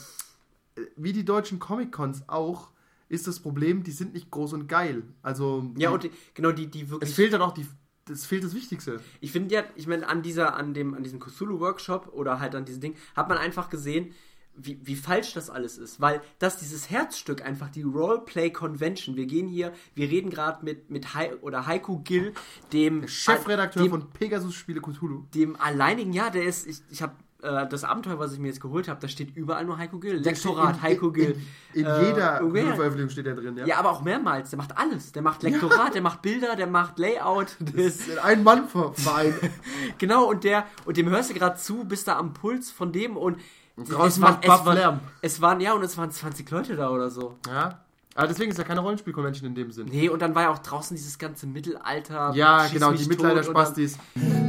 wie die deutschen Comic-Cons auch, ist das Problem, die sind nicht groß und geil. Also Ja, und die, genau die, die wirklich. es fehlt dann auch die, es fehlt das Wichtigste. Ich finde ja, ich meine, an dieser, an dem, an diesem Cthulhu-Workshop oder halt an diesem Ding, hat man einfach gesehen, wie, wie falsch das alles ist. Weil das dieses Herzstück einfach, die Roleplay-Convention, wir gehen hier, wir reden gerade mit, mit Hai, oder Heiko Gill, dem Chefredakteur dem, von Pegasus Spiele Cthulhu. dem alleinigen, ja, der ist, ich, ich habe äh, das Abenteuer, was ich mir jetzt geholt habe, da steht überall nur Heiko Gill. Lektorat, in, Heiko Gill. In, in Äh, jeder irgendwer- Cthulhu-Veröffentlichung steht der drin, ja. Ja, aber auch mehrmals. Der macht alles. Der macht Lektorat, der macht Bilder, der macht Layout. Das, Das ist ein Mann-Verein. genau, und der, und dem hörst du gerade zu, bist da am Puls von dem und draußen macht Buff Lärm. es waren, ja, und es waren 20 Leute da oder so. ja. Aber deswegen ist ja keine Rollenspiel-Convention in dem Sinn. Nee, und dann war ja auch draußen dieses ganze Mittelalter. Ja, genau, die Mittelalter-Spastis.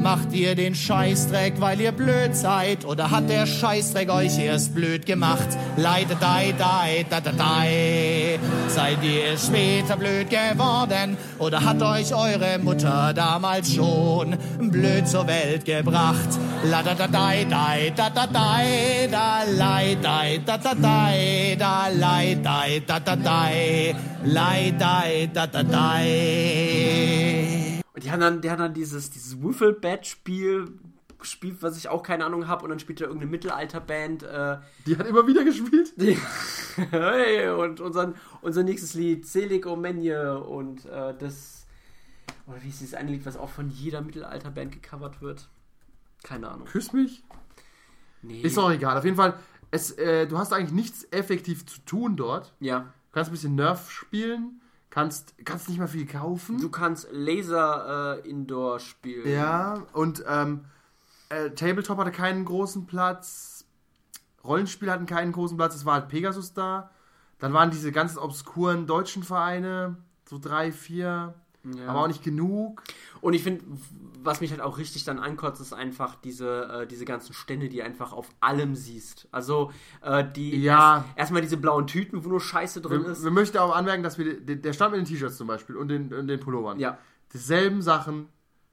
Macht ihr den Scheißdreck, weil ihr blöd seid? Oder hat der Scheißdreck euch erst blöd gemacht? Leide, dei, dei, da, da, dei. Seid ihr später blöd geworden? Oder hat euch eure Mutter damals schon blöd zur Welt gebracht? La, da, da, dei, dei, da, da, dei, da, lei, dei, da, da, dei, da, lei, dei, da, da, dei, lei, dei, da, da, dei. Und die haben dann, die haben dann dieses, dieses Wiffle-Bat-Spiel gespielt, was ich auch keine Ahnung habe, und dann spielt da irgendeine Mittelalterband. Äh, Die hat immer wieder gespielt. die, hey, und unseren, unser nächstes Lied, Selig Omenje, und äh, das. Oder wie ist dieses eine Lied, was auch von jeder Mittelalterband gecovert wird? Keine Ahnung. Küss mich. Nee. Ist auch egal. Auf jeden Fall, es, äh, du hast eigentlich nichts effektiv zu tun dort. ja. Du kannst ein bisschen Nerf spielen, kannst, kannst nicht mal viel kaufen. Du kannst Laser äh, Indoor spielen. ja, und ähm, äh, Tabletop hatte keinen großen Platz. Rollenspiele hatten keinen großen Platz. Es war halt Pegasus da. Dann waren diese ganzen obskuren deutschen Vereine, so drei, vier, Ja. aber auch nicht genug. Und ich finde, was mich halt auch richtig dann ankotzt, ist einfach diese, äh, diese ganzen Stände, die einfach auf allem siehst. Also äh, die Ja. erst, erstmal diese blauen Tüten, wo nur Scheiße drin Wir, ist. wir möchten auch anmerken, dass wir den, der stand mit den T-Shirts zum Beispiel und den, und den Pullovern. Ja. Dieselben Sachen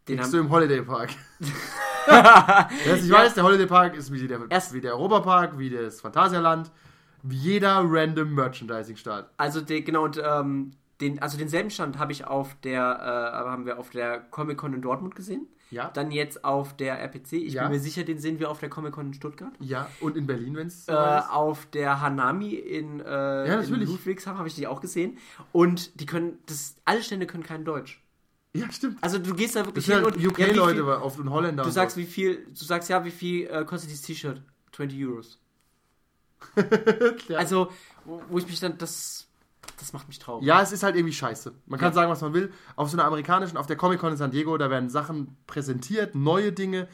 Den kriegst du im Holiday Park. Es nicht weiß, der Holiday Park ist wie der, Erst- wie der Europapark, wie das Phantasialand, wie jeder random Merchandising-Start. Also den, genau, und, ähm, den, also denselben Stand habe ich auf der, äh, haben wir auf der Comic Con in Dortmund gesehen. Ja. Dann jetzt auf der RPC. Ich Ja. bin mir sicher, den sehen wir auf der Comic Con in Stuttgart. Ja, und in Berlin, wenn es Äh, auf der Hanami in, äh, Ja, in. Ludwigshafen habe ich die auch gesehen. Und die können, das, alle Stände können kein Deutsch. Ja, stimmt. Also du gehst da Das wirklich sind hin halt und ja, UK-Leute viel- oft und Holländer. Du sagst, so. wie viel, du sagst ja, wie viel äh, kostet dieses T-Shirt? 20 Euros. Ja. Also, wo, wo ich mich dann, das, das macht mich traurig. Ja, es ist halt irgendwie scheiße. Man kann Ja. sagen, was man will. Auf so einer amerikanischen, auf der Comic-Con in San Diego, da werden Sachen präsentiert, neue Dinge.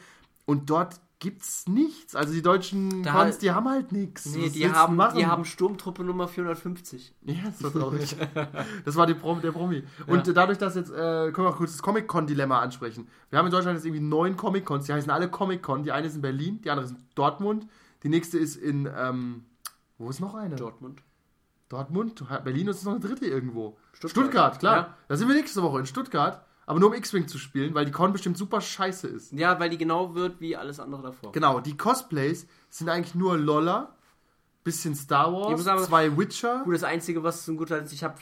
Und dort gibt's nichts. Also die deutschen Da- Cons, die haben halt nichts. Nee, die haben, die haben Sturmtruppe Nummer 450. Ja, das war traurig. das war die Prom der Promi. Und dadurch, dass jetzt, äh, können wir auch kurz das Comic-Con-Dilemma ansprechen. Wir haben in Deutschland jetzt irgendwie neun Comic-Cons, die heißen alle Comic-Con. Die eine ist in Berlin, die andere ist in Dortmund, die nächste ist in, ähm, wo ist noch eine? Dortmund. Dortmund, Berlin ist noch eine dritte irgendwo. Stuttgart. Stuttgart, klar. Ja. Da sind wir nächste Woche in Stuttgart, aber nur um X-Wing zu spielen, weil die Con bestimmt super scheiße ist. Ja, weil die genau wird wie alles andere davor. Genau, die Cosplays sind eigentlich nur Lolla, bisschen Star Wars, aber- zwei Witcher. Gut, das Einzige, was so gut ist, ich habe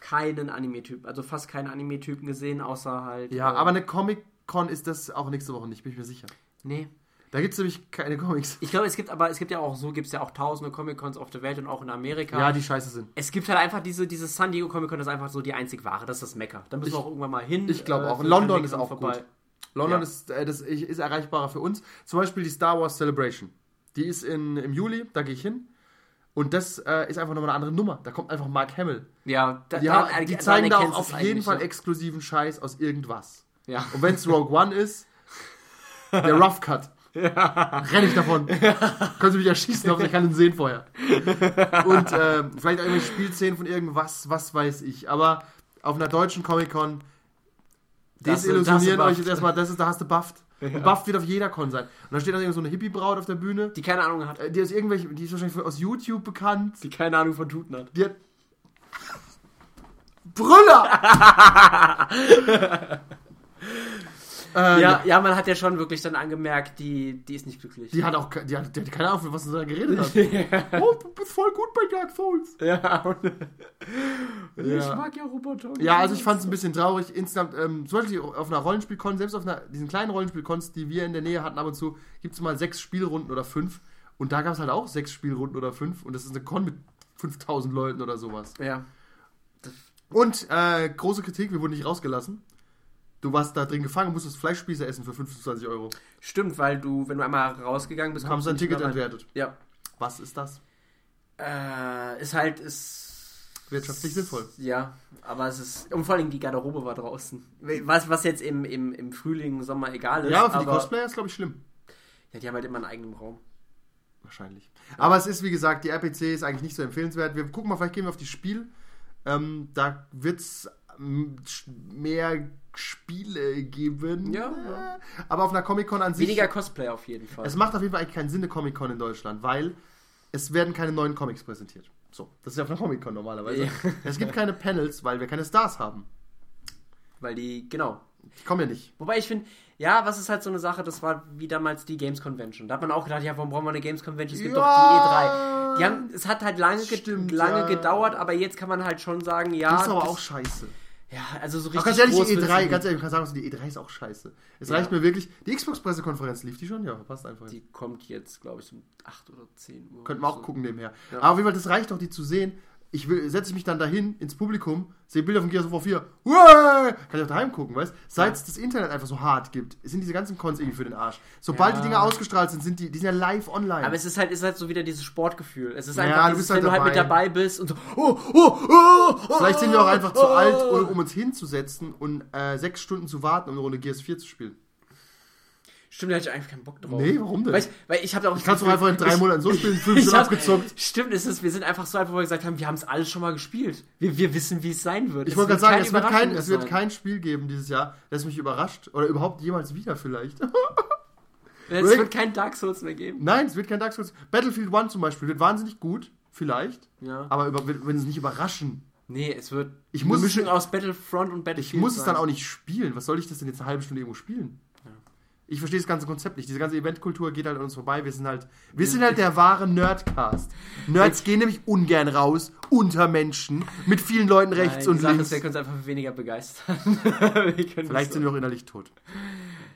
keinen Anime-Typ, also fast keinen Anime-Typen gesehen, außer halt. Ja, äh, aber eine Comic-Con ist das auch nächste Woche nicht, bin ich mir sicher. Nee. Da gibt es nämlich keine Comics. Ich glaube, es gibt aber, es gibt ja auch, so gibt es ja auch tausende Comic-Cons auf der Welt und auch in Amerika. Ja, die scheiße sind. es gibt halt einfach diese, diese San Diego Comic-Con, das ist einfach so die einzig wahre, das ist das Mecker. Da müssen wir Ich- auch irgendwann mal hin. ich glaube äh, auch. London ist auch vorbei. gut. London Ja. ist, äh, das ist erreichbarer für uns. Zum Beispiel die Star Wars Celebration. Die ist in, im Juli, da gehe ich hin. Und das äh, ist einfach nochmal eine andere Nummer. Da kommt einfach Mark Hamill. Ja, da, Die, daran- haben, die zeigen da auch auf jeden Fall ne? exklusiven Scheiß aus irgendwas. Ja. Und wenn es Rogue One ist, der Rough Cut. Renn ich davon. Können Sie mich erschießen, aber ich kann ihn sehen vorher. Und ähm, vielleicht auch irgendwelche Spielszenen von irgendwas, was weiß ich. Aber auf einer deutschen Comic-Con desillusionieren euch jetzt erstmal, das ist, da hast du bufft. Und bufft wird auf jeder Con sein. Und dann steht da irgend so eine Hippie-Braut auf der Bühne. Die keine Ahnung hat. äh, Die ist irgendwelche, die ist wahrscheinlich aus YouTube bekannt. Die keine Ahnung von Tuten hat. Die hat. Brüller! äh, Ja, ja, man hat ja schon wirklich dann angemerkt, die, die ist nicht glücklich. Die hat auch die hat, die hat keine Ahnung, was sie da geredet hat. oh, du bist voll gut bei Dark Souls. ja, und ich Ja. mag ja Roboter. Ja, also ich fand es ein bisschen traurig. Insgesamt, ähm, zum Beispiel auf einer Rollenspielkon, selbst auf einer, diesen kleinen Rollenspielkons, die wir in der Nähe hatten ab und zu, gibt es mal sechs Spielrunden oder fünf. Und da gab es halt auch sechs Spielrunden oder fünf. Und das ist eine Con mit 5000 Leuten oder sowas. Ja. Und äh, große Kritik, wir wurden nicht rausgelassen. Du warst da drin gefangen, musstest Fleischspieße essen für 25 Euro. Stimmt, weil du, wenn du einmal rausgegangen bist, Haben kommst sie du ein Ticket entwertet. Ja. Was ist das? Äh, ist halt, ist. Wirtschaftlich sinnvoll. Ja, aber es ist. Und vor allem die Garderobe war draußen. Was, was jetzt im, im, im Frühling, Sommer egal ist. Ja, für die aber, Cosplayer ist, glaube ich, schlimm. Ja, die haben halt immer einen eigenen Raum. Wahrscheinlich. Aber es ist, wie gesagt, die RPC ist eigentlich nicht so empfehlenswert. Wir gucken mal, vielleicht gehen wir auf die Spiel. Ähm, da wird es mehr Spiele geben. Ja, ja. Aber auf einer Comic-Con an sich. Weniger Cosplay auf jeden Fall. Es macht auf jeden Fall eigentlich keinen Sinn, eine Comic-Con in Deutschland, weil es werden keine neuen Comics präsentiert. So, das ist ja auf einer Comic-Con normalerweise. Ja. Es gibt keine Panels, weil wir keine Stars haben. Weil die, genau. Ich komme ja nicht. Wobei ich finde, ja, was ist halt so eine Sache, das war wie damals die Games Convention. Da hat man auch gedacht, ja, warum brauchen wir eine Games Convention? Es gibt Ja. doch die E3. Die haben, es hat halt lange, ge Stimmt, lange ja. gedauert, aber jetzt kann man halt schon sagen, ja. Das ist aber das- auch scheiße. Ja, also so Ach, richtig. ganz ehrlich, die wird's E3, nicht. ganz ehrlich, ich kann sagen, die E3 ist auch scheiße. Es Ja. reicht mir wirklich. Die Xbox-Pressekonferenz lief die schon? Ja, passt einfach. Die kommt jetzt, glaube ich, um 8 oder 10 Uhr. Könnten wir auch So. gucken nebenher. Ja. Aber auf jeden Fall, das reicht doch, die zu sehen. Ich will, setze mich dann dahin ins Publikum, sehe Bilder von Gears of War 4. Uäh! Kann ich auch daheim gucken, weißt Seit es das Internet einfach so hart gibt, sind diese ganzen Cons irgendwie für den Arsch. Sobald Ja. die Dinger ausgestrahlt sind, sind die, die sind ja live online. Aber es ist halt, ist halt so wieder dieses Sportgefühl. Es ist Ja, einfach, du dieses, bist halt wenn du halt mit dabei. dabei bist und so, oh, oh, oh, oh, Vielleicht sind wir auch einfach zu oh. alt, um, um uns hinzusetzen und äh, sechs Stunden zu warten, um eine Runde Gears 4 zu spielen. Stimmt, da hätte ich eigentlich keinen Bock drauf. Nee, warum denn? Weil ich, weil ich habe auch. Ich kann es doch einfach in drei Monaten so spielen, fünf Ich Stunden abgezockt. Stimmt, ist es, wir sind einfach so einfach, wo wir gesagt haben, wir haben es alles schon mal gespielt. Wir, wir wissen, wie es sein wird. Ich Es wollte gerade sagen, es wird, kein, es wird kein Spiel geben dieses Jahr, das mich überrascht. Oder überhaupt jemals wieder vielleicht. Es wird kein Dark Souls mehr geben. Nein, es wird kein Dark Souls. Battlefield 1 zum Beispiel wird wahnsinnig gut, vielleicht. Ja. Aber über, wenn sie nicht überraschen. Nee, es wird Ich eine muss es- Mischung aus Battlefront und Ich Battlefield. muss es sein. dann auch nicht spielen. Was soll ich das denn jetzt eine halbe Stunde irgendwo spielen? Ich verstehe das ganze Konzept nicht. Diese ganze Eventkultur geht halt an uns vorbei. Wir sind halt, wir sind halt der wahre Nerdcast. Nerds gehen nämlich ungern raus, unter Menschen, mit vielen Leuten rechts Nein, und links. ist, wir können uns einfach weniger begeistern. Vielleicht sind wir auch innerlich tot.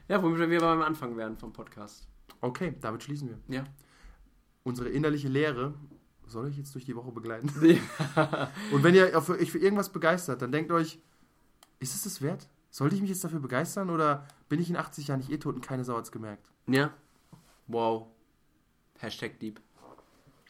Ja, womit wir beim Anfang wären vom Podcast. Okay, damit schließen wir. Ja. Unsere innerliche Lehre soll euch jetzt durch die Woche begleiten. Und wenn ihr euch für irgendwas begeistert, dann denkt euch, ist es das wert? Sollte ich mich jetzt dafür begeistern oder bin ich in 80 Jahren nicht eh tot und keine Sau hat's gemerkt? ja. Wow. Hashtag Deep.